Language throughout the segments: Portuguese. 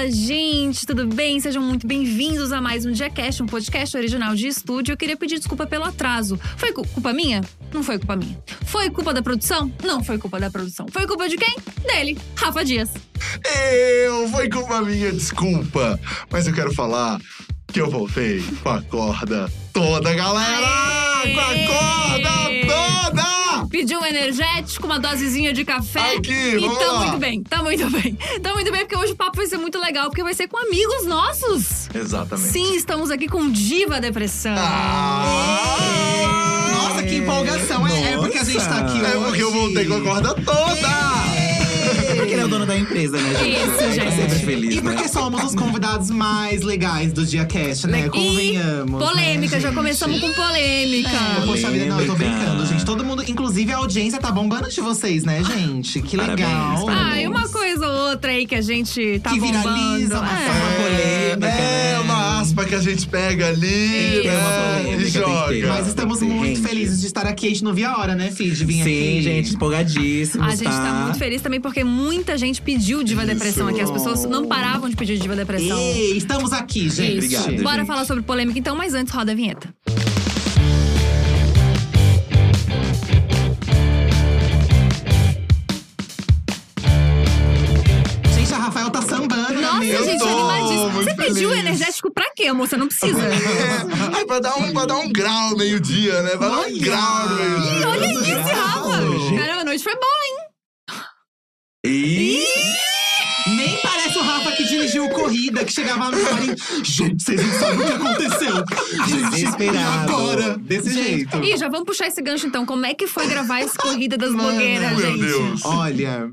Fala, gente, tudo bem? Sejam muito bem-vindos a mais um Diacast, um podcast original de estúdio. Eu queria pedir desculpa pelo atraso. Foi culpa minha? Não foi culpa minha. Foi culpa da produção? Não foi culpa da produção. Foi culpa de quem? Dele, Rafa Dias. Eu, foi culpa minha, desculpa. Mas eu quero falar que eu voltei com a corda toda, galera! Aê! Com a corda! Pediu um energético, uma dosezinha de café. Aqui, e tá lá. muito bem, tá muito bem. Tá muito bem, porque hoje o papo vai ser muito legal, porque vai ser com amigos nossos. Exatamente. Sim, estamos aqui com Diva Depressão. Ah! Nossa, que empolgação. É, é porque a gente tá aqui É hoje. porque eu voltei com a corda toda! Porque ele é o dono da empresa, né, gente? Isso, Tá gente. sempre feliz, E porque né? somos os convidados mais legais do Diacast, né? E Convenhamos. polêmica, né, já começamos com polêmica. É, poxa vida, não, eu tô brincando, gente. Todo mundo, inclusive a audiência tá bombando de vocês, né, gente? Que Parabéns, legal. parabéns. Ah, e uma coisa ou outra aí que a gente tá Que bombando. viraliza, uma É. forma polêmica, É, né? uma aspa que a gente pega ali, uma né? polêmica, E que joga. Mas estamos que muito felizes de estar aqui. A gente não via a hora, né, Fih, de vir Sim, aqui. gente, empolgadíssimos, A gente tá muito feliz também porque muita gente pediu Diva Depressão aqui. As pessoas não paravam de pedir Diva Depressão. Ei, estamos aqui, gente. Isso. Obrigado, Bora gente. falar sobre polêmica então, mas antes roda a vinheta. Gente, a Rafael tá sambando, Nossa, gente, tô animadíssima. Você pediu energético pra quê, moça? Não precisa. É, aí pra dar um, pra dar um grau meio-dia, né? Pra dar um Olha! grau no meio-dia. Ih, olha isso, Rafa. Caramba, a noite foi boa, hein? E Nem parece o Rafa que dirigiu corrida, que chegava no camarim. Gente, vocês não sabem o que aconteceu. Desesperado. e agora? Desse jeito. Ih, já vamos puxar esse gancho então. Como é que foi gravar essa corrida das Mano, blogueiras, meu gente? Deus. Olha,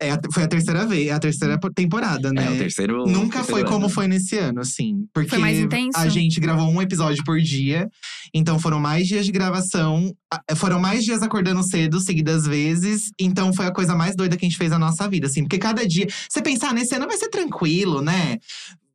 é a- foi a terceira vez, é a terceira temporada, né? é o terceiro. Nunca terceiro foi ano. como foi nesse ano, assim. Porque Foi mais intenso? a gente gravou um episódio por dia. Então foram mais dias de gravação. a- Foram mais dias acordando cedo, seguidas vezes. Então foi a coisa mais doida que a gente fez na nossa vida, assim. Porque cada dia… Você pensar, nesse ano vai ser tranquilo, né?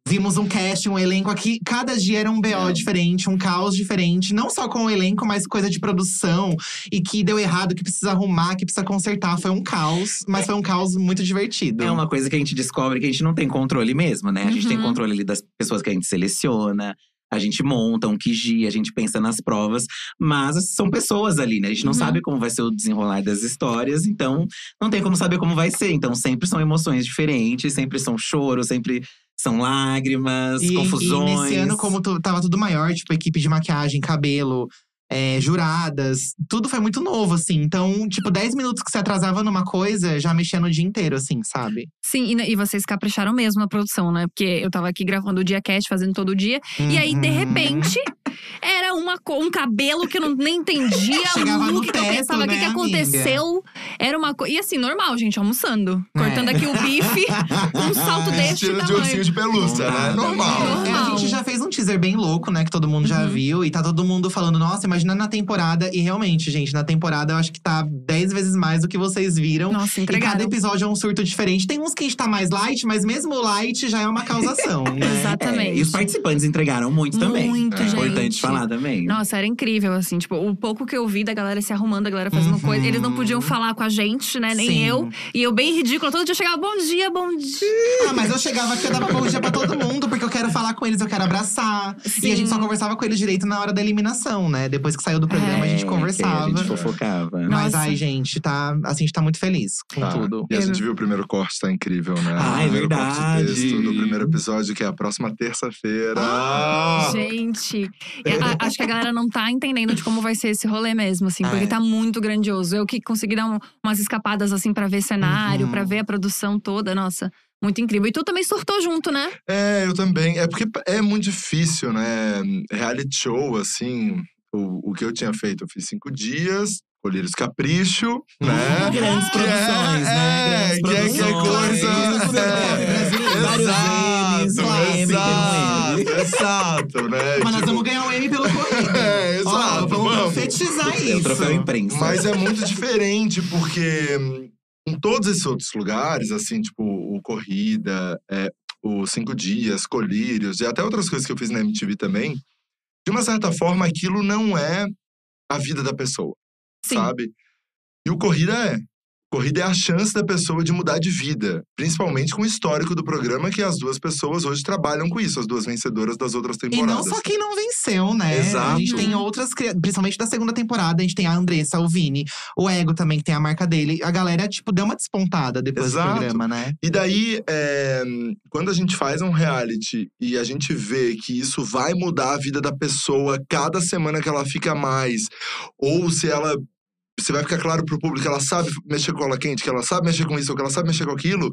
Vimos um cast, um elenco aqui. Cada dia era um BO Não. diferente, um caos diferente. Não só com o elenco, mas coisa de produção. E que deu errado, que precisa arrumar, que precisa consertar. Foi um caos, mas foi um caos muito divertido. É uma coisa que a gente descobre que a gente não tem controle mesmo, né? A gente tem Uhum. controle ali das pessoas que a gente seleciona. A gente monta um QG, a gente pensa nas provas, mas são pessoas ali, né? A gente não Uhum. sabe como vai ser o desenrolar das histórias, então não tem como saber como vai ser. Então sempre são emoções diferentes, sempre são choros, sempre são lágrimas, E, confusões. e nesse ano, como tava tudo maior, tipo, equipe de maquiagem, cabelo, é, juradas, tudo foi muito novo, assim. Então, tipo, 10 minutos que você atrasava numa coisa, já mexia no dia inteiro, assim, sabe? Sim, e, e vocês capricharam mesmo na produção, né? Porque eu tava aqui gravando o dia cast, fazendo todo dia. E aí, de Uhum. repente, era uma, um cabelo que eu não, nem entendia. Chegava um no look que eu pensava, o que, né, que aconteceu? Era uma coisa… E assim, normal, gente, almoçando. É. Cortando aqui o bife, um salto deste Tira de ursinho de pelúcia, né? Normal. não. É, a Normal. gente já fez um teaser bem louco, né? Que todo mundo já Uhum. viu. E tá todo mundo falando, nossa, imagina na temporada. E realmente, gente, na temporada eu acho que tá 10 vezes mais do que vocês viram. Nossa, E cada entregaram. episódio é um surto diferente. Tem uns que a gente tá mais light, mas mesmo o light já é uma causação, né? Exatamente. É, e os participantes entregaram muito também. Muito, é gente. importante falar também. Nossa, era incrível, assim. Tipo, o pouco que eu vi da galera se arrumando, a galera fazendo Uhum. coisa. Eles não podiam falar com a gente, né? Nem Sim. eu. E eu bem ridícula. Todo dia eu chegava, bom dia, bom dia. Ah, mas eu chegava aqui, eu dava bom dia pra todo mundo, porque eu quero falar com eles, eu quero abraçar. E a gente só conversava com eles direito na hora da eliminação, né? Depois que saiu do programa, a gente É, conversava. A gente fofocava. Mas Nossa. ai, gente, tá. Assim, a gente tá muito feliz com Tá. tudo. E a gente viu o primeiro corte, tá incrível, né? Ah, o é primeiro corte verdade. de texto do primeiro episódio, que é a próxima terça-feira. Ah! Gente, a- acho que a galera não tá entendendo de como vai ser esse rolê mesmo, assim, porque É. tá muito grandioso. Eu que consegui dar um- umas escapadas, assim, pra ver cenário, Uhum. pra ver a produção toda, nossa, muito incrível. E tu também surtou junto, né? É, eu também. É porque é muito difícil, né? Reality show, assim, o, o que eu tinha feito, eu fiz cinco dias, Colírios Capricho, né? Grandes Que é- produções, né? é, Grandes que é- que é produções. coisa- É, Vários Emmys, Exato, exato, exato, né? Mas nós Tipo, vamos ganhar um M pelo corrida. É, Ó, exato, vamos, vamos. profetizar É o isso. troféu imprensa. Mas é muito diferente, porque hum, em todos esses outros lugares, assim, tipo, o Corrida, é, o Cinco Dias, Colírios, e até outras coisas que eu fiz na MTV também, de uma certa forma, aquilo não é a vida da pessoa, Sim. sabe? E o Corrida é. Corrida é a chance da pessoa de mudar de vida. Principalmente com o histórico do programa, que as duas pessoas hoje trabalham com isso, as duas vencedoras das outras E temporadas. não só quem não venceu, né? Exato. A gente tem outras, principalmente da segunda temporada, a gente tem a Andressa, o Vini, o Ego também, que tem a marca dele. A galera, tipo, deu uma despontada depois Exato. do programa, né? E daí, é, quando a gente faz um reality e a gente vê que isso vai mudar a vida da pessoa cada semana que ela fica mais, ou se ela. Se vai ficar claro pro público que ela sabe mexer com cola quente, que ela sabe mexer com isso, ou que ela sabe mexer com aquilo,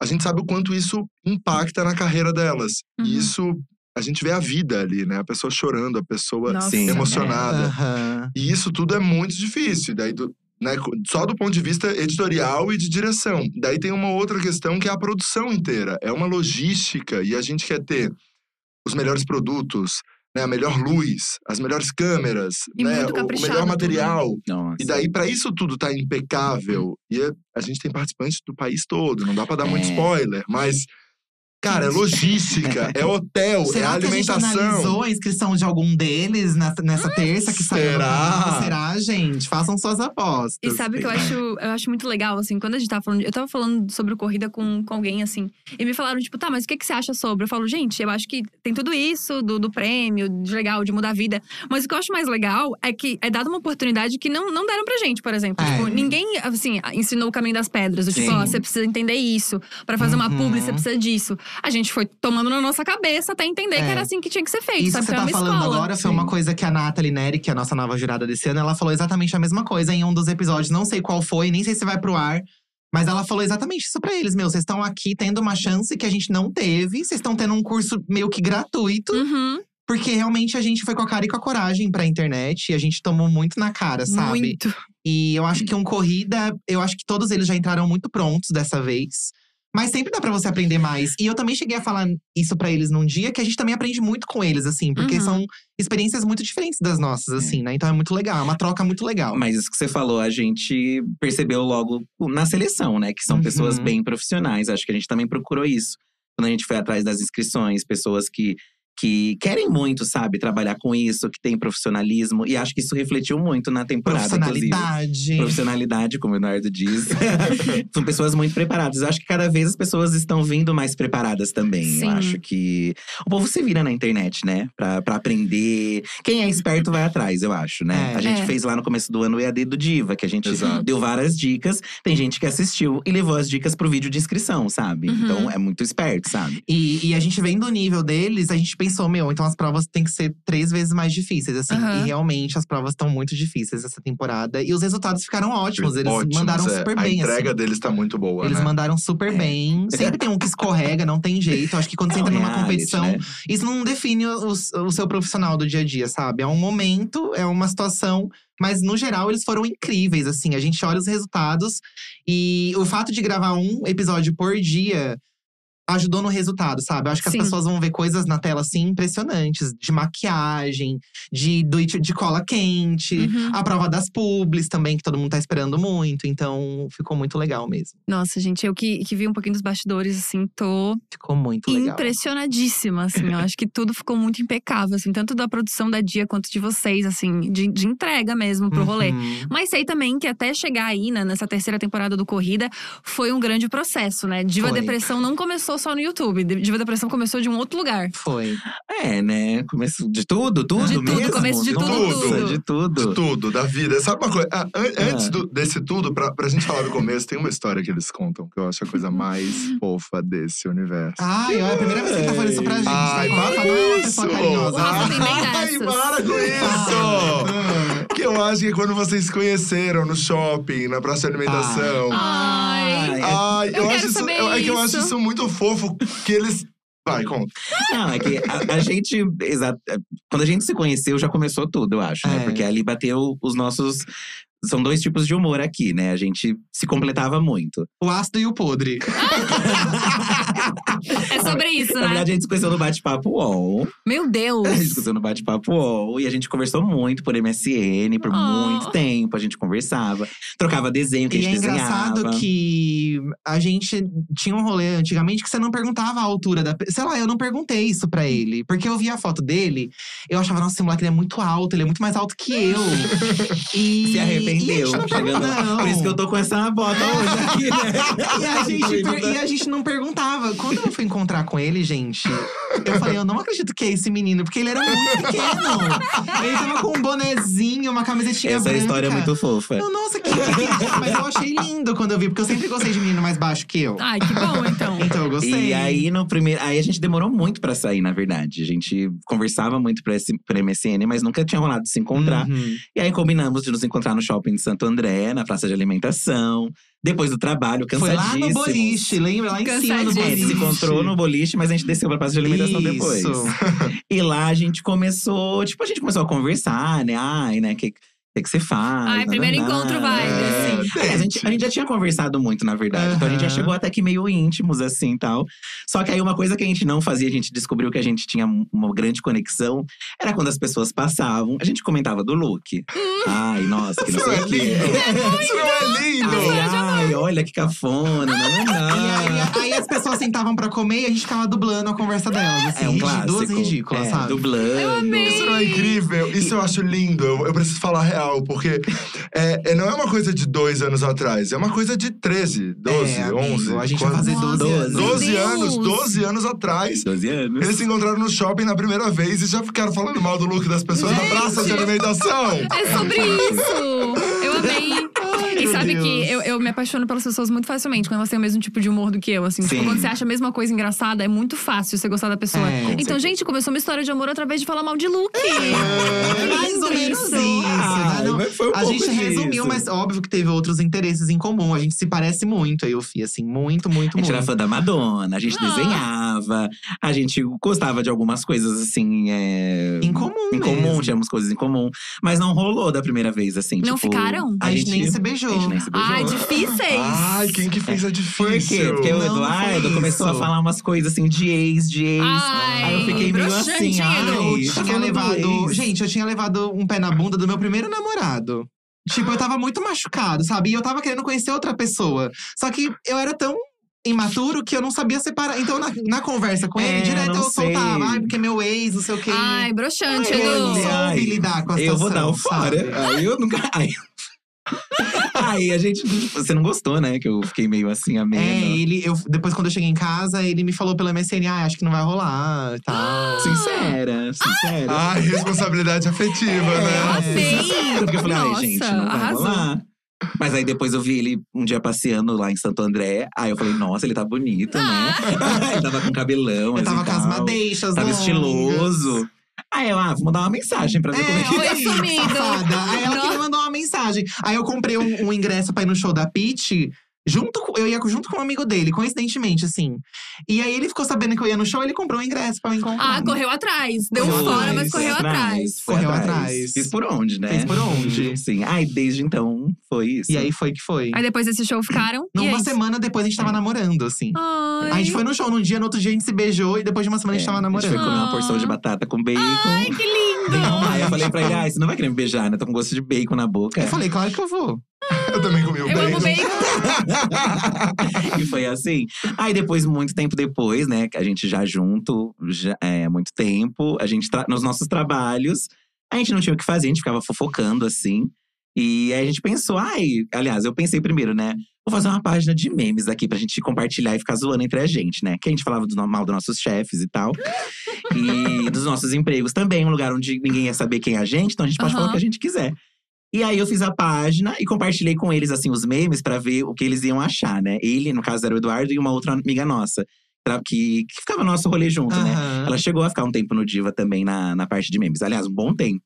a gente sabe o quanto isso impacta na carreira delas. Uhum. E isso, a gente vê a vida ali, né? A pessoa chorando, a pessoa Nossa. Emocionada. Aham. E isso tudo é muito difícil. Daí, do- né, só do ponto de vista editorial e de direção. Daí tem uma outra questão que é a produção inteira. É uma logística e a gente quer ter os melhores produtos, né, a melhor luz, as melhores câmeras, E né, muito o- melhor né? material. E daí, para isso tudo tá impecável, e é- a gente tem participantes do país todo, não dá para dar muito É. spoiler, mas. Cara, é logística, é hotel, é Será que a gente alimentação. analisou a inscrição de algum deles nessa, nessa terça que saiu? será? Será, gente? Façam suas apostas. E sabe o que eu acho, eu acho muito legal, assim, quando a gente tava falando. Eu tava falando sobre corrida com, com alguém, assim, e me falaram, tipo, tá, mas o que, que você acha sobre? Eu falo, gente, eu acho que tem tudo isso do, do prêmio, de legal, de mudar a vida. Mas o que eu acho mais legal é que é dada uma oportunidade que não, não deram pra gente, por exemplo. É. Tipo, ninguém, assim, ensinou o caminho das pedras. Do tipo, ó, você precisa entender isso. Pra fazer uma Uhum. publi, você precisa disso. A gente foi tomando na nossa cabeça até entender É. que era assim que tinha que ser feito, Isso sabe? que você tá uma falando escola. agora foi uma coisa que a Nathalie Neri, que é a nossa nova jurada desse ano, ela falou exatamente a mesma coisa em um dos episódios. Não sei qual foi, nem sei se vai pro ar. Mas ela falou exatamente isso pra eles, meu. Vocês estão aqui tendo uma chance que a gente não teve. Vocês estão tendo um curso meio que gratuito. Uhum, Porque realmente a gente foi com a cara e com a coragem pra internet. E a gente tomou muito na cara, sabe? muito. E eu acho que um corrida, eu acho que todos eles já entraram muito prontos dessa vez. Mas sempre dá pra você aprender mais. E eu também cheguei a falar isso pra eles num dia que a gente também aprende muito com eles, assim, porque Uhum. são experiências muito diferentes das nossas, assim, né? Então é muito legal, é uma troca muito legal. Mas isso que você falou, a gente percebeu logo na seleção, né? Que são Uhum. pessoas bem profissionais. Acho que a gente também procurou isso. Quando a gente foi atrás das inscrições, pessoas que, que querem muito, sabe, trabalhar com isso, que têm profissionalismo. E acho que isso refletiu muito na temporada, inclusive. Profissionalidade. Profissionalidade, como o Eduardo diz. São pessoas muito preparadas. Eu acho que cada vez as pessoas estão vindo mais preparadas também. Sim. Eu acho que o povo se vira na internet, né? Pra, pra aprender. Quem é esperto vai atrás, eu acho, né? É. A gente É. fez lá no começo do ano o EAD do Diva, que a gente Exato. deu várias dicas. Tem gente que assistiu e levou as dicas pro vídeo de inscrição, sabe? Uhum. Então é muito esperto, sabe? E, e a gente vendo o nível deles, a gente pensou, meu, então as provas têm que ser três vezes mais difíceis, assim. Aham. E realmente as provas estão muito difíceis essa temporada. E os resultados ficaram ótimos. Eles Ótimos, mandaram é. super A bem, entrega assim. deles tá muito boa, Eles né? mandaram super É. bem. Sempre tem um que escorrega, não tem jeito. Acho que quando você É um entra numa reality, competição, né? isso não define o, o seu profissional do dia a dia, sabe? É um momento, é uma situação. Mas, no geral, eles foram incríveis, assim. A gente olha os resultados. E o fato de gravar um episódio por dia ajudou no resultado, sabe? Eu acho que as Sim. pessoas vão ver coisas na tela, assim, impressionantes. De maquiagem, de, do de cola quente. Uhum. A prova das publis também, que todo mundo tá esperando muito. Então, ficou muito legal mesmo. Nossa, gente, eu que, que vi um pouquinho dos bastidores, assim, tô Ficou muito legal. impressionadíssima, assim. eu acho que tudo ficou muito impecável, assim. Tanto da produção da Dia, quanto de vocês, assim. De, de entrega mesmo pro rolê. Uhum. Mas sei também que até chegar aí, né, nessa terceira temporada do Corrida, foi um grande processo, né? Diva Foi. Depressão não começou só no YouTube. Diva Depressão começou de um outro lugar. Foi. É, né? Começo de tudo, tudo De tudo, mesmo. começo de tudo, Nossa, tudo. De tudo. De tudo, da vida. Sabe uma coisa? Ah, Ah. Antes do- desse tudo, pra, pra gente falar do começo, tem uma história que eles contam que eu acho a coisa mais fofa desse universo. Ai, é a primeira vez que ele tá falando isso pra gente. Ai, né? para com é isso! Rafa tem bem Ai, para com isso! Que eu acho que quando vocês se conheceram no shopping, na praça de alimentação. Ai. Ai, eu, acho isso, eu- é que eu acho isso. muito fofo que eles. Vai, conta. Não, é que a, a gente. exa- quando a gente se conheceu, já começou tudo, eu acho, né? É. Porque ali bateu os nossos. São dois tipos de humor aqui, né? A gente se completava muito. O ácido e o podre. É sobre isso, Na né? verdade, a gente se conheceu no bate-papo UOL. Meu Deus. A gente se conheceu no bate-papo UOL. E a gente conversou muito por MSN, por Oh. muito tempo. A gente conversava, trocava desenho que a E gente é engraçado desenhava. que a gente tinha um rolê antigamente que você não perguntava a altura da. Sei lá, eu não perguntei isso pra ele. Porque eu via a foto dele, eu achava, nossa, esse moleque ele é muito alto, ele é muito mais alto que eu. E, Se e a arrependeu. gente não chegando... Não. Por isso que eu tô com essa bota hoje aqui, né? E a, gente, per- e a gente não perguntava. Quando eu fui encontrar com ele, gente, eu falei, eu não acredito que é esse menino, porque ele era muito pequeno. Ele tava com um bonezinho, uma camisetinha Essa branca. história é muito fofa. Eu, nossa, que. Mas eu achei lindo quando eu vi, porque eu sempre gostei de menino mais baixo que eu. Ai, que bom, então. Então eu gostei. E aí, no primeiro. Aí a gente demorou muito pra sair, na verdade. A gente conversava muito pra, esse, pra MSN, mas nunca tinha rolado de se encontrar. Uhum. E aí combinamos de nos encontrar no shopping de Santo André, na praça de alimentação. Depois do trabalho, Foi cansadíssimo. lá no boliche, lembra? Lá em cima do É, a boliche. gente se encontrou no boliche, mas a gente desceu pra praça de alimentação depois. Isso. E lá a gente começou, tipo, a gente começou a conversar, né? Ai, né? Que, que, que você faz? Ai, primeiro nananã. encontro vai, É, assim. É, a, gente, a gente já tinha conversado muito, na verdade. Então a gente já chegou até que meio íntimos, assim tal. Só que aí uma coisa que a gente não fazia, a gente descobriu que a gente tinha uma grande conexão, era quando as pessoas passavam, a gente comentava do look. Ai, nossa, que não Isso não sei é o quê. lindo! Isso não é lindo! Ai, ai, olha que cafona, não, não, E não. aí, aí as pessoas sentavam pra comer e a gente ficava dublando a conversa delas. Assim, É um ridi- clássico. Duas ridículas, é, sabe? Dublando. Isso não é incrível? Isso eu acho lindo. Eu, eu preciso falar real, porque é, é- não é uma coisa de dois anos atrás, é uma coisa de 13, 12, é, amigo, 11. A gente vai quase- fazer 12, Doze. anos. 12 Meu anos, Deus. 12 anos atrás. 12 anos. Eles se encontraram no shopping na primeira vez e já ficaram falando mal do look das pessoas na praça de alimentação. É sobre isso! E sabe Deus. que eu, eu me apaixono pelas pessoas muito facilmente, quando elas têm o mesmo tipo de humor do que eu, assim. Tipo, quando você acha a mesma coisa engraçada, é muito fácil você gostar da pessoa. É, então, gente, começou uma história de amor através de falar mal de look. É mais ou menos isso. Né? Não, mas foi um a gente resumiu, disso. mas óbvio que teve outros interesses em comum. A gente se parece muito, eu Fih, assim, muito, muito, A gente muito. era fã da Madonna, a gente Ah. desenhava, a gente gostava de algumas coisas assim. É... Em comum Em comum, tínhamos coisas em comum. Mas não rolou da primeira vez, assim. Não tipo, ficaram? A gente nem se beijou. Gente nem se beijou. Ai, difíceis! Ai, quem que fez a difícil? Por quê? Porque o Não, não Eduardo começou a falar umas coisas assim de ex, de ex. Ai, Aí eu fiquei meio broxante, assim, Edu. ai, Eu tinha falando do levado. ex. Gente, eu tinha levado um pé na bunda do meu primeiro namorado. Tipo, eu tava muito machucado, sabe? E eu tava querendo conhecer outra pessoa. Só que eu era tão imaturo que eu não sabia separar. Então, na, na conversa com ele, É, direto não eu soltava. Ai, porque meu ex, não sei o quê. Ai, broxante, Ai, eu não Edu. soube Ai, lidar com a Eu vou dar o fora. Aí eu nunca. Aí, aí a gente. Você não gostou, né? Que eu fiquei meio assim, ameno. É, ele, eu, depois quando eu cheguei em casa, ele me falou pela MSN, ah, acho que não vai rolar e tal. Sincera, sincera. Ai, responsabilidade afetiva, Eu né? amei! Porque eu falei, ai, gente, não vai arrasou. rolar. Mas aí depois eu vi ele um dia passeando lá em Santo André. Aí eu falei, nossa, ele tá bonito, né? ele tava com cabelão. Eu assim, tava com as madeixas Tava longas. estiloso. Aí eu, ah, vou mandar uma mensagem pra ver como é que Foi olha aí, sumido. safada. Aí ela que me mandou mensagem. Aí eu comprei um, um ingresso pra ir no show da Pitty. Junto com, eu ia junto com um amigo dele, coincidentemente, assim. E aí ele ficou sabendo que eu ia no show, ele comprou um ingresso pra me encontrar. Ah, correu atrás. Deu Correu fora, atrás, mas correu atrás. foi Correu atrás. Fiz por onde, né? Fez por onde. Sim. Ai, desde então foi isso. E aí foi que foi. Aí depois desse show ficaram. e Numa aí? semana depois a gente tava namorando, assim. Ai. A gente foi no show num dia, no outro dia a gente se beijou e depois de uma semana a gente É, tava A gente namorando. foi comer uma porção de batata com bacon. Ai, que lindo! Aí eu falei pra ele, ai, você não vai querer me beijar, né? Tô com gosto de bacon na boca. Eu falei, claro que eu vou. Eu também comi o Eu amo bacon. bacon. e foi assim. Aí depois, muito tempo depois, né, que a gente já junto, já, é, muito tempo, a gente tra- nos nossos trabalhos, a gente não tinha o que fazer, a gente ficava fofocando assim. E aí a gente pensou, ai, aliás, eu pensei primeiro, né? Vou fazer uma página de memes aqui pra gente compartilhar e ficar zoando entre a gente, né? Que a gente falava do mal dos nossos chefes e tal. e dos nossos empregos também, um lugar onde ninguém ia saber quem é a gente, então a gente pode falar o que a gente quiser. E aí eu fiz a página e compartilhei com eles assim os memes pra ver o que eles iam achar, né? Ele, no caso, era o Eduardo e uma outra amiga nossa, que, que ficava no nosso rolê junto, né? Aham. Ela chegou a ficar um tempo no Diva também na, na parte de memes. Aliás, um bom tempo.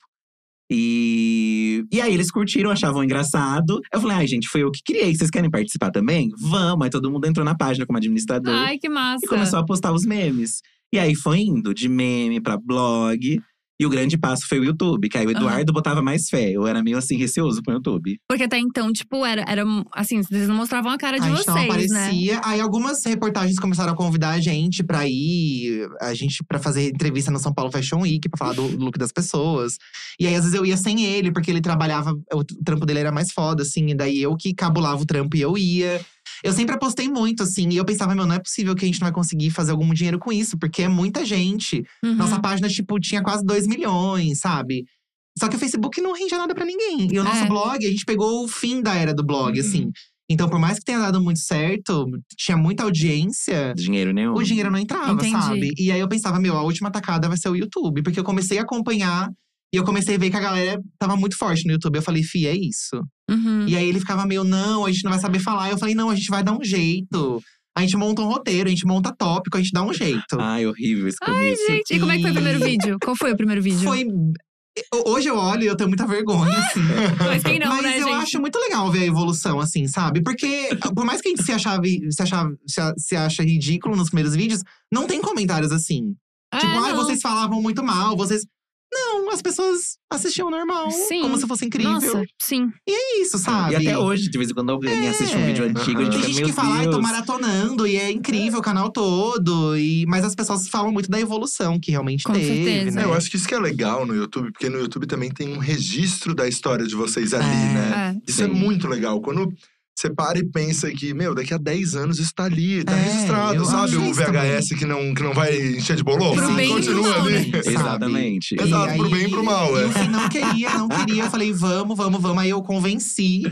E, e aí eles curtiram, achavam engraçado. Eu falei, ai, gente, foi eu que criei. Vocês querem participar também? Vamos. Aí todo mundo entrou na página como administrador Ai, que massa. e começou a postar os memes. E aí foi indo de meme pra blog. E o grande passo foi o YouTube, que aí o Eduardo botava mais fé. Eu era meio assim, receoso com o YouTube. Porque até então, tipo, era, era assim, vocês não mostravam a cara de a gente vocês, não né? aparecia. Aí algumas reportagens começaram a convidar a gente pra ir, a gente pra fazer entrevista no São Paulo Fashion Week, pra falar do look das pessoas. E aí, às vezes, eu ia sem ele, porque ele trabalhava, o trampo dele era mais foda, assim, e daí eu que cabulava o trampo e eu ia. Eu sempre apostei muito, assim, e eu pensava, meu, não é possível que a gente não vai conseguir fazer algum dinheiro com isso, porque é muita gente. Uhum. Nossa página, tipo, tinha quase 2 milhões, sabe? Só que o Facebook não rendia nada pra ninguém. E o nosso É. blog, a gente pegou o fim da era do blog, Uhum. assim. Então, por mais que tenha dado muito certo, tinha muita audiência, Dinheiro nenhum. o dinheiro não entrava, Entendi. sabe? E aí eu pensava, meu, a última tacada vai ser o YouTube. Porque eu comecei a acompanhar e eu comecei a ver que a galera tava muito forte no YouTube. Eu falei, fi, é isso. Uhum. E aí ele ficava meio, não, a gente não vai saber falar. Eu falei, não, a gente vai dar um jeito. A gente monta um roteiro, a gente monta tópico, a gente dá um jeito. Ai, horrível esse Ai, gente, e como é que foi o primeiro vídeo? Qual foi o primeiro vídeo? Foi. Hoje eu olho e eu tenho muita vergonha, assim. Mas quem não, Mas né, eu gente? acho muito legal ver a evolução, assim, sabe? Porque, por mais que a gente se achava, se, achava, se, acha ridículo nos primeiros vídeos, não tem comentários assim. É, tipo, ai, não. vocês falavam muito mal, vocês. Não, as pessoas assistiam normal. Sim. Como se fosse incrível. Nossa, sim. É isso, sabe? E até hoje, de vez em quando alguém assiste um vídeo antigo, a gente Tem fica, gente que fala, ai, tô maratonando, e é incrível o canal todo. E, mas as pessoas falam muito da evolução que realmente Com teve, certeza. né? É, eu acho que isso que é legal no YouTube, porque no YouTube também tem um registro da história de vocês ali, É. né? É. Isso é Sim. muito legal. Quando você para e pensa que, meu, daqui a 10 anos isso tá ali, tá É, registrado, eu sabe? O VHS que não, que não vai encher de bolor. Pro bem pro continua mal, ali. né? Exatamente. E Exato, pro bem e pro mal, E é. o Fih não queria, não queria. Eu falei, vamos, vamos, vamos. Aí eu convenci.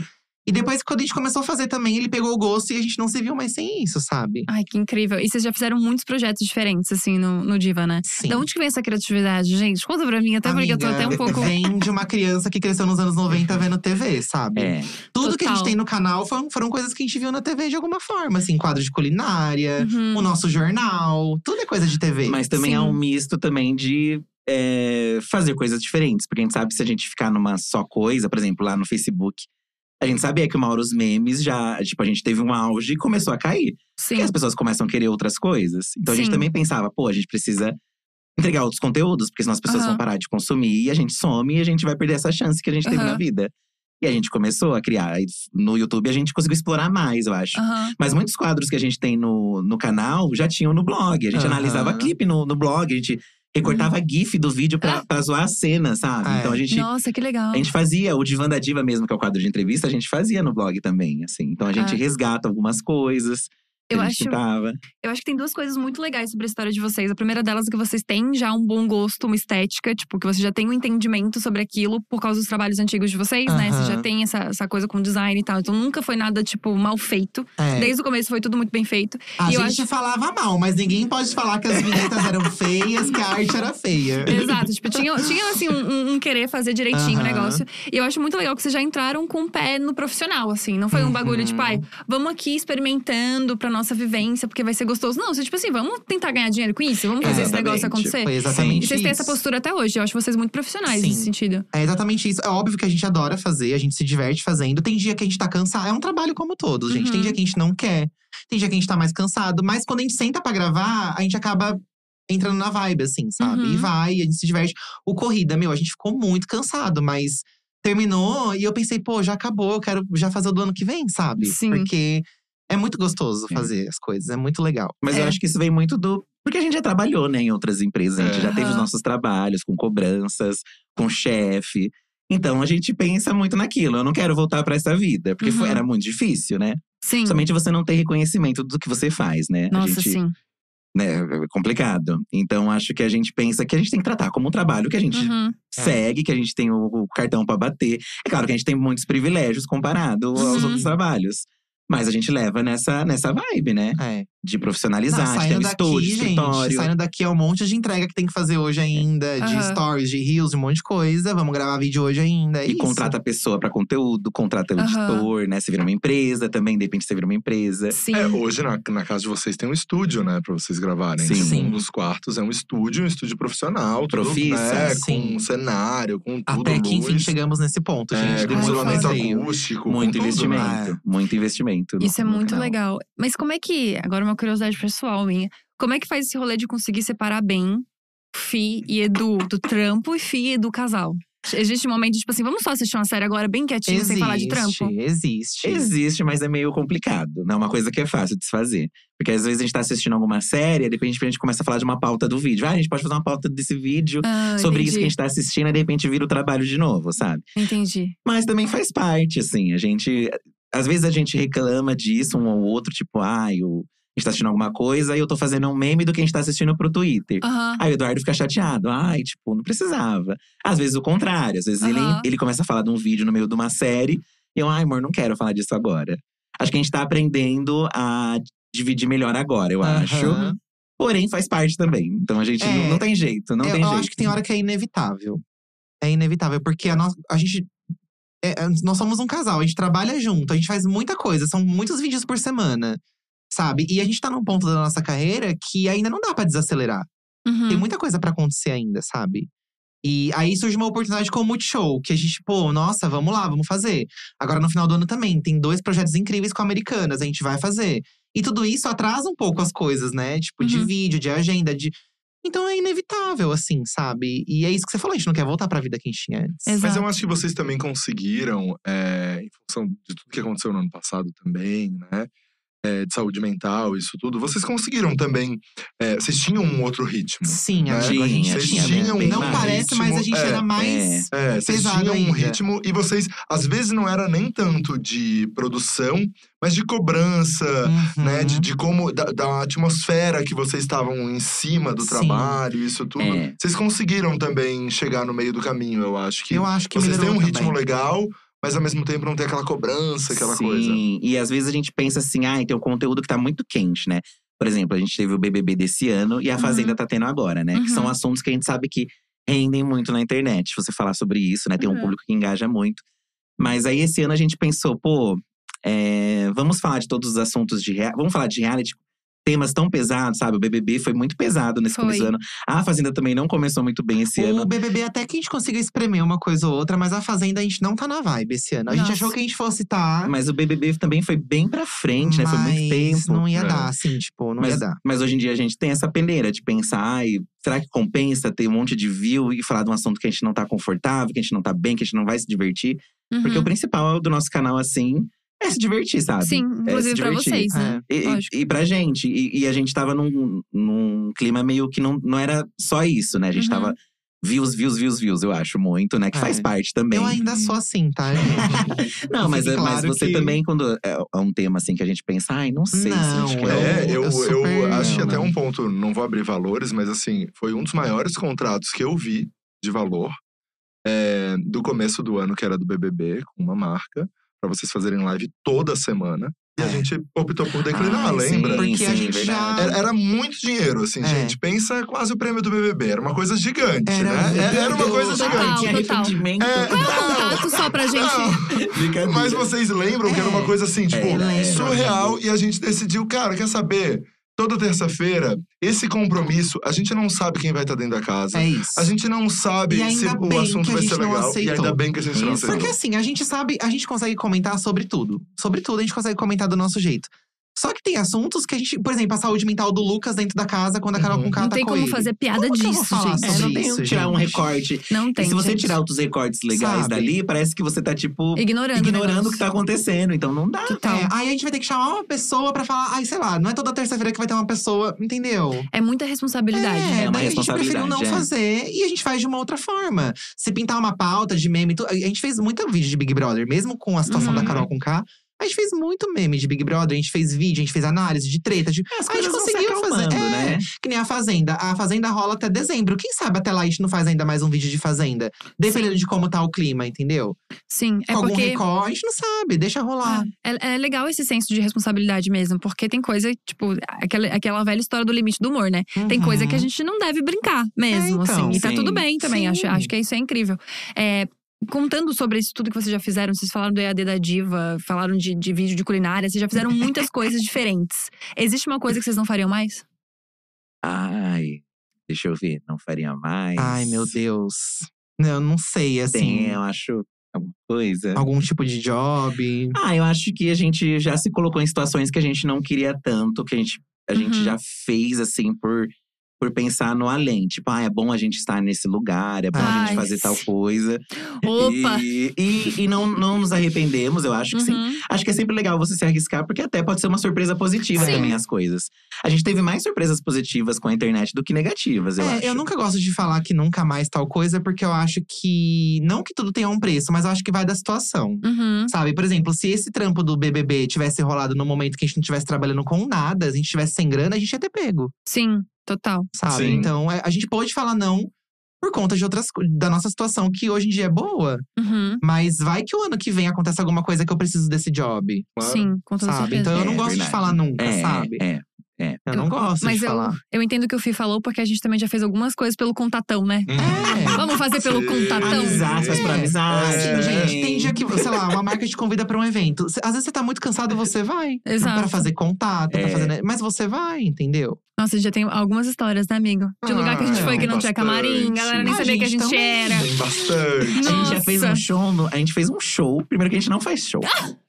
E depois, quando a gente começou a fazer também, ele pegou o gosto e a gente não se viu mais sem isso, sabe? Ai, que incrível. E vocês já fizeram muitos projetos diferentes, assim, no, no Diva, né? Sim. Da onde que vem essa criatividade, gente? Conta pra mim, até porque eu tô até um pouco. Vem de uma criança que cresceu nos anos 90 vendo TV, sabe? É. Tudo que a gente Total. tem no canal foram, foram coisas que a gente viu na TV de alguma forma. Assim, quadro de culinária, Uhum. o nosso jornal. Tudo é coisa de TV. Mas também Sim. há um misto também de é, fazer coisas diferentes. Porque a gente sabe que se a gente ficar numa só coisa, por exemplo, lá no Facebook. A gente sabia que uma hora os memes já, tipo, a gente teve um auge e começou a cair. Sim. Porque as pessoas começam a querer outras coisas. Então a gente Sim. também pensava, pô, a gente precisa entregar outros conteúdos, porque senão as pessoas Aham. vão parar de consumir e a gente some e a gente vai perder essa chance que a gente teve na vida. E a gente começou a criar. E no YouTube a gente conseguiu explorar mais, eu acho. Aham. Mas muitos quadros que a gente tem no, no canal já tinham no blog. A gente analisava clipe no, no blog, a gente recortava GIF do vídeo pra, pra zoar a cena, sabe? É. Então a gente. Nossa, que legal. A gente fazia, o Divan da Diva mesmo, que é o quadro de entrevista, a gente fazia no blog também, assim. Então a gente Ah. resgata algumas coisas. Eu acho-. Eu acho que tem duas coisas muito legais sobre a história de vocês. A primeira delas é que vocês têm já um bom gosto, uma estética, tipo, que você já tem um entendimento sobre aquilo por causa dos trabalhos antigos de vocês, né? Você já tem essa, essa coisa com design e tal. Então nunca foi nada, tipo, mal feito. É. Desde o começo foi tudo muito bem feito. A E eu gente acho- falava mal, mas ninguém pode falar que as vinhetas eram feias, que a arte era feia. Exato, tipo, tinha, tinha assim, um, um- querer fazer direitinho o negócio. E eu acho muito legal que vocês já entraram com o pé no profissional, assim. Não foi um bagulho, Uhum. tipo, ai, vamos aqui experimentando pra nossa vivência, porque vai ser gostoso. Não, você, tipo assim, vamos tentar ganhar dinheiro com isso? Vamos fazer esse Exatamente. negócio acontecer? Foi exatamente E vocês têm essa postura até hoje. Eu acho vocês muito profissionais Sim. nesse sentido. É exatamente isso. É óbvio que a gente adora fazer, a gente se diverte fazendo. Tem dia que a gente tá cansado. É um trabalho como todos, gente. Tem Uhum. dia que a gente não quer. Tem dia que a gente tá mais cansado. Mas quando a gente senta pra gravar, a gente acaba entrando na vibe, assim, sabe? Uhum. E vai, a gente se diverte. O Corrida, meu, a gente ficou muito cansado, mas terminou e eu pensei, pô, já acabou, eu quero já fazer o do ano que vem, sabe? Sim. Porque é muito gostoso É. fazer as coisas, é muito legal. Mas eu É. acho que isso vem muito do. Porque a gente já trabalhou, né, em outras empresas. A gente É. já teve os nossos trabalhos com cobranças, com chefe. Então a gente pensa muito naquilo. Eu não quero voltar pra essa vida, porque foi- Uhum. era muito difícil, né? Sim. Somente você não ter reconhecimento do que você faz, né? a Nossa, gente, sim. né, é complicado. Então acho que a gente pensa que a gente tem que tratar como um trabalho que a gente Uhum. segue, que a gente tem o, o cartão pra bater. É claro que a gente tem muitos privilégios comparado aos Uhum. outros trabalhos. Mas a gente leva nessa, nessa vibe, né? É. De Não, profissionalizar, de ter saindo um daqui, estúdio, gente, escritório. saindo daqui é um monte de entrega que tem que fazer hoje ainda. De Aham. stories, de reels, um monte de coisa. Vamos gravar vídeo hoje ainda. É E isso. contrata a pessoa pra conteúdo, contrata o Aham. editor, né? Você vira uma empresa também, de repente você vira uma empresa. Sim. É, hoje na, na casa de vocês tem um estúdio, né, pra vocês gravarem. Sim. Tipo, Sim. Um dos quartos é um estúdio, um estúdio profissional, tudo, Profissa, né, sim. com cenário, com tudo, Até que enfim chegamos nesse ponto, gente. é, com isolamento acústico, Muito com tudo, né? investimento. Muito investimento. no- Isso é no muito canal. legal. Mas como é que. Agora, uma curiosidade pessoal minha. Como é que faz esse rolê de conseguir separar bem Fi e Edu do trampo e Fi e Edu casal? Existe um momento de, tipo assim, vamos só assistir uma série agora bem quietinho, sem falar de trampo? Existe. Existe, mas é meio complicado. Não é uma coisa que é fácil de se fazer. Porque às vezes a gente tá assistindo alguma série, de repente a gente começa a falar de uma pauta do vídeo. Ah, a gente pode fazer uma pauta desse vídeo Ah, sobre entendi. isso que a gente tá assistindo, e de repente vira o trabalho de novo, sabe? Entendi. Mas também faz parte, assim. A gente. Às vezes a gente reclama disso um ou outro, tipo, ai, o- a gente tá assistindo alguma coisa e eu tô fazendo um meme do que a gente tá assistindo pro Twitter. Aham. Aí o Eduardo fica chateado. Ai, tipo, não precisava. Às vezes o contrário. Às vezes ele, Aham. ele começa a falar de um vídeo no meio de uma série. E eu, ai, amor, não quero falar disso agora. Acho que a gente tá aprendendo a dividir melhor agora, eu acho. Aham. Porém, faz parte também. Então a gente É. não, não tem jeito, não eu, tem eu jeito. acho que tem hora que é inevitável. É inevitável, porque a, nossa, a gente. é, é, nós somos um casal, a gente trabalha junto, a gente faz muita coisa, são muitos vídeos por semana, sabe? E a gente tá num ponto da nossa carreira que ainda não dá pra desacelerar. Uhum. Tem muita coisa pra acontecer ainda, sabe? E aí surge uma oportunidade com o Multishow, que a gente, pô, nossa, vamos lá, vamos fazer. Agora no final do ano também, tem dois projetos incríveis com americanas, a gente vai fazer. E tudo isso atrasa um pouco as coisas, né? Tipo, de Uhum. vídeo, de agenda, de. Então é inevitável, assim, sabe? E é isso que você falou, a gente não quer voltar pra vida que a gente tinha antes. Exato. Mas eu acho que vocês também conseguiram, é, em função de tudo que aconteceu no ano passado também, né? É, de saúde mental, isso tudo, vocês conseguiram também. é, vocês tinham um outro ritmo. Sim, né? a gente, a gente Tinha, Vocês tinha. tinham bem Não mais parece, mas a gente ritmo, era é, mais. É, vocês pesado tinham um ainda. ritmo e vocês, às vezes, não era nem tanto de produção, mas de cobrança, Uhum. né? De, de como, da, da atmosfera que vocês estavam em cima do Sim. trabalho, isso tudo. É. Vocês conseguiram também chegar no meio do caminho, eu acho que. Eu acho que vocês têm um ritmo também. legal, mas ao mesmo tempo não tem aquela cobrança, aquela Sim, coisa. e às vezes a gente pensa assim, ah, tem um conteúdo que tá muito quente, né? Por exemplo, a gente teve o BBB desse ano e a Uhum. Fazenda tá tendo agora, né? Que são Uhum. assuntos que a gente sabe que rendem muito na internet. Se você falar sobre isso, né? Tem um Uhum. público que engaja muito. Mas aí esse ano a gente pensou, pô, é, vamos falar de todos os assuntos de reality. Vamos falar de reality. Temas tão pesados, sabe? O BBB foi muito pesado nesse Foi. começo do ano. A Fazenda também não começou muito bem esse O ano. BBB até que a gente conseguiu espremer uma coisa ou outra, mas a Fazenda a gente não tá na vibe esse ano. A gente Nossa. achou que a gente fosse tá. Mas o BBB também foi bem pra frente, né? Foi muito mas tempo. Não ia É. dar, assim, tipo, não mas, ia dar. mas hoje em dia a gente tem essa peneira de pensar, ai, será que compensa ter um monte de view e falar de um assunto que a gente não tá confortável, que a gente não tá bem, que a gente não vai se divertir? Porque Uhum. o principal do nosso canal, assim, é se divertir, sabe? Sim, É inclusive se pra vocês, né? E, e- Lógico. e pra gente. E, e a gente tava num, num clima meio que não, não era só isso, né? A gente Uhum. tava views, views, views, views, eu acho muito, né? Que faz É. parte também. Eu ainda sou assim, tá, gente? Não, mas, mas claro você que- também, quando é, é um tema assim que a gente pensa, ai, não sei se a gente Não, quer. É, eu, eu eu, super acho que amo. até um ponto, não vou abrir valores, mas assim, foi um dos maiores contratos que eu vi de valor é, do começo do ano, que era do BBB, com uma marca, pra vocês fazerem live toda semana. E a É. gente optou por declinar, sim, lembra? Porque a sim, gente já. Era, era muito dinheiro, assim, É. gente. Pensa quase o prêmio do BBB. Era uma coisa gigante, Era né? É- Era uma coisa. Total, gigante. total. arrependimento. É, Qual é o contato só pra gente? Mas vocês lembram que era uma É. coisa assim, tipo, É, surreal. E a gente decidiu, cara, quer saber? Toda terça-feira, esse compromisso, a gente não sabe quem vai estar dentro da casa. É isso. A gente não sabe E se o assunto vai ser não legal. E aceitou. ainda bem que a gente não Isso. aceitou. Porque assim, a gente sabe, a gente consegue comentar sobre tudo. Sobre tudo, a gente consegue comentar do nosso jeito. Só que tem assuntos que a gente, por exemplo, a saúde mental do Lucas dentro da casa quando a Carol Uhum. com K Não tá tem com como ele. fazer piada Como que eu vou disso, falar gente. É, não tem isso, tirar um gente? recorte. Não tem. e se você gente. tirar outros recortes legais Sabe? dali, parece que você tá, tipo, Ignorando. o ignorando o negócio. que tá acontecendo. Então não dá. Total. É, aí a gente vai ter que chamar uma pessoa pra falar, ai, sei lá, não é toda terça-feira que vai ter uma pessoa, entendeu? É muita responsabilidade. É, É uma daí a gente preferiu não responsabilidade, é. fazer e a gente faz de uma outra forma. Se pintar uma pauta de meme, a gente fez muito vídeo de Big Brother, mesmo com a situação Uhum. da Carol com K. A gente fez muito meme de Big Brother, a gente fez vídeo, a gente fez análise de treta. De... As a gente conseguiu fazer. É, né? que nem a Fazenda. A Fazenda rola até dezembro. Quem sabe até lá a gente não faz ainda mais um vídeo de Fazenda. Dependendo de como tá o clima, entendeu? Sim, é Com algum porque. recorde, a gente não sabe, deixa rolar. É, é legal esse senso de responsabilidade mesmo, porque tem coisa, tipo, aquela, aquela velha história do limite do humor, né? Tem Uhum. coisa que a gente não deve brincar mesmo, É, então. assim. E tá Sim. tudo bem também. Sim. Acho, acho que isso é incrível. É, contando sobre isso tudo que vocês já fizeram, vocês falaram do EAD da Diva, falaram de, de vídeo de culinária, vocês já fizeram muitas coisas diferentes. Existe uma coisa que vocês não fariam mais? Ai, deixa eu ver. Não faria mais. Ai, meu Deus. Eu não sei, assim. Tem, eu acho, alguma coisa. Algum tipo de job. Ah, eu acho que a gente já se colocou em situações que a gente não queria tanto, que a gente, a gente Uhum. já fez, assim, por, por pensar no além. Tipo, ah, é bom a gente estar nesse lugar, é bom a Ai, gente fazer tal sim. coisa. Opa! E, e, e não, não nos arrependemos, eu acho que sim. Uhum. Acho que é sempre legal você se arriscar, porque até pode ser uma surpresa positiva Sim. também as coisas. A gente teve mais surpresas positivas com a internet do que negativas, eu é, acho. eu nunca gosto de falar que nunca mais tal coisa, porque eu acho que. Não que tudo tenha um preço, mas eu acho que vai da situação. Uhum. Sabe, por exemplo, se esse trampo do BBB tivesse rolado no momento que a gente não estivesse trabalhando com nada, a gente estivesse sem grana, a gente ia ter pego, Sim, total. sabe? Sim. Então, é, a gente pode falar não por conta de outras da nossa situação que hoje em dia é boa, Uhum. mas vai que o ano que vem acontece alguma coisa que eu preciso desse job, Claro. Sim, com toda sabe? certeza. Então eu não É, gosto verdade. de falar nunca, é, sabe? É, é. Eu não gosto Mas de eu, falar. eu entendo o que o Fih falou, porque a gente também já fez algumas coisas pelo contatão, né? É. Vamos fazer pelo Sim. contatão? Amizade, faz por É. amizade. É. também. Gente, tem dia que, sei lá, uma marca te convida pra um evento. Às vezes você tá muito cansado, você vai. Exato. Pra fazer contato, pra É. fazer. Mas você vai, entendeu? Nossa, já tem algumas histórias, né, amigo? De lugar que a gente Ah, foi que não tinha bastante. camarim, a galera nem Ah, sabia que a gente, também. era. Tem bastante. A gente já fez um Nossa. show, no- a gente fez um show. Primeiro que a gente não faz show.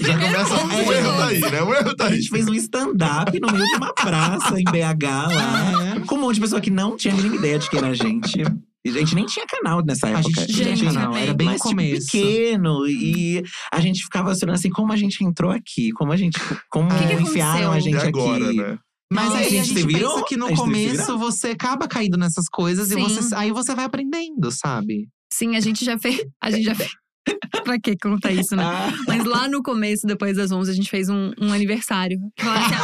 Já começa o erro tá aí, né? O erro tá A aí. gente fez um stand-up no meio de uma praça em BH lá. É. Com um monte de pessoa que não tinha a mínima ideia de quem era a gente. E a gente nem tinha canal nessa A época. gente Gente, tinha canal, era bem mas, tipo, começo. pequeno. E a gente ficava olhando assim, como a gente entrou aqui? Como a gente… Como que que enfiaram a gente E agora, aqui? né? Mas aí a a gente gente se virou, pensa que a no gente começo você acaba caindo nessas coisas e Sim. você, aí você vai aprendendo, sabe? Sim, a gente já fez. A gente já fez. pra que contar isso, né? Ah, Mas lá no começo, depois das 11, a gente fez um, um aniversário. Falaram assim,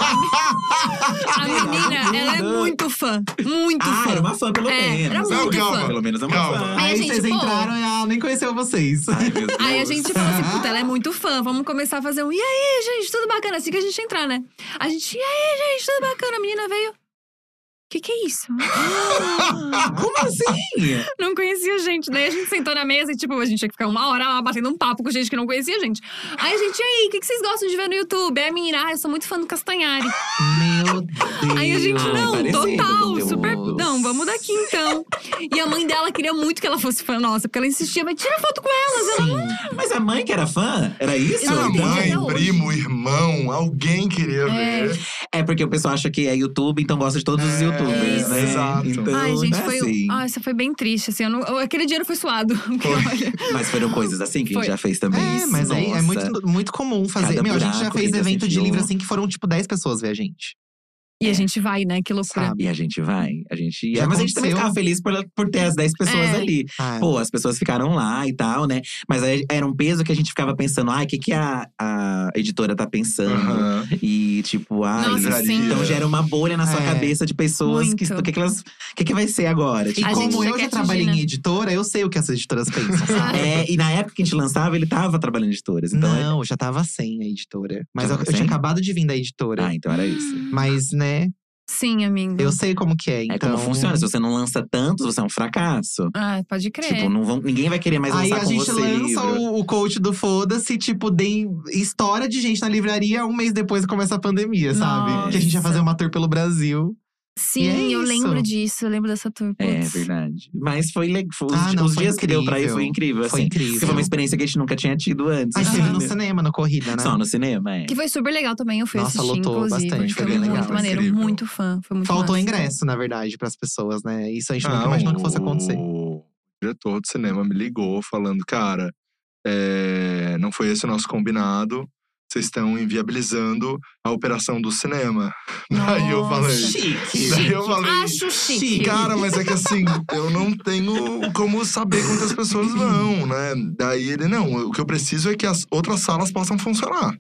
a, a menina, ela é muito fã. Muito ah, fã. era uma fã, pelo É, menos. era muito Não, fã. Pelo menos é uma Calma. fã. Aí Aí, gente, vocês pô- entraram e ela nem conheceu vocês. Ai. Aí a gente falou assim, puta, ela é muito fã, vamos começar a fazer um e aí, gente, tudo bacana, assim que a gente entrar, né? A gente, e aí, gente, tudo bacana, a menina veio. Que que é isso? Como assim? Não conhecia gente. Daí a gente sentou na mesa e, tipo, a gente tinha que ficar uma hora lá batendo um papo com gente que não conhecia a gente. Aí a gente, e aí, o que, que vocês gostam de ver no YouTube? Aí a menina, ah, eu sou muito fã do Castanhari. Meu Deus. Aí a gente, não, total, super. Não, vamos daqui então. E a mãe dela queria muito que ela fosse fã nossa, porque ela insistia, mas tira foto com elas. Ela, Sim. Mas a mãe que era fã? Era isso? Sua entendi mãe, primo, irmão, alguém queria É. ver. É porque o pessoal acha que é YouTube, então gosta de todos os É, youtubers, né? exato. Então, Ai, gente, não é foi. assim. Ai, isso foi bem triste, assim. eu não- aquele dinheiro foi suado. Olha, Mas foram coisas assim que a Foi. gente já fez também. É, mas aí é Nossa. muito, muito comum fazer. Cada Meu, a gente já buraco fez a evento de livro assim que foram tipo 10 pessoas ver a gente. E a gente vai, né? Que loucura. Sabe? E a gente vai, a gente Já Mas a gente também ficava feliz por, por ter as 10 pessoas É. ali. Ah, Pô, as pessoas ficaram lá e tal, né? Mas aí era um peso que a gente ficava pensando, ai, o que, que a, a editora tá pensando? E tipo, ai, Nossa, sim. então gera uma bolha na sua É. cabeça de pessoas que. Muito. O que, que elas. O que, que vai ser agora? E Tipo, gente como eu já trabalhei atingir, em editora, eu sei o que essas editoras pensam, sabe? É, e na época que a gente lançava, ele tava trabalhando em editoras. Então é- Não, eu já tava sem a editora. Mas eu, eu tinha acabado de vir da editora. Ah, então era isso. Mas, né, Sim, amigo. eu sei como que é. É Então… como funciona. Se você não lança tanto, você é um fracasso. Ah, pode crer. Tipo, não vão, ninguém vai querer mais Aí lançar a com gente você lança livro. o, o coach do Foda-se, tipo, tem história de gente na livraria um mês depois começa a pandemia, sabe? Que a gente ia fazer uma tour pelo Brasil. Sim, E é eu lembro disso. Eu lembro dessa tour. É verdade. Mas foi legal. Os, Ah, não, os foi dias que deu pra ir incrível. foi incrível. Foi assim. incrível. Foi uma experiência que a gente nunca tinha tido antes. A gente teve no cinema, no Corrida, né? Só no cinema, é. Que foi super legal também. Eu fui Nossa, assistir, lotou inclusive. bastante, foi foi bem muito legal, maneiro. incrível. Muito fã. Foi muito Faltou massa. ingresso, na verdade, pras pessoas, né? Isso a gente nunca Não, imaginou que fosse acontecer. O diretor de cinema me ligou falando, cara, é, não foi esse o nosso combinado. Vocês estão inviabilizando a operação do cinema. Daí eu Nossa. falei. Chique. Daí eu falei. Acho chique. Cara, mas é que assim, eu não tenho como saber quantas pessoas vão, né? Daí ele, não, o que eu preciso é que as outras salas possam funcionar.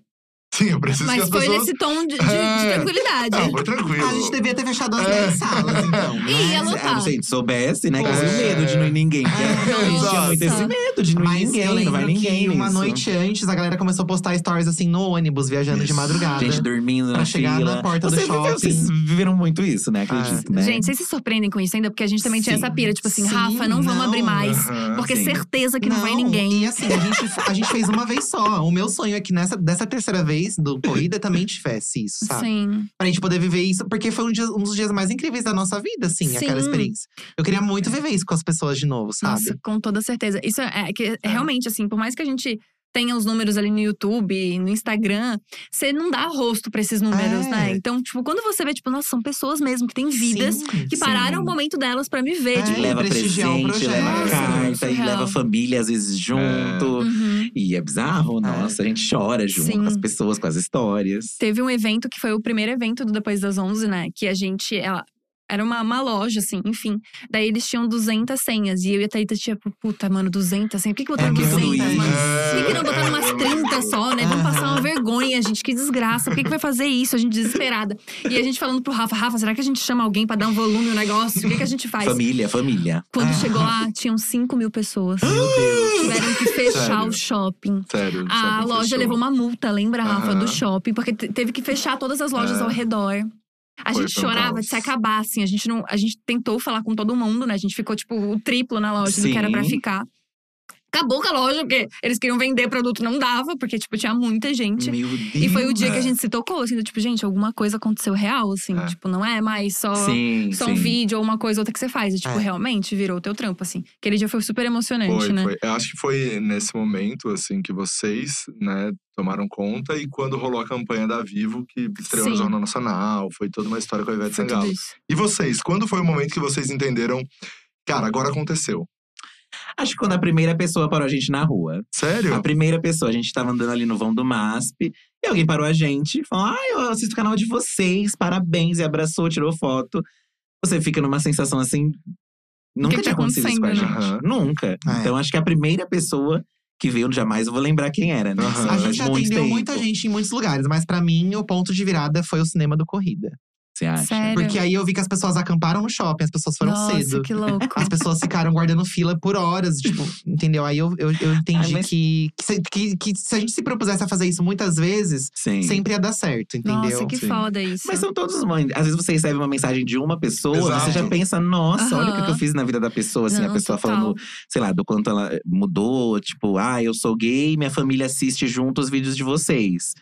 Sim, eu preciso que Mas as foi pessoas. nesse tom de, de- de É. tranquilidade. Não, foi tranquilo. A gente devia ter fechado as É. 10 salas, então. Ih, ia né? lotar. Ah, a gente soubesse, né? Que É. é. medo de não ir ninguém. É, a gente tinha muito esse medo de não ir Mas ninguém. não vai ninguém que uma nisso. noite antes, a galera começou a postar stories assim no ônibus, viajando de madrugada. Gente dormindo Pra chegar fila. na porta do Vocês shopping. viveram- Vocês viveram muito isso, né? Acredito, né? Gente, vocês se surpreendem com isso ainda? Porque a gente também tinha Sim. essa pira. Tipo assim, Sim, Rafa, não vamos não. abrir mais. Porque sim. certeza que não, vai E ninguém. assim, a gente, a gente fez uma vez só. O meu sonho é que nessa, dessa terceira vez do Corrida também tivesse isso, sabe? Sim. Pra gente poder viver isso, porque foi um, dia- um dos dias mais incríveis da nossa vida, assim, Sim. aquela experiência. Eu queria muito viver isso com as pessoas de novo, sabe? Nossa, com toda certeza. Isso é, é que realmente, assim, por mais que a gente tem os números ali no YouTube, no Instagram, você não dá rosto pra esses números, É. né? Então, tipo, quando você vê, tipo, nossa, são pessoas mesmo que têm vidas Sim, que sim. pararam o momento delas pra me ver. É, tipo, E leva presente, leva projeto. carta, e leva família às vezes junto. uhum. E é bizarro, nossa, a gente chora junto Sim. com as pessoas, com as histórias. Teve um evento que foi o primeiro evento do Depois das 11, né? Que a gente. Ela, era uma, uma loja, assim, enfim. Daí eles tinham 200 senhas. E eu e a Thaíta, tipo, puta, mano, 200 senhas. Por que, que botaram É muito 200, isso. mano? É. Por que, que não botaram umas 30 só, né? Vamos passar uma vergonha, gente. Que desgraça. Por que, que vai fazer isso? A gente desesperada. E a gente falando pro Rafa, Rafa, será que a gente chama alguém pra dar um volume no negócio? O que, que a gente faz? Família, família. Quando Ah. chegou lá, tinham 5 mil pessoas. Meu Deus. Tiveram que fechar Sério? o shopping. Sério. A shopping loja fechou. levou uma multa, lembra, Rafa, Aham. do shopping, porque te- teve que fechar todas as lojas É. ao redor. A Foi, gente chorava caos. de se acabar, assim. A gente, não, a gente tentou falar com todo mundo, né? A gente ficou, tipo, o triplo na loja do que era pra Sim. ficar. Acabou com a loja, porque eles queriam vender produto, não dava, porque, tipo, tinha muita gente. Meu Deus. E foi o dia que a É. gente se tocou, assim, do tipo, gente, alguma coisa aconteceu real, assim. É. Tipo, não é mais só, Sim, só sim. um vídeo ou uma coisa ou outra que você faz. É, tipo, É. realmente virou o teu trampo, assim. Aquele dia foi super emocionante, Foi, né? foi. Eu acho que foi nesse momento, assim, que vocês, né, tomaram conta. E quando rolou a campanha da Vivo, que estreou no Sim. Jornal Nacional. Foi toda uma história com a Ivete Sangalo. E vocês, quando foi o momento que vocês entenderam… Cara, agora aconteceu. Acho que quando a primeira pessoa parou a gente na rua. Sério? A primeira pessoa, a gente tava andando ali no vão do MASP. E alguém parou a gente, falou: Ah, eu assisto o canal de vocês, parabéns. E abraçou, tirou foto. Você fica numa sensação assim. Nunca que tinha tá acontecido isso com a gente. acontecendo, Nunca. É. Então acho que a primeira pessoa que veio, jamais eu vou lembrar quem era, né? Assim, A gente atendeu muita gente em muitos lugares, mas pra mim o ponto de virada foi o cinema do Corrida. Você acha? Sério. Porque aí eu vi que as pessoas acamparam no shopping, as pessoas foram Nossa, cedo. que louco. As pessoas ficaram guardando fila por horas, tipo, entendeu? Aí eu, eu, eu entendi Ai, mas- que, que, se- que, que se a gente se propusesse a fazer isso muitas vezes, Sim. sempre ia dar certo, entendeu? Nossa, que Sim. foda isso. Mas são todos mães. Às vezes você recebe uma mensagem de uma pessoa, Exato. você já pensa, nossa, olha o que eu fiz na vida da pessoa. Assim, a Não, pessoa total. falando, sei lá, do quanto ela mudou, tipo, ah, eu sou gay, minha família assiste junto os vídeos de vocês.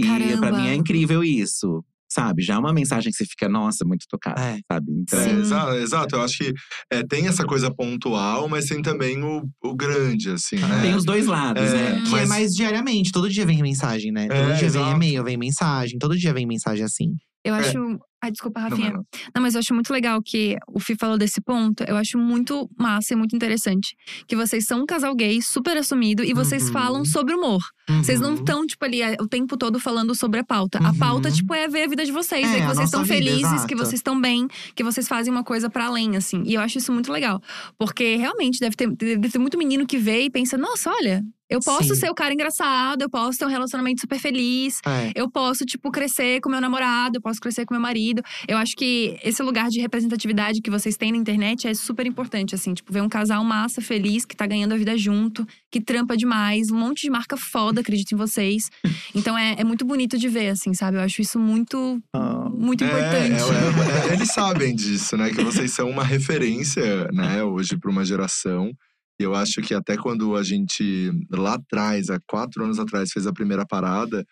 E Caramba. pra mim é incrível isso. Sabe? Já é uma mensagem que você fica, nossa, muito tocada. É. Sabe? Então. É, exato, exato. Eu acho que é, tem essa coisa pontual, mas tem também o, o grande, assim, né? Tem os dois lados, É, né? Que é mais diariamente, todo dia vem mensagem, né? Todo É, dia vem exato. e-mail, vem mensagem, todo dia vem mensagem assim. Eu É. acho. Ai, desculpa, Não, Rafinha. não, Não, não. mas eu acho muito legal que o Fih falou desse ponto. Eu acho muito massa e muito interessante. Que vocês são um casal gay super assumido e vocês Uhum. falam sobre humor. Vocês não Uhum. estão, tipo, ali é, o tempo todo falando sobre a pauta. A Uhum. pauta, tipo, é ver a vida de vocês. É, ver que a vocês estão felizes, exato. que vocês estão bem, que vocês fazem uma coisa pra além, assim. E eu acho isso muito legal. Porque realmente deve ter, deve ter muito menino que vê e pensa: nossa, olha, eu posso Sim. ser o cara engraçado, eu posso ter um relacionamento super feliz. É. Eu posso, tipo, crescer com meu namorado, eu posso crescer com meu marido. Eu acho que esse lugar de representatividade que vocês têm na internet é super importante, assim. Tipo, ver um casal massa, feliz, que tá ganhando a vida junto, que trampa demais. Um monte de marca foda, acredito em vocês. Então, é, é muito bonito de ver, assim, sabe? Eu acho isso muito, Ah. muito É, importante. é, é, é, eles sabem disso, né? Que vocês são uma referência, né, hoje para uma geração. E eu acho que até quando a gente, lá atrás, há quatro anos atrás, fez a primeira parada,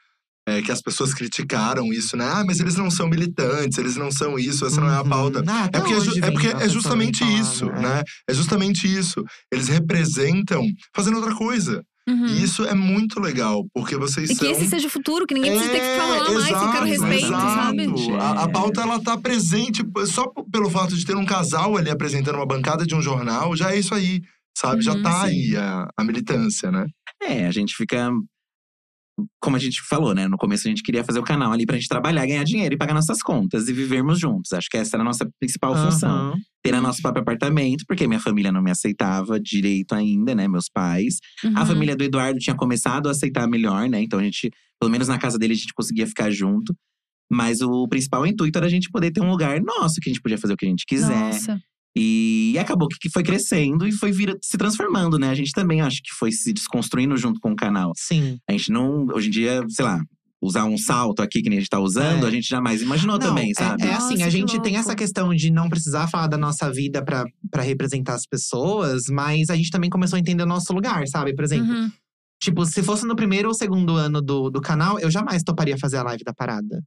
é que as pessoas criticaram isso, né? Ah, mas eles não são militantes, eles não são isso, essa não é a Uhum. pauta. Ah, até É porque, é, é porque é justamente isso, é. né? É justamente isso. Eles representam fazendo outra coisa. Uhum. E isso é muito legal, porque vocês E que são. esse seja o futuro, que ninguém precisa ter que ficar lá É, mais, que eu quero exato, respeito, exato. sabe? A, a pauta ela tá presente só pelo fato de ter um casal ali apresentando uma bancada de um jornal, já é isso aí, sabe? já Uhum, tá sim. aí a, a militância, né? É, a gente fica. Como a gente falou, né? No começo a gente queria fazer o canal ali pra gente trabalhar, ganhar dinheiro e pagar nossas contas e vivermos juntos. Acho que essa era a nossa principal função. Aham. Ter a nosso próprio apartamento, porque minha família não me aceitava direito ainda, né? Meus pais. A Uhum. família do Eduardo tinha começado a aceitar melhor, né? Então a gente, pelo menos na casa dele, a gente conseguia ficar junto. Mas o principal intuito era a gente poder ter um lugar nosso, que a gente podia fazer o que a gente quiser. Nossa. E acabou que foi crescendo e foi vir, se transformando, né? A gente também acho que foi se desconstruindo junto com o canal. Sim. A gente não, hoje em dia, sei lá, usar um salto aqui que nem a gente tá usando, É. a gente jamais imaginou Não, também, é- sabe? É, Nossa, assim, a que gente tem louco. essa questão de não precisar falar da nossa vida pra, pra representar as pessoas, mas a gente também começou a entender o nosso lugar, sabe? Por exemplo, Uhum. tipo, se fosse no primeiro ou segundo ano do, do canal, eu jamais toparia fazer a live da parada.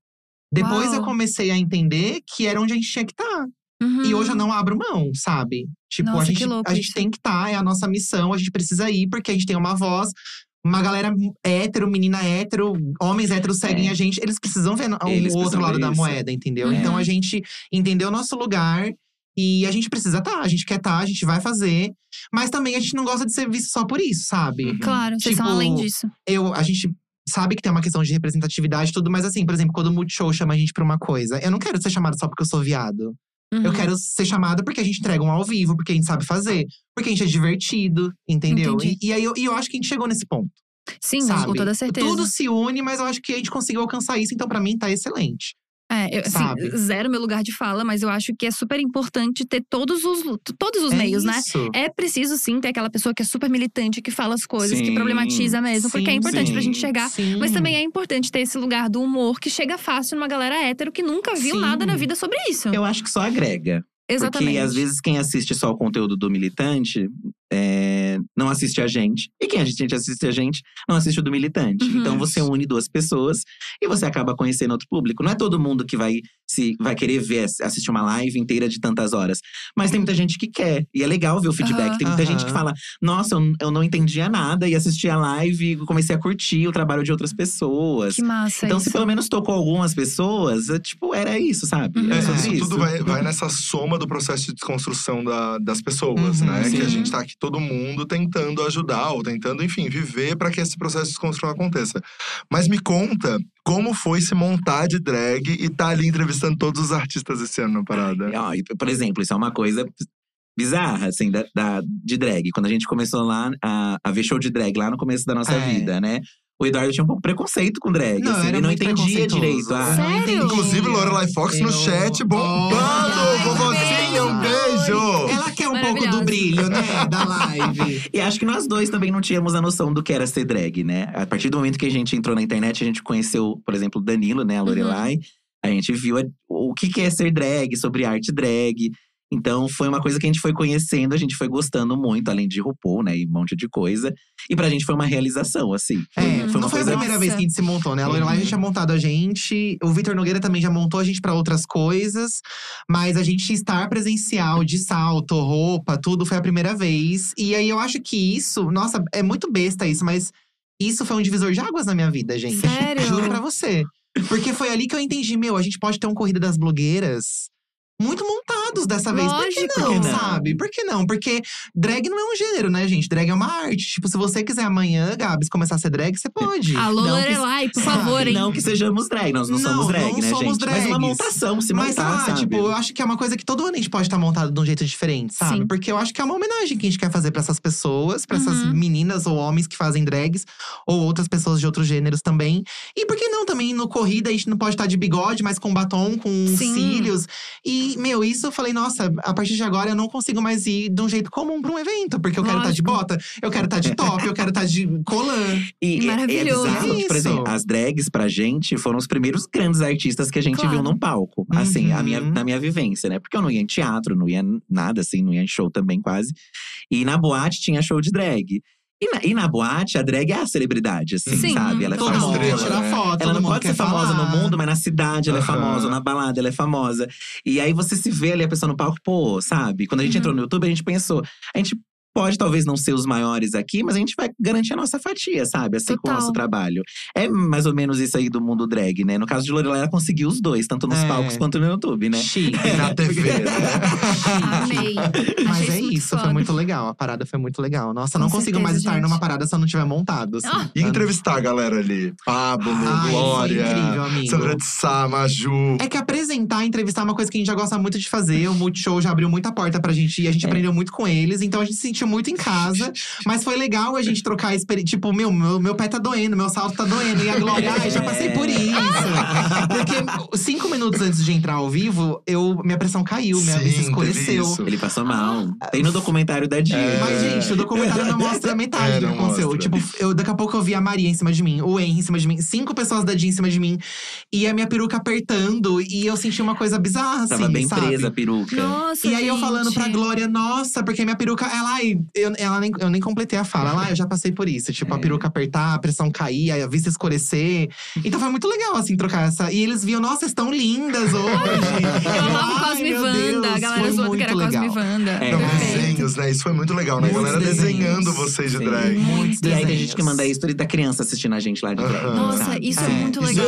Depois Uau. eu comecei a entender que era onde a gente tinha que estar. Uhum. E hoje eu não abro mão, sabe? Tipo, Nossa, a que gente, louco a gente tem que estar, é a nossa missão, a gente precisa ir, porque a gente tem uma voz. uma galera hétero, menina hétero, homens héteros seguem É. a gente, eles precisam ver Eles o outro lado da isso. moeda, entendeu? Uhum. Então a gente entendeu o nosso lugar e a gente precisa estar, a gente quer estar, a gente vai fazer, mas também a gente não gosta de ser visto só por isso, sabe? Uhum. Claro, vocês são Tipo, além disso. Eu, a gente sabe que tem uma questão de representatividade e tudo, mas assim, por exemplo, quando o Multishow chama a gente pra uma coisa, eu não quero ser chamado só porque eu sou viado. Eu Uhum. quero ser chamada porque a gente entrega um ao vivo, porque a gente sabe fazer, porque a gente é divertido, entendeu? E, e aí eu, e eu acho que a gente chegou nesse ponto. Sim, sabe? com toda certeza. Tudo se une, mas eu acho que a gente conseguiu alcançar isso, então pra mim tá excelente. É, eu, assim, zero meu lugar de fala, mas eu acho que é super importante ter todos os, todos os é meios, né? isso. É preciso sim ter aquela pessoa que é super militante, que fala as coisas, que Sim, problematiza mesmo, porque é sim, importante pra sim. gente chegar. Sim. Mas também é importante ter esse lugar do humor que chega fácil numa galera hétero que nunca viu Sim. nada na vida sobre isso. Eu acho que só agrega. Exatamente. Porque às vezes quem assiste só o conteúdo do militante é, não assiste a gente. E quem a gente assiste a gente não assiste o do militante. Uhum. Então você une duas pessoas e você acaba conhecendo outro público. Não é todo mundo que vai se vai querer ver, assistir uma live inteira de tantas horas. Mas tem muita gente que quer. E é legal ver o feedback. Aham. Tem muita gente que fala: Nossa, eu, eu não entendia nada. E assisti a live e comecei a curtir o trabalho de outras pessoas. Que massa Então, isso. se pelo menos tocou algumas pessoas, é, tipo, era isso, sabe? Uhum. É É, isso isso. tudo vai, vai nessa soma do processo de desconstrução da- das pessoas, Uhum, né? Que a sim. gente tá aqui todo mundo tentando ajudar, ou tentando, enfim, viver para que esse processo de desconstrução aconteça. Mas me conta como foi se montar de drag e tá ali entrevistando todos os artistas esse ano na parada. Ó, e, por exemplo, isso é uma coisa bizarra, assim, da, da- de drag. Quando a gente começou lá a, a ver show de drag lá no começo da nossa É. vida, né? O Eduardo tinha um pouco de preconceito com drag. Não, assim, ele não entendia direito. a- Eu não Sério? Inclusive, Lorelai Fox no Eu- chat bombando! Vovocinha, um beijo! Um pouco do brilho, né? Da live. E acho que nós dois também não tínhamos a noção do que era ser drag, né? A partir do momento que a gente entrou na internet, a gente conheceu, por exemplo, o Danilo, né? A Lorelai. A gente viu a- o que que é ser drag, sobre arte drag. Então, foi uma coisa que a gente foi conhecendo, a gente foi gostando muito, além de RuPaul, né? E um monte de coisa. E pra gente foi uma realização, assim. Foi, É, foi não uma foi a coisa primeira vez que a gente se montou, né? A Lorelai Uhum. já tinha montado a gente, o Vitor Nogueira também já montou a gente pra outras coisas, mas a gente estar presencial de salto, roupa, tudo foi a primeira vez. E aí eu acho que isso, nossa, é muito besta isso, mas isso foi um divisor de águas na minha vida, gente. Sério? Juro pra você. Porque foi ali que eu entendi, meu, a gente pode ter um corrida das blogueiras. Muito dessa vez. Por que Lógico. não, Por que não? sabe? Por que não? Porque drag não é um gênero, né, gente? Drag é uma arte. Tipo, se você quiser amanhã, Gabs, começar a ser drag, você pode. Alô, Lorelai, por sabe, favor, hein? Não que sejamos drag, nós não, Não, somos drag, não né, somos gente? Mas uma drags. montação, se Mas, montar, ah, sabe? tipo, eu acho que é uma coisa que todo ano a gente pode estar montado de um jeito diferente, sabe? Sim. Porque eu acho que é uma homenagem que a gente quer fazer pra essas pessoas, pra essas Uhum. meninas ou homens que fazem drags, ou outras pessoas de outros gêneros também. E por que não também no corrida a gente não pode estar de bigode, mas com batom, com Sim. cílios? E, meu, isso falei, nossa, a partir de agora eu não consigo mais ir de um jeito comum pra um evento, porque eu quero estar de Lógico. bota, eu quero estar de top, eu quero estar de colã. E é- Maravilhoso. É bizarro que, por exemplo, as drags pra gente foram os primeiros grandes artistas que a gente Claro. viu num palco. Assim, a minha, Uhum. na minha vivência, né? Porque eu não ia em teatro, não ia em nada, assim, não ia em show também quase. E na boate tinha show de drag. E na, e na boate, a drag é a celebridade, assim, Sim, sabe? Ela é mundo famosa. quer estrela, tirar né? foto, Ela não mundo pode ser famosa falar. no mundo, mas na cidade ela é Aham. famosa, na balada ela é famosa. E aí você se vê ali, a pessoa no palco, pô, sabe? Quando a gente Uhum. entrou no YouTube, a gente pensou, a gente pode talvez não ser os maiores aqui, mas a gente vai garantir a nossa fatia, sabe? Assim, com o Total. nosso trabalho. É mais ou menos isso aí do mundo drag, né? No caso de Lorelai, ela conseguiu os dois, tanto nos É. palcos quanto no YouTube, né? Chique. E na TV, né? Amei. Mas Achei é isso, foi foda. muito legal. A parada foi muito legal. Nossa, Com não consigo certeza, mais estar gente. numa parada se eu não tiver montado. Assim. Ah. E entrevistar a galera ali. Pablo, Ai, Glória, foi incrível, amigo. Sandra de Sá, Maju. É que apresentar, entrevistar é uma coisa que a gente já gosta muito de fazer. O Multishow já abriu muita porta pra gente e a gente É. aprendeu muito com eles. Então a gente se muito em casa. Mas foi legal a gente trocar a experiência. Tipo, meu, meu, meu pé tá doendo, meu salto tá doendo. E a Glória, ai, já passei por isso. Porque cinco minutos antes de entrar ao vivo, eu, minha pressão caiu, minha Sim, vista escureceu. isso. Ele passou mal. Tem no documentário da Dia. É. Mas, gente, o documentário não mostra metade É, do que aconteceu. mostra. Tipo, eu, daqui a pouco eu vi a Maria em cima de mim, o Henry em cima de mim, cinco pessoas da Dia em cima de mim. E a minha peruca apertando. E eu senti uma coisa bizarra, assim, Tava bem sabe? presa a peruca. Nossa, E aí eu gente. falando pra Glória, nossa, porque minha peruca, ela, ai, eu, ela nem, eu nem completei a fala. Ela, ai, eu já passei por isso. Tipo, a É. peruca apertar, a pressão cair, a vista escurecer. Então foi muito legal, assim, trocar essa. E eles viam, nossa, estão lindas hoje. Eu amava Cosme Wanda. Deus, A galera foi zoando que era muito Cosme legal. Wanda. É, Não, Perfeito. desenhos, né? Isso foi muito legal, né? A galera desenhos. desenhando vocês de Sim. drag. Muitos E aí tem gente desenhos. que manda history da criança assistindo a gente lá de drag. Nossa, sabe? isso é, É, muito legal.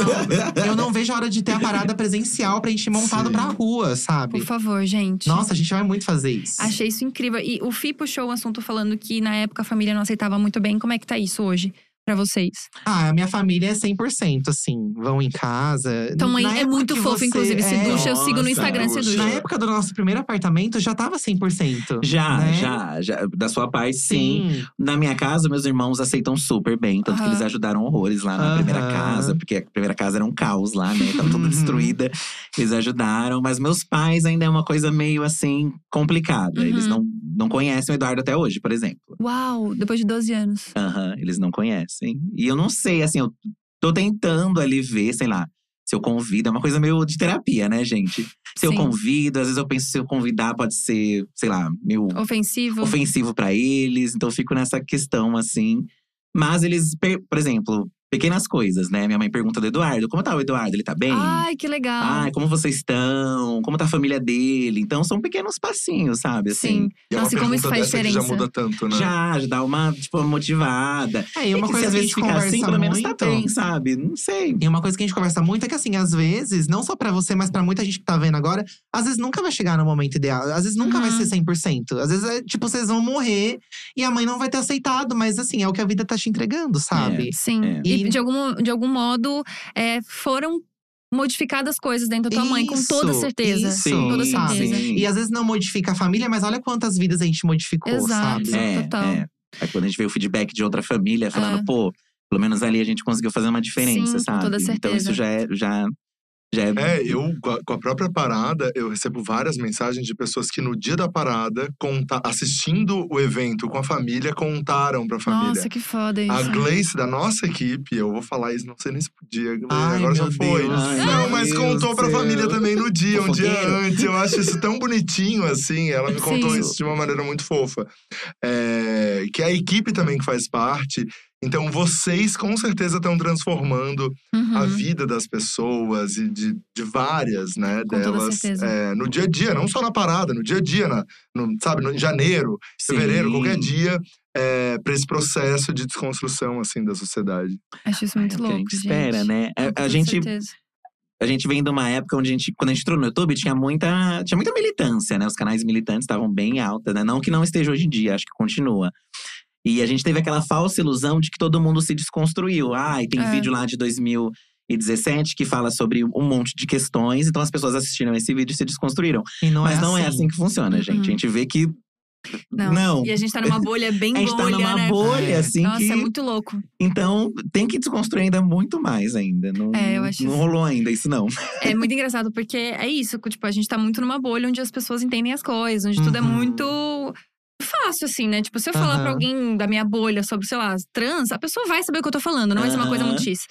Eu não vejo a hora de ter a parada presencial pra gente ir montado Sim. pra rua, sabe? Por favor, gente. Nossa, a gente vai muito fazer isso. Achei isso incrível. E o Fi puxou o assunto falando que na época a família não aceitava muito bem. Como é que tá isso hoje pra vocês? Ah, a minha família é 100%, assim. Vão em casa. Tua mãe é muito que fofa, você- inclusive. Se é, ducha, eu sigo no Instagram, se ducha. ducha. Na época do nosso primeiro apartamento, já tava 100%. Já, né? já, já. Da sua parte, sim. Na minha casa, meus irmãos aceitam super bem. Tanto que Aham. eles ajudaram horrores lá na Aham. primeira casa. Porque a primeira casa era um caos lá, né? Tava toda Uhum. destruída. Eles ajudaram. Mas meus pais ainda é uma coisa meio assim, complicada. Eles Uhum. não, não conhecem o Eduardo até hoje, por exemplo. Uau, depois de 12 anos. Aham, eles não conhecem. E eu não sei, assim, eu tô tentando ali ver, sei lá, se eu convido. É uma coisa meio de terapia, né, gente? Se eu Sim. convido, às vezes eu penso se eu convidar pode ser, sei lá, meio Ofensivo. ofensivo pra eles. Então eu fico nessa questão, assim. Mas eles, por exemplo, pequenas coisas, né? Minha mãe pergunta do Eduardo: como tá o Eduardo? Ele tá bem? Ai, que legal. Ai, como vocês estão? Como tá a família dele? Então são pequenos passinhos, sabe? Assim, Sim. E é uma Nossa, e como isso faz que diferença? já muda tanto, né? Já, já dá uma, tipo, motivada. É, e uma que coisa se às que a vezes gente fica conversa assim, pelo menos muito. tá bem, sabe? Não sei. E uma coisa que a gente conversa muito é que, assim, às vezes, não só pra você, mas pra muita gente que tá vendo agora, às vezes nunca vai chegar no momento ideal. Às vezes nunca vai Uhum. ser 100%. Às vezes é tipo, vocês vão morrer e a mãe não vai ter aceitado, mas assim, é o que a vida tá te entregando, sabe? Sim. É. E, De, algum, de algum modo, é, foram modificadas coisas dentro da tua mãe, com toda Isso, certeza. isso, com toda certeza. sim. E às vezes não modifica a família, mas olha quantas vidas a gente modificou, Exato. sabe? É, total. é. Aí quando a gente vê o feedback de outra família falando, É. pô, pelo menos ali a gente conseguiu fazer uma diferença, Sim, com sabe? toda Então certeza. isso já é. Já, já é, É, eu, com a- própria parada, eu recebo várias mensagens de pessoas que no dia da parada, conta, assistindo o evento com a família, contaram pra família. Nossa, que foda isso. A Gleice da nossa equipe, eu vou falar isso, não sei nem se podia, Gleice, Ai, agora já foi. Deus. Ai, não, mas Deus contou do pra céu. família também no dia, um dia antes. Eu acho isso tão bonitinho, assim. Ela me contou Sim. isso de uma maneira muito fofa. É, que a equipe também que faz parte. Então, vocês com certeza estão transformando Uhum. a vida das pessoas e de, de várias, né, Com toda delas. certeza. é, no dia a dia, não só na parada, no dia a dia, na, no, sabe, no, em janeiro, fevereiro, Sim. qualquer dia, é, para esse processo de desconstrução, assim, da sociedade. Acho isso É muito que louco, a gente gente. espera, né? Com A, a gente, certeza. a gente vem de uma época onde a gente, quando a gente entrou no YouTube, tinha muita, tinha muita militância, né? Os canais militantes estavam bem alta, né? Não que não esteja hoje em dia, acho que continua. E a gente teve aquela falsa ilusão de que todo mundo se desconstruiu. Ah, e tem É. vídeo lá de 2017 que fala sobre um monte de questões, então as pessoas assistiram esse vídeo e se desconstruíram. E não Mas é não assim. é assim que funciona, gente. Uhum. A gente vê que. Não. Não. E a gente tá numa bolha bem A gente bolha, tá numa né? bolha, É. assim, Nossa, que. é muito louco. Então, tem que desconstruir ainda muito mais ainda. Não, É, eu acho não isso. rolou ainda isso, não. É muito engraçado, porque é isso. Tipo, a gente tá muito numa bolha onde as pessoas entendem as coisas, onde tudo é Uhum. muito fácil, assim, né? Tipo, se eu falar pra alguém da minha bolha sobre, sei lá, trans, a pessoa vai saber o que eu tô falando, não vai ser uma coisa muito X.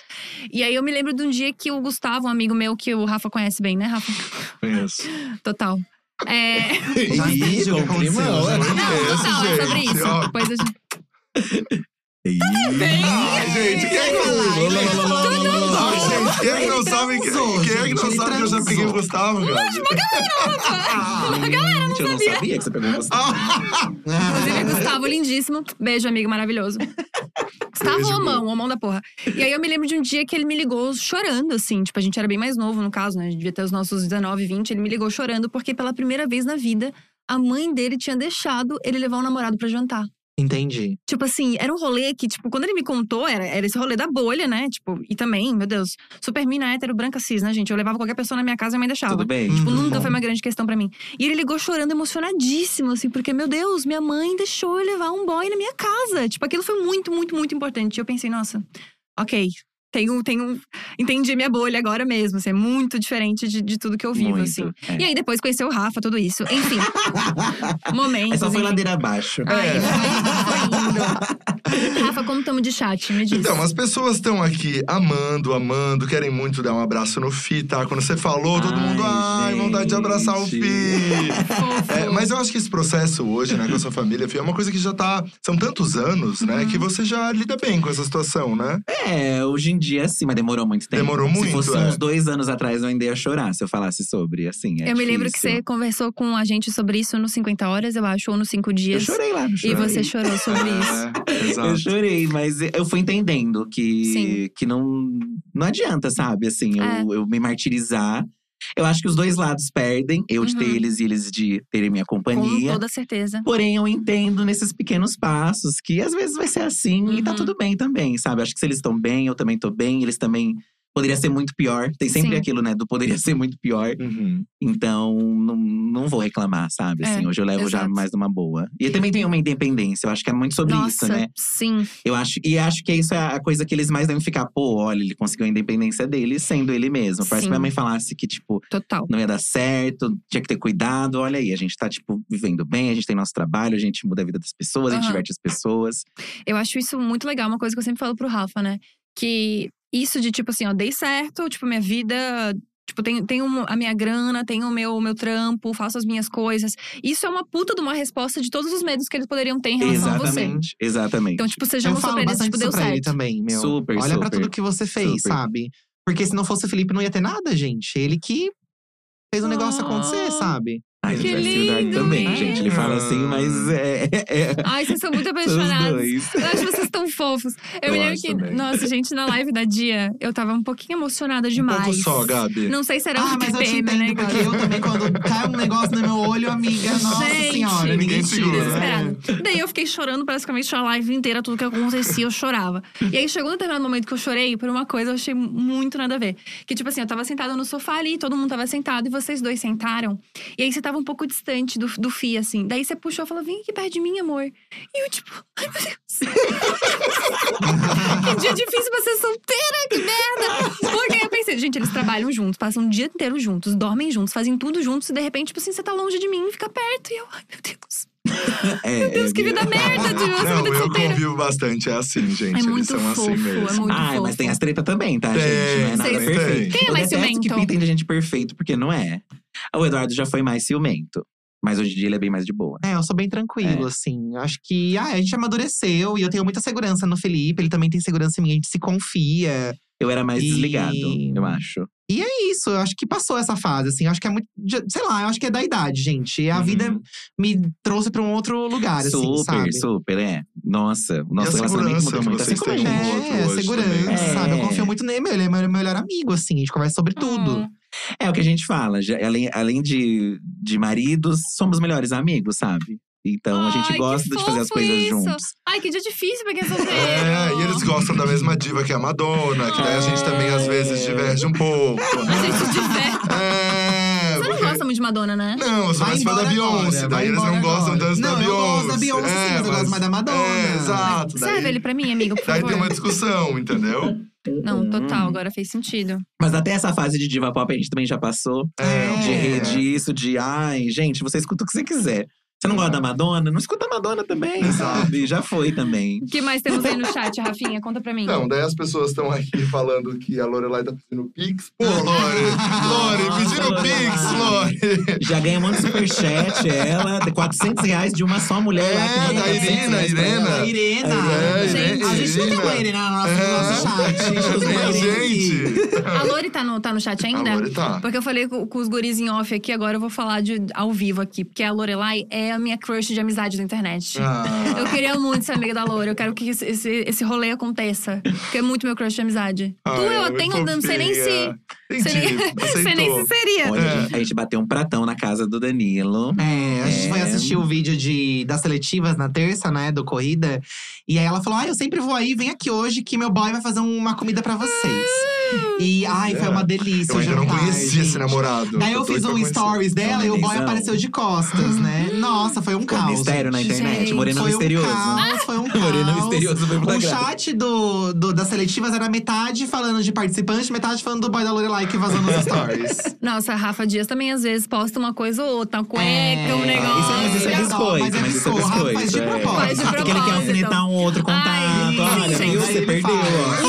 E aí eu me lembro de um dia que o Gustavo, um amigo meu que o Rafa conhece bem, né, Rafa? Conheço. Total. É. Já entendi o que aconteceu, já. Não, Conheço, total, é sobre isso. Ó. Depois a gente. Gente, quem é que não gente, quem é que não sabe quem é que não sabe que eu já peguei o Gustavo, cara? Gente, eu não sabia que você pegou um Gustavo. Inclusive, Gustavo, lindíssimo. Beijo, amigo maravilhoso. Gustavo homão, homão da porra. E aí eu me lembro de um dia que ele me ligou chorando, assim. Tipo, a gente era bem mais novo, no caso, né? A gente devia ter os nossos 19, 20. Ele me ligou chorando porque pela primeira vez na vida, a mãe dele tinha deixado ele levar o namorado pra jantar. Entendi. Tipo assim, era um rolê que, tipo, quando ele me contou, era, era esse rolê da bolha, né? Tipo, e também, meu Deus, super mina hétero, branca cis, né, gente? Eu levava qualquer pessoa na minha casa e a mãe deixava. Tudo bem. Tipo, Uhum. nunca foi uma grande questão pra mim. E ele ligou chorando, emocionadíssimo, assim, porque, meu Deus, minha mãe deixou eu levar um boy na minha casa. Tipo, aquilo foi muito, muito, muito importante. E eu pensei, nossa, ok. Tenho, tenho. Entendi minha bolha agora mesmo. Assim, é muito diferente de, de tudo que eu vivo, Muito, assim. é. E aí, depois conheceu o Rafa, tudo isso. Enfim. momentos. Aí só foi enfim. ladeira abaixo. Aí, foi indo. Rafa, como estamos de chat? Me diz. Então, as pessoas estão aqui amando, amando, querem muito dar um abraço no Fi, tá? Quando você falou, todo Ai, mundo, ai, vontade de abraçar o gente. Fi. É, mas eu acho que esse processo hoje, né, com a sua família, Fih, é uma coisa que já tá. São tantos anos, né, Uhum. que você já lida bem com essa situação, né? É, hoje em dia sim, mas demorou muito tempo. Demorou muito, Se fosse é. uns dois anos atrás, eu ainda ia chorar se eu falasse sobre, assim. é eu me lembro que difícil. você conversou com a gente sobre isso no 50 Horas, eu acho, ou nos 5 Eu dias. chorei lá, não E chorei. você chorou sobre isso. Exato. Eu chorei, mas eu fui entendendo que, Sim. que não, não adianta, sabe? Assim, É. eu, eu me martirizar. Eu acho que os dois lados perdem. Eu de ter Uhum. eles e eles de terem minha Com companhia. toda certeza. Porém, eu entendo nesses pequenos passos que às vezes vai ser assim e tá Uhum. tudo bem também, sabe? Acho que se eles estão bem, eu também tô bem, eles também. Poderia ser muito pior. Tem sempre Sim. aquilo, né? Do poderia ser muito pior. Uhum. Então, não, não vou reclamar, sabe? É, Assim, hoje eu levo já exato. mais numa boa. E também tem uma independência. Eu acho que é muito sobre Nossa, isso, né? sim. Eu acho, e acho que isso é a coisa que eles mais devem ficar, pô, olha, ele conseguiu a independência dele sendo ele mesmo. Parece que Sim. minha mãe falasse que, tipo, Total. não ia dar certo, tinha que ter cuidado. Olha aí, a gente tá, tipo, vivendo bem, a gente tem nosso trabalho, a gente muda a vida das pessoas, a gente diverte as pessoas. Eu acho isso muito legal, uma coisa que eu sempre falo pro Rafa, né? Que isso de tipo assim, ó, dei certo, tipo, minha vida. Tipo, tenho, tenho a minha grana, tenho o meu, meu trampo, faço as minhas coisas. Isso é uma puta de uma resposta de todos os medos que eles poderiam ter em relação a você. Exatamente, exatamente. Então, tipo, pra eles, bastante tipo, deu pra certo. também, meu. Super, Olha pra super. tudo que você fez, Super. sabe? Porque se não fosse o Felipe, não ia ter nada, gente. Ele que fez o negócio Oh. acontecer, sabe? Ai, Que lindo, também, hein? gente. Ele fala assim, mas é. é, é Ai, vocês são muito apaixonados. Eu acho vocês tão fofos. Eu, Eu me lembro que, também. nossa, gente, na live da Dia, eu tava um pouquinho emocionada Um demais. pouco só, Gabi. Não sei se era Ah, o mas eu te TPM, né, entendo, porque Gabi? eu também, quando cai um negócio no meu olho, amiga, nossa Gente, senhora, ninguém segura. Desesperada. Daí eu fiquei chorando praticamente a live inteira, tudo que acontecia, eu chorava. E aí chegou um determinado momento que eu chorei por uma coisa, eu achei muito nada a ver. Que, tipo assim, eu tava sentada no sofá ali, todo mundo tava sentado, e vocês dois sentaram. E aí você tava um pouco distante do, do Fih, assim. Daí você puxou e falou: vem aqui perto de mim, amor. E eu, tipo, ai meu Deus. que dia difícil pra ser solteira, que merda. Porque aí eu pensei, gente, eles trabalham juntos, passam o dia inteiro juntos, dormem juntos, fazem tudo juntos, e de repente, tipo assim, você tá longe de mim, fica perto. E eu, ai meu Deus. É, Meu Deus, que vida merda de você Não, eu solteira. convivo bastante, é assim, gente. É Eles muito são fofo, assim mesmo. é muito Ai, fofo. mas tem as treta também, tá, Tem, gente? Não é nada tem. perfeito. Quem é eu mais detesto que ciumento? pintem de gente perfeito, porque não é. O Eduardo já foi mais ciumento. Mas hoje em dia ele é bem mais de boa. É, eu sou bem tranquilo, É. assim. Acho que ah, a gente amadureceu e eu tenho muita segurança no Felipe. Ele também tem segurança em mim, a gente se confia. Eu era mais E- desligado, eu acho. E é isso, eu acho que passou essa fase, assim. Eu acho que é muito. Sei lá, eu acho que é da idade, gente. E a Uhum. vida me trouxe pra um outro lugar, assim, super, sabe? super, é. Nossa, o nosso relacionamento segurança mudou muito. vocês Assim como a um gente. É, segurança, também. sabe? Eu É. confio muito nele, ele é meu melhor amigo, assim. A gente conversa sobre tudo. Hum. É o que a gente fala. já- além além de, de maridos, somos melhores amigos, sabe? Então a Ai, gente que gosta de fazer as coisas isso. juntos. Ai, que dia difícil pra quem é solteiro. É, e eles gostam da mesma diva que é a Madonna, que daí a gente também às vezes diverge um pouco. A gente diverte. É. Você não porque- gosta muito de Madonna, né? Não, eu sou mais fã da Beyoncé. agora, daí eles não gostam agora. tanto da Não, eu Beyoncé. gosto da Beyoncé, sim, mas eu gosto mais da Madonna. É, exato. Serve Daí, ele pra mim, amigo, por daí favor. tem uma discussão, entendeu? Não, total, Hum. agora fez sentido. Mas até essa fase de diva pop a gente também já passou. É. De rede isso, de ai, gente, você escuta o que você quiser. Você não gosta da Madonna? Não escuta a Madonna também, sabe? Já foi também. O que mais temos aí no chat, Rafinha? Conta pra mim. Então, daí as pessoas estão aqui falando que a Lorelai tá pedindo Pix. Pô, Lore! Lore, pedindo. Pix, Lore! Já ganha um monte de superchat, ela, de 400 reais de uma só mulher lá. É, manda da 400 Irina, reais pra Irena. ela. A Irena. É, Gente, a gente não tem uma Irena no nosso, no nosso chat. Gente não É, Irena gente! A Lori tá no, tá no chat ainda? A Lore tá. Porque eu falei com, com os guris em off aqui, agora eu vou falar de, ao vivo aqui. Porque a Lorelai é a minha crush de amizade da internet. Ah. Eu queria muito ser amiga da Lore. Eu quero que esse, esse, esse rolê aconteça. Porque é muito meu crush de amizade. Ai, tu, eu é tenho, não sei nem se. Entendi, nem, sei nem se seria. Olha, É. a, gente, bateu um pratão na casa do Danilo. É, a gente É. foi assistir o vídeo de, das seletivas na terça, né, do Corrida. E aí ela falou: Ah, eu sempre vou aí, vem aqui hoje que meu boy vai fazer uma comida pra vocês. E ai, foi uma delícia. Eu ainda não jantar, conhecia esse gente. namorado. Daí eu Tô fiz um stories dela e o boy apareceu de costas, né? Nossa, foi um Foi caos. mistério na internet, Gente, moreno foi misterioso. Um caos, foi um caos. Moreno misterioso foi O chat do, do- das seletivas era metade falando de participante, metade falando do boy da Lorelai que vazou nos stories. Nossa, a Rafa Dias também às vezes posta uma coisa ou outra, uma cueca, É, um negócio. Isso é, mas isso é biscoito, mas é mas isso é biscoito. biscoito. Faz de é. propósito. Porque ele quer propósito. alfinetar um outro contato. Ai, Gente. Você ele perdeu, ó.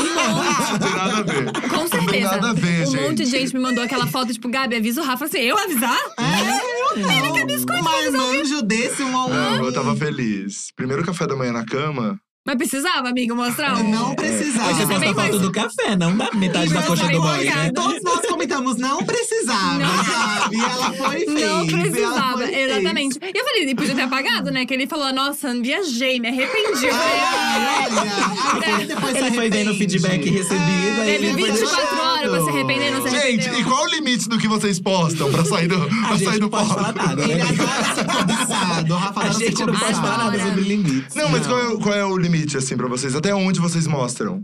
Não tem nada a ver. Com Não tem certeza. nada a ver, um gente. monte de gente me mandou aquela foto, tipo, Gabi, avisa o Rafa assim, eu avisar? É, não. Um marmanjo desse, um ao Não, eu tava feliz. Primeiro café da manhã na cama. Mas precisava, amigo, mostrar um. Não precisava. você Você posta foto mais- do café, não da metade da coxa do boy, né? Todos nós comentamos, não precisava, Não. sabe? E ela foi e fez. Não e ela precisava, foi e fez. exatamente. E eu falei, ele podia ter apagado, né? Que ele falou, nossa, viajei, me arrependi. Ai, olha. Depois Ele foi vendo o feedback recebido, aí Teve é ele foi 24 horas pra se arrepender, não se arrependeu. Gente, e qual o limite do que vocês postam pra sair do, A pra gente sair não do pode palco? falar nada, Ele né? adora ser cobiçado. O Rafa A gente não pode falar nada sobre limites. Não, mas qual é, qual é o limite, assim, pra vocês? Até onde vocês mostram?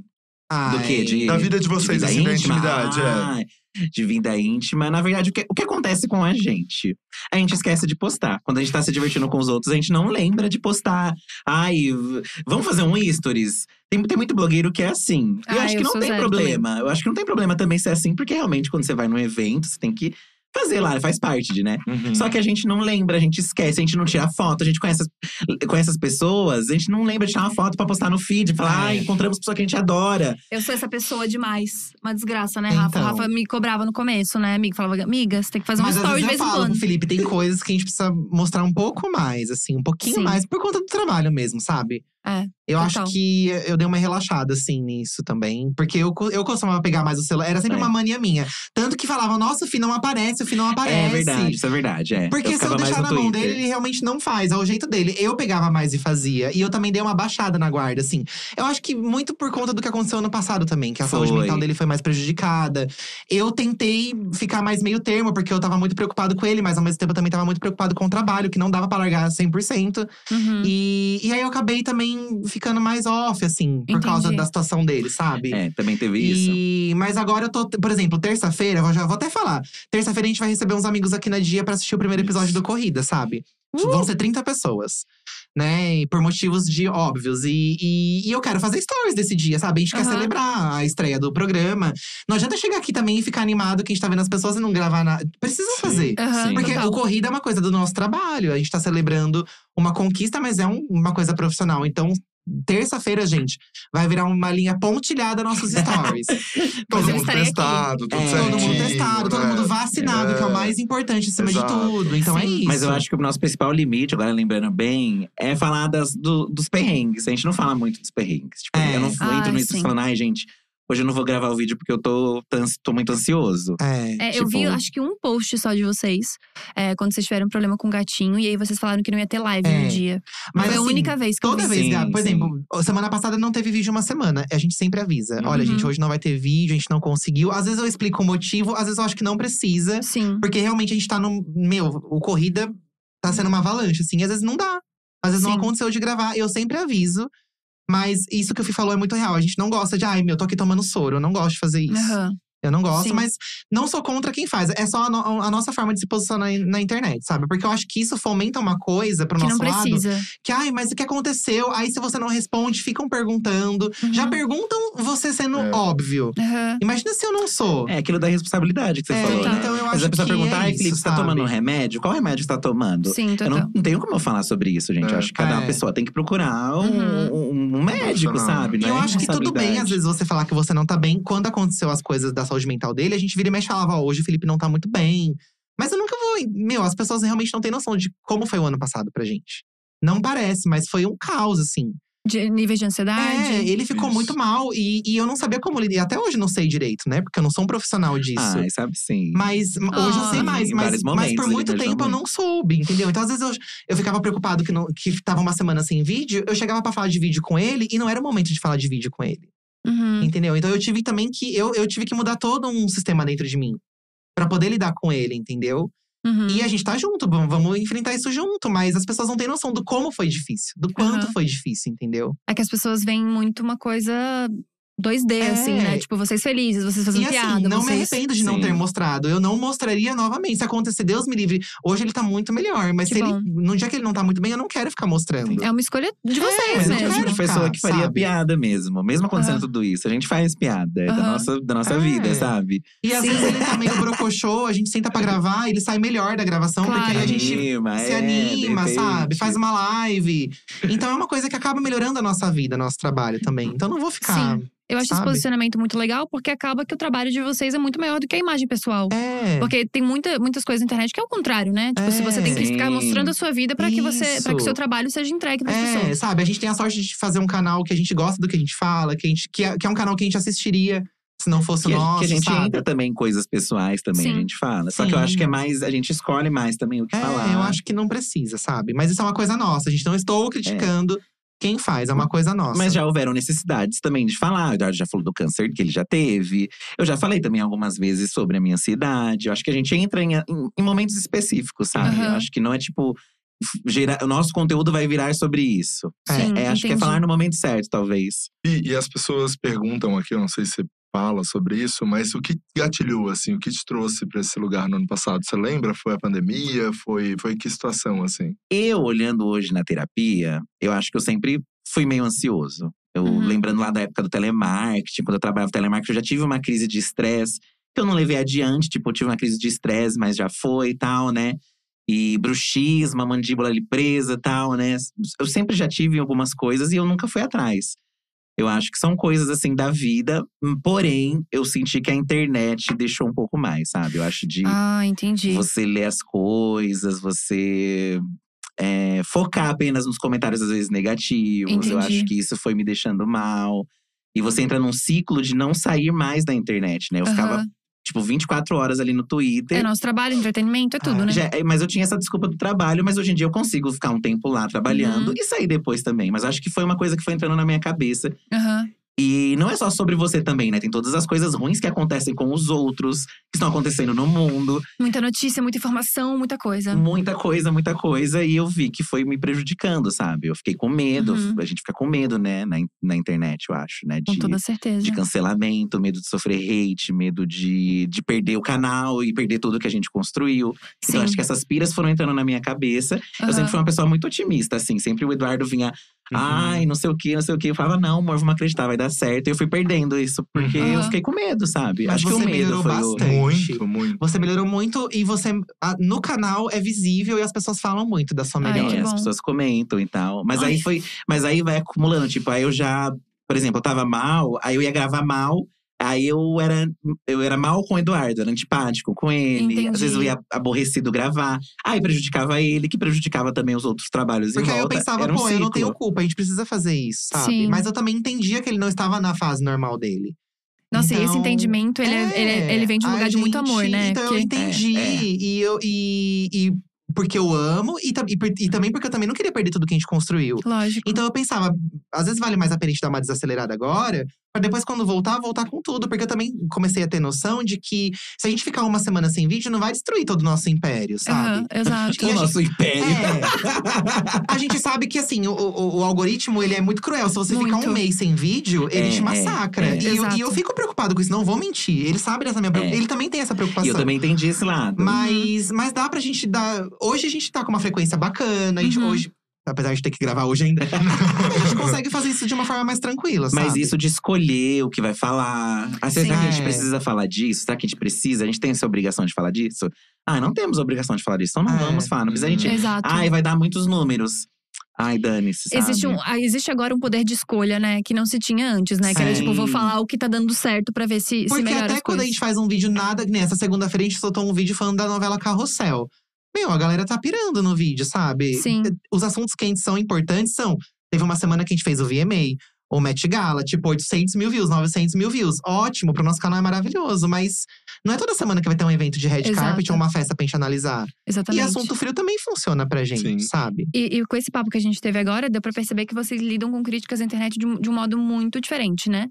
Do quê? De, Da vida de vocês, vida assim, da íntima? intimidade, é. De vida íntima. Na verdade, o que, o que acontece com a gente? A gente esquece de postar. Quando a gente tá se divertindo com os outros, a gente não lembra de postar. Ai, vamos fazer um stories? Tem, tem muito blogueiro que é assim. Eu Ah, acho que eu não tem problema. Eu acho que não tem problema também ser assim, porque realmente, quando você vai num evento, você tem que fazer lá, faz parte de, né? Uhum. Só que a gente não lembra, a gente esquece, a gente não tira foto, a gente conhece as, conhece as pessoas, a gente não lembra de tirar uma foto pra postar no feed, falar, É. ai, encontramos pessoa que a gente adora. Eu sou essa pessoa demais. Uma desgraça, né, Rafa? Então. Rafa me cobrava no começo, né, amigo? Falava, amiga, você tem que fazer um Mas às story de vez eu em falo quando. Felipe, tem coisas que a gente precisa mostrar um pouco mais, assim, um pouquinho Sim. mais, por conta do trabalho mesmo, sabe? É, Eu total. acho que eu dei uma relaxada, assim, nisso também. Porque eu, eu costumava pegar mais o celular. Era sempre É. uma mania minha. Tanto que falavam, nossa, o Fih não aparece, o Fih não aparece. É verdade, isso é verdade. É. Porque se ficava eu deixar na mão Twitter. dele, ele realmente não faz. É o jeito dele. Eu pegava mais e fazia. E eu também dei uma baixada na guarda, assim. Eu acho que muito por conta do que aconteceu ano passado também. Que a saúde Foi. mental dele foi mais prejudicada. Eu tentei ficar mais meio termo, porque eu tava muito preocupado com ele. Mas ao mesmo tempo eu também tava muito preocupado com o trabalho. Que não dava pra largar 100%. Uhum. E, e aí eu acabei também ficando mais off, assim. Por Entendi. causa da situação dele, sabe? É, também teve isso. E, mas agora eu tô, por exemplo, terça-feira, eu já vou até falar. Terça-feira a gente vai receber uns amigos aqui na dia pra assistir o primeiro episódio do Corrida, sabe? Uh! Vão ser 30 pessoas. Né? E por motivos de óbvios. E, e, e eu quero fazer stories desse dia, sabe? A gente quer Aham. celebrar a estreia do programa. Não adianta chegar aqui também e ficar animado que a gente tá vendo as pessoas e não gravar nada. Precisa Sim. fazer. Sim. Porque total. o corrida é uma coisa do nosso trabalho. A gente tá celebrando uma conquista, mas é um- uma coisa profissional. Então, terça-feira, gente, vai virar uma linha pontilhada nossos stories. Todo mundo testado, tudo É, todo mundo testado, todo mundo vacinado, que é o mais importante acima Exato. de tudo. Então é Sim. isso. Mas eu acho que o nosso principal limite, agora lembrando bem, é falar das, do- dos perrengues. A gente não fala muito dos perrengues. Tipo, É. eu não Ai, entro sim. falando, ai, gente, hoje eu não vou gravar o vídeo porque eu tô, tô muito ansioso. É. É, eu vi, Tipo- acho que um post só de vocês, é, quando vocês tiveram um problema com o gatinho, e aí vocês falaram que não ia ter live É. no dia. Mas Foi a assim, única vez que eu Toda vi. vez, Sim, Gabi, por sim. exemplo, semana passada não teve vídeo uma semana. A gente sempre avisa. Olha, Uhum. gente, hoje não vai ter vídeo, a gente não conseguiu. Às vezes eu explico o motivo, às vezes eu acho que não precisa. Sim. Porque realmente a gente tá no. Meu, o corrida tá sendo uma avalanche, assim. Às vezes não dá. Às vezes não Sim. aconteceu de gravar. Eu sempre aviso. Mas isso que o Fih falou é muito real. A gente não gosta de, ai, meu, tô aqui tomando soro. Eu não gosto de fazer isso. Aham. Eu não gosto, Sim. mas não sou contra quem faz. É só a, no- a nossa forma de se posicionar na, na internet, sabe? Porque eu acho que isso fomenta uma coisa pro Que nosso não lado. precisa. Que, ai, mas o que aconteceu? Aí, se você não responde, ficam perguntando. Uhum. Já perguntam você sendo É. óbvio. Aham. Imagina se eu não sou. É aquilo da responsabilidade que você É, falou, né? então eu Mas acho a pessoa que perguntar, é ai, isso, Felipe, você tá tomando um remédio? Qual remédio você tá tomando? Sim, Eu total. não, não tenho como eu falar sobre isso, gente. Eu É. acho que cada É. pessoa tem que procurar um, Uhum. um- um médico, sabe? E Não eu é acho que tudo bem, às vezes, você falar que você não tá bem. Quando aconteceu as coisas da saúde mental dele, a gente vira e mexe e falava, ó, hoje o Felipe não tá muito bem. Mas eu nunca vou. Meu, as pessoas realmente não têm noção de como foi o ano passado pra gente. Não parece, mas foi um caos, assim. De níveis de ansiedade. É, ele ficou Isso. muito mal e, e eu não sabia como lidar. Até hoje não sei direito, né? Porque eu não sou um profissional disso. Ai, sabe sim. Mas hoje eu sei Ah. mais, mas, mas por muito tempo eu não soube, entendeu? Então, às vezes eu, eu ficava preocupado que, não, que tava uma semana sem vídeo, eu chegava pra falar de vídeo com ele e não era o momento de falar de vídeo com ele. Uhum. Entendeu? Então eu tive também que. Eu, eu tive que mudar todo um sistema dentro de mim. Pra poder lidar com ele, entendeu? Uhum. E a gente tá junto, vamos, enfrentar isso junto. Mas as pessoas não têm noção do como foi difícil, do quanto Aham. foi difícil, entendeu? É que as pessoas veem muito uma coisa 2D, É. assim, né? Tipo, vocês felizes, vocês fazendo E assim, piada. não me vocês... arrependo de não Sim. ter mostrado. Eu não mostraria novamente. Se acontecer, Deus me livre. Hoje ele tá muito melhor. Mas Que se ele, no dia que ele não tá muito bem, eu não quero ficar mostrando. É uma escolha de É, vocês Mas eu a gente é o mesmo. tipo de quero pessoa que faria sabe? piada mesmo. Mesmo acontecendo Aham. tudo isso. A gente faz piada é da nossa, da nossa É. vida, sabe? E às Sim. vezes ele tá meio brocochô, a gente senta pra gravar, ele sai melhor da gravação, Claro. porque aí a gente Anima, se é, anima, sabe? Faz uma live. Então é uma coisa que acaba melhorando a nossa vida, nosso trabalho também. Então não vou ficar. Eu acho esse Sabe? posicionamento muito legal, porque acaba que o trabalho de vocês é muito maior do que a imagem pessoal. É. Porque tem muita, muitas coisas na internet que é o contrário, né? Tipo, se você tem que É. ficar Sim. mostrando a sua vida pra que você, para que o seu trabalho seja entregue pras É, pessoas. sabe? A gente tem a sorte de fazer um canal que a gente gosta do que a gente fala, que, a gente, que, é, que é um canal que a gente assistiria se não fosse Que nosso. que a gente sabe? entra também em coisas pessoais também, Sim. a gente fala. Só que eu Sim. acho que é mais. A gente escolhe mais também o que É, falar. eu acho que não precisa, sabe? Mas isso é uma coisa nossa. A gente não estou criticando quem faz, é uma coisa nossa. Mas já houveram necessidades também de falar. O Eduardo já falou do câncer que ele já teve. Eu já falei também algumas vezes sobre a minha ansiedade. Eu acho que a gente entra em, em- em momentos específicos, sabe? Aham. Eu acho que não é tipo. Gerar, o nosso conteúdo vai virar sobre isso. É, Sim, É, acho que é falar no momento certo, talvez. E, e as pessoas perguntam aqui, eu não sei se você fala sobre isso, mas o que gatilhou, assim, o que te trouxe pra esse lugar no ano passado? Você lembra? Foi a pandemia? Foi, foi que situação, assim? Eu, olhando hoje na terapia, eu acho que eu sempre fui meio ansioso. Eu, Uhum. lembrando lá da época do telemarketing, quando eu trabalhava no telemarketing, eu já tive uma crise de estresse que eu não levei adiante. Tipo, eu tive uma crise de estresse, mas já foi e tal, né? E bruxismo, a mandíbula ali presa e tal, né? Eu sempre já tive algumas coisas e eu nunca fui atrás. Eu acho que são coisas assim da vida, hum, porém, eu senti que a internet deixou um pouco mais, sabe? Eu acho de Ah, entendi. você ler as coisas, você é, focar apenas nos comentários, às vezes, negativos. Eu Entendi. acho que isso foi me deixando mal. E você entra num ciclo de não sair mais da internet, né? Eu ficava, Aham. Tipo, 24 horas ali no Twitter. É nosso trabalho, entretenimento, é tudo, Ah, né? Já- é, mas eu tinha essa desculpa do trabalho, mas hoje em dia eu consigo ficar um tempo lá trabalhando Uhum. e sair depois também. Mas acho que foi uma coisa que foi entrando na minha cabeça. Aham. E não é só sobre você também, né? Tem todas as coisas ruins que acontecem com os outros, que estão acontecendo no mundo. Muita notícia, muita informação, muita coisa. Muita coisa, muita coisa. E eu vi que foi me prejudicando, sabe? Eu fiquei com medo. Uhum. A gente fica com medo, né? Na, na internet, eu acho, né? Com De, toda certeza. de cancelamento, medo de sofrer hate, medo de, de perder o canal e perder tudo que a gente construiu. Sim. Então, acho que essas piras foram entrando na minha cabeça. Eu Aham. sempre fui uma pessoa muito otimista, assim. Sempre o Eduardo vinha, Uhum. ai, não sei o que, não sei o que. Eu falava, não, amor, vamos acreditar, vai dar certo. E eu fui perdendo isso, porque Uhum. eu fiquei com medo, sabe? Mas acho que o você medo melhorou foi o. bastante. Muito, muito. Você melhorou muito e você no canal é visível e as pessoas falam muito da sua Ai, melhora. É, as pessoas comentam e tal. Mas Ai. aí foi. Mas aí vai acumulando. Tipo, aí eu já. Por exemplo, eu tava mal, aí eu ia gravar mal. Aí eu era, eu era mal com o Eduardo, era antipático com ele. Entendi. Às vezes eu ia aborrecido gravar. Aí prejudicava ele, que prejudicava também os outros trabalhos Porque em aí eu pensava, era um pô, eu não ciclo. tenho culpa, a gente precisa fazer isso, sabe? Sim. Mas eu também entendia que ele não estava na fase normal dele. Nossa, e esse Então, entendimento, ele, é- ele, é- ele vem de um lugar de muito gente- amor, né? Então eu Porque- entendi. É, é. E, eu, e, e porque eu amo, e, e e também porque eu também não queria perder tudo que a gente construiu. Lógico. Então eu pensava, às vezes vale mais a pena a gente dar uma desacelerada agora, pra depois, quando voltar, voltar com tudo. Porque eu também comecei a ter noção de que se a gente ficar uma semana sem vídeo, não vai destruir todo o nosso império, sabe? Aham, exato. E a O nosso império. É. a gente sabe que, assim, o, o- o algoritmo, ele é muito cruel. Se você ficar Muito. um mês sem vídeo, ele É, te é, massacra. é. E, eu, e eu fico preocupado com isso, não vou mentir. Ele sabe dessa minha preocupação. É. Ele também tem essa E preocupação. eu também entendi esse lado. Mas, mas dá pra gente dar. Hoje a gente tá com uma frequência bacana. A gente, Uhum. hoje, apesar de ter que gravar hoje ainda, a gente consegue fazer isso de uma forma mais tranquila, sabe? Mas isso de escolher o que vai falar. Ah, será que a gente Sim. precisa falar disso? Será que a gente precisa? A gente tem essa obrigação de falar disso? Ah, não temos obrigação de falar disso. Então não É. vamos falar. Não precisa a gente. Exato. Ai, vai dar muitos números. Ai, dane-se. Existe, um, ah, existe agora um poder de escolha, né? Que não se tinha antes, né? Que era Sim. tipo, vou falar o que tá dando certo pra ver se, se Porque melhora até as quando a coisas. gente faz um vídeo nada. Nessa segunda-feira a gente soltou um vídeo falando da novela Carrossel. Meu, a galera tá pirando no vídeo, sabe? Sim. Os assuntos quentes são importantes, são. Teve uma semana que a gente fez o VMA, o Met Gala, tipo 800 mil views, 900 mil views. Ótimo, pro nosso canal é maravilhoso, mas não é toda semana que vai ter um evento de red Exato. carpet ou uma festa pra gente analisar. Exatamente. E assunto frio também funciona pra gente, Sim. sabe? E, e com esse papo que a gente teve agora, deu pra perceber que vocês lidam com críticas na internet de um, de um modo muito diferente, né?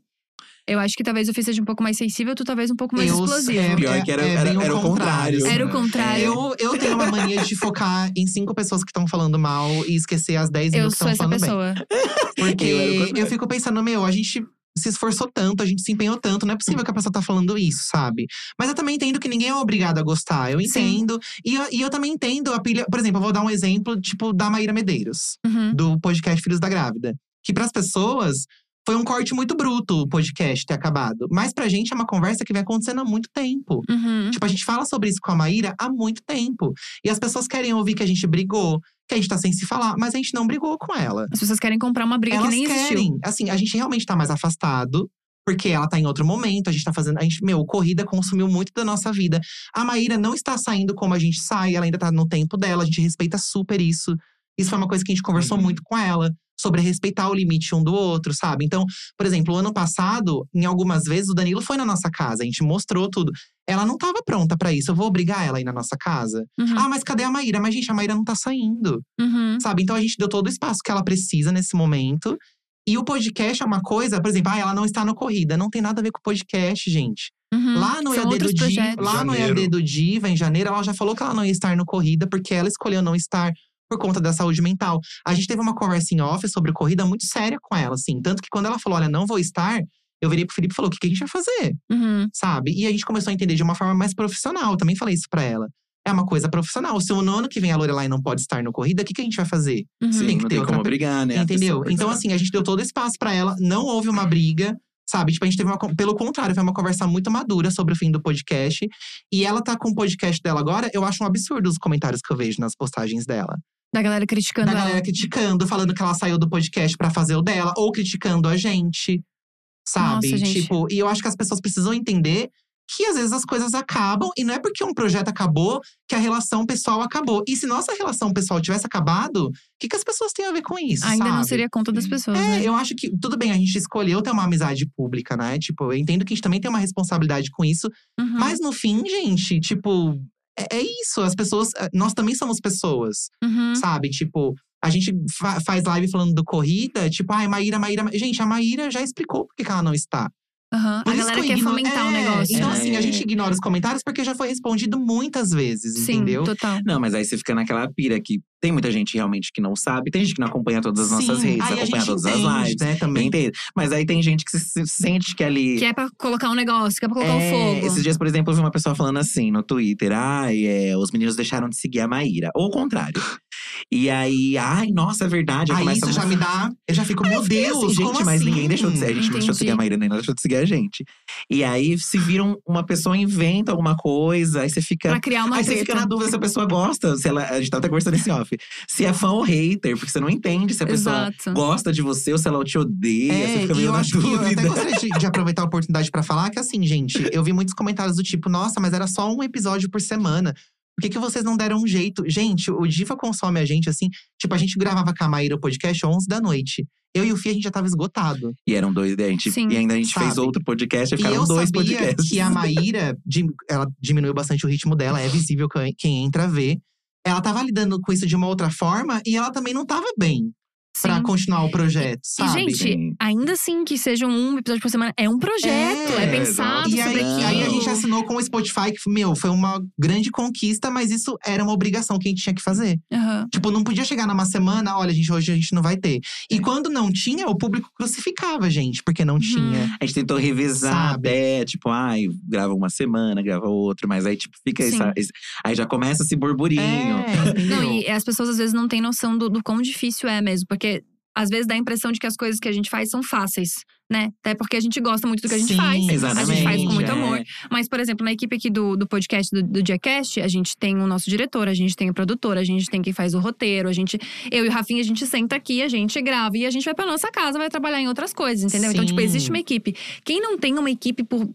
Eu acho que talvez o Fih seja um pouco mais sensível, tu talvez um pouco mais Eu- explosivo. é, Pior que era, é era, bem o era o contrário. contrário. Era o contrário. Eu, eu tenho uma mania de focar em cinco pessoas que estão falando mal e esquecer as 10 mil Eu que estão falando bem. pessoa. Porque Eu era o eu, fico pensando, meu, a gente. se esforçou tanto, a gente se empenhou tanto. Não é possível que a pessoa tá falando isso, sabe? Mas eu também entendo que ninguém é obrigado a gostar. Eu entendo. E eu, e eu também entendo a pilha. Por exemplo, eu vou dar um exemplo, tipo, da Maíra Medeiros, Uhum. do podcast Filhos da Grávida. Que pras pessoas foi um corte muito bruto o podcast ter acabado. Mas pra gente é uma conversa que vem acontecendo há muito tempo. Uhum. Tipo, a gente fala sobre isso com a Maíra há muito tempo. E as pessoas querem ouvir que a gente brigou, que a gente tá sem se falar, mas a gente não brigou com ela. As pessoas querem comprar uma briga Elas que nem existiu. querem. Assim, a gente realmente tá mais afastado. Porque ela tá em outro momento, a gente tá fazendo. A gente, meu, corrida consumiu muito da nossa vida. A Maíra não está saindo como a gente sai, ela ainda tá no tempo dela, a gente respeita super isso. Isso foi uma coisa que a gente conversou Uhum. muito com ela, sobre respeitar o limite um do outro, sabe? Então, por exemplo, o ano passado, em algumas vezes, o Danilo foi na nossa casa, a gente mostrou tudo. Ela não tava pronta pra isso, eu vou obrigar ela a ir na nossa casa. Uhum. Ah, mas cadê a Maíra? Mas, gente, a Maíra não tá saindo Uhum. sabe? Então a gente deu todo o espaço que ela precisa nesse momento. E o podcast é uma coisa, por exemplo, ah, ela não está no Corrida. Não tem nada a ver com o podcast, gente. Uhum. Lá no São EAD do Diva, lá no. EAD do Diva, em janeiro, ela já falou que ela não ia estar no Corrida, porque ela escolheu não estar por conta da saúde mental. A gente teve uma conversa em off sobre corrida muito séria com ela, assim. Tanto que quando ela falou, olha, não vou estar, eu virei pro Felipe e falou: o que, que a gente vai fazer? Uhum. sabe? E a gente começou a entender de uma forma mais profissional. Eu também falei isso pra ela. É uma coisa profissional. Se no ano que vem a Lorelai não pode estar no corrida, o que, que a gente vai fazer? Uhum. Sim, Tem que não ter tem outra como brigar, né? Entendeu? Então, assim, a gente deu todo o espaço pra ela. Não houve uma briga, sabe? Tipo, a gente teve uma. Pelo contrário, foi uma conversa muito madura sobre o fim do podcast. E ela tá com o podcast dela agora. Eu acho um absurdo os comentários que eu vejo nas postagens dela. Da galera criticando Da ela. galera criticando, falando que ela saiu do podcast pra fazer o dela, ou criticando a gente. Sabe? Nossa, gente. Tipo, e eu acho que as pessoas precisam entender que às vezes as coisas acabam e não é porque um projeto acabou que a relação pessoal acabou. E se nossa relação pessoal tivesse acabado, o que, que as pessoas têm a ver com isso? Ainda não sabe? seria conta das pessoas, É, né? eu acho que tudo bem, a gente escolheu ter uma amizade pública, né? Tipo, eu entendo que a gente também tem uma responsabilidade com isso, Uhum. mas no fim, gente, tipo, é, é isso. As pessoas, nós também somos pessoas Uhum. sabe? Tipo, a gente fa- faz live falando do corrida, tipo, ai, Maíra, Maíra. Ma-". Gente, a Maíra já explicou por que ela não está. Por A galera quer fomentar o É, negócio. Então, né? assim, a gente ignora os comentários porque já foi respondido muitas vezes, Sim, entendeu? total. Não, mas aí você fica naquela pira que tem muita gente realmente que não sabe, tem gente que não acompanha todas as nossas Sim, redes, aí acompanha todas entende, as lives. né, também. Mas aí tem gente que se, se sente que ali. Que é pra colocar um negócio, que é pra colocar É, o fogo. Esses dias, por exemplo, eu vi uma pessoa falando assim no Twitter: ai, é, os meninos deixaram de seguir a Maíra. Ou o contrário. E aí, ai, nossa, é verdade. Aí Aí isso já me dá. Eu já fico, meu fiquei Deus, assim, gente, como mas assim? ninguém deixou de seguir. A gente não deixou de seguir a nem ela deixou de seguir a gente. E aí, se viram uma pessoa inventa alguma coisa, aí você fica. Pra criar uma Aí você fica na dúvida se a pessoa gosta, se ela. A gente tá até conversando esse off. Se é fã ou hater, porque você não entende se a pessoa Exato. gosta de você ou se ela te odeia. você É, fica e meio eu na acho que eu até dúvida. gostaria de, de aproveitar a oportunidade pra falar que, assim, gente, eu vi muitos comentários do tipo, nossa, mas era só um episódio por semana. Por que, que vocês não deram um jeito? Gente, o Diva consome a gente assim. Tipo, a gente gravava com a Maíra o podcast às 11 da noite. Eu e o Fih, a gente já tava esgotado. E eram dois, a gente, Sim. e ainda a gente Sabe? fez outro podcast e E ficaram eu dois sabia podcasts. que a Maíra, ela diminuiu bastante o ritmo dela, é visível quem- quem entra vê. Ela tava lidando com isso de uma outra forma e ela também não tava bem pra Sim. continuar o projeto, E, sabe? gente, Sim. ainda assim que sejam um episódio por semana, é um projeto. É, É, pensado E aí, sobre aquilo. aí a gente assinou com o Spotify, que, meu, foi uma grande conquista, mas isso era uma obrigação que a gente tinha que fazer. Aham. Tipo, não podia chegar numa semana, olha, gente, hoje a gente não vai ter. E quando não tinha, o público crucificava a gente, porque não tinha. A gente tentou revezar Sabe? até, tipo, ai, grava uma semana, grava outra, mas aí, tipo, fica essa, esse- Aí já começa esse burburinho. É? Não, e as pessoas às vezes não têm noção do, do quão difícil é mesmo. Porque às vezes dá a impressão de que as coisas que a gente faz são fáceis, né? Até porque a gente gosta muito do que a gente Sim, faz. Exatamente. A gente faz com muito é. amor. Mas, por exemplo, na equipe aqui do, do podcast do, do Diacast, a gente tem o nosso diretor, a gente tem o produtor, a gente tem quem faz o roteiro, a gente. Eu e o Rafinha, a gente senta aqui, a gente grava e a gente vai pra nossa casa, vai trabalhar em outras coisas, entendeu? Então, tipo, Sim. existe uma equipe. Quem não tem uma equipe por,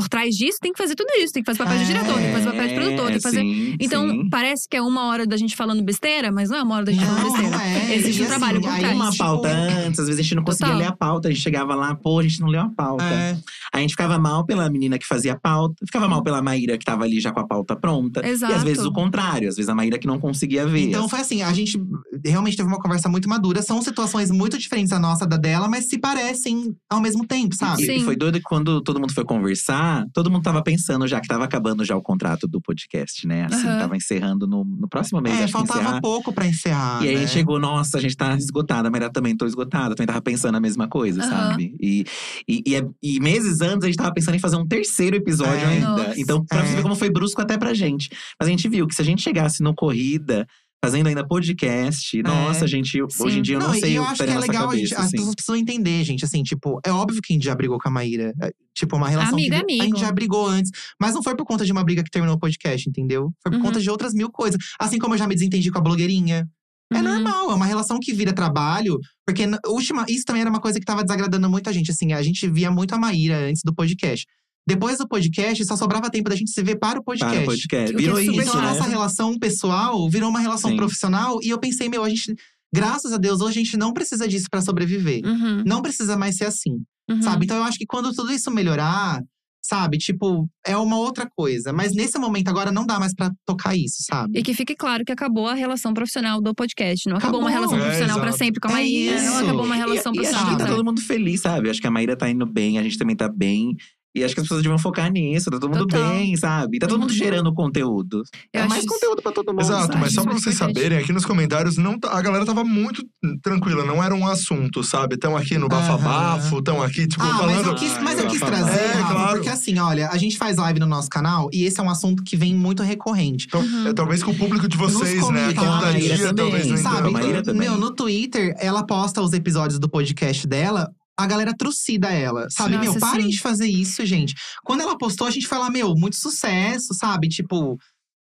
por trás disso, tem que fazer tudo isso. Tem que fazer papel de É, diretor, tem que fazer papel de produtor, tem que fazer. sim, Então, sim. parece que é uma hora da gente falando besteira, mas não é uma hora da gente Não, falando besteira. não é. Existe E um trabalho assim, por aí trás. uma tipo, pauta antes, às vezes a gente não conseguia Total. ler a pauta, a gente chegava lá, pô, a gente não leu a pauta. É. Aí a gente ficava mal pela menina que fazia a pauta, ficava mal pela Maíra que tava ali já com a pauta pronta. Exato. E às vezes o contrário, às vezes a Maíra que não conseguia ver. Então foi assim, a gente realmente teve uma conversa muito madura. São situações muito diferentes a nossa da dela, mas se parecem ao mesmo tempo, sabe? E, Sim. e foi doido que quando todo mundo foi conversar, todo mundo tava pensando já que tava acabando já o contrato do podcast, né? Assim, Aham. tava encerrando no, no próximo mês, É, acho que faltava encerrar. pouco pra encerrar. E aí a né? gente chegou, nossa, a gente tá esgotada, mas eu também tô esgotada, também tava pensando a mesma coisa, Aham. sabe? E, e, e, é- e meses antes a gente tava pensando em fazer um terceiro episódio É. ainda. Nossa. Então, pra você É. ver como foi brusco até pra gente. Mas a gente viu que se a gente chegasse no Corrida, fazendo ainda podcast, nossa, a gente, hoje em Sim. dia eu não, Não, sei eu o que acho que é legal, a cabeça, gente, as assim. pessoas precisam entender, gente. Assim, tipo, é óbvio que a gente já brigou com a Maíra. É, Tipo, uma relação Amigo que é amigo. a gente já brigou antes. Mas não foi por conta de uma briga que terminou o podcast, entendeu? Foi por Uhum. conta de outras mil coisas. Assim como eu já me desentendi com a blogueirinha. É Uhum. normal, é uma relação que vira trabalho. Porque última, isso também era uma coisa que tava desagradando muita gente. Assim, a gente via muito a Maíra antes do podcast. Depois do podcast, só sobrava tempo da gente se ver para o podcast. Para o podcast. É Virou super isso, Então, a né? nossa relação pessoal virou uma relação Sim. profissional. E eu pensei, meu, a gente… Graças a Deus, hoje a gente não precisa disso pra sobreviver. Uhum, Não precisa mais ser assim, uhum. sabe? Então eu acho que quando tudo isso melhorar, sabe? Tipo, é uma outra coisa. Mas nesse momento agora não dá mais pra tocar isso, sabe? E que fique claro que acabou a relação profissional do podcast. Não acabou, uma Acabou. relação É, profissional pra exato. sempre com a É Maíra. Não isso. acabou uma relação e, e acho profissional. que tá todo mundo feliz, sabe? Acho que a Maíra tá indo bem, a gente também tá bem. E acho que as pessoas deviam focar nisso, tá todo mundo Total. bem, sabe? Tá todo mundo Uhum. gerando conteúdo. Eu é mais isso- conteúdo pra todo mundo. Exato, sabe? mas só pra é vocês saberem, aqui nos comentários não tá- a galera tava muito tranquila, não era um assunto, sabe? Estão aqui no bafabafo, estão aqui, tipo, Ah, mas falando. eu quis, mas eu quis trazer, é, Rafa, claro. porque assim, olha, a gente faz live no nosso canal e esse é um assunto que vem muito recorrente. Então, Uhum. é, talvez que o público de vocês, Nos né? Aqui da dia, também, talvez não Sabe? Também. Meu, no Twitter, ela posta os episódios do podcast dela. A galera trucida ela, sabe? Nossa, meu, parem sim. de fazer isso, gente. Quando ela postou, a gente foi lá, meu, muito sucesso, sabe? Tipo.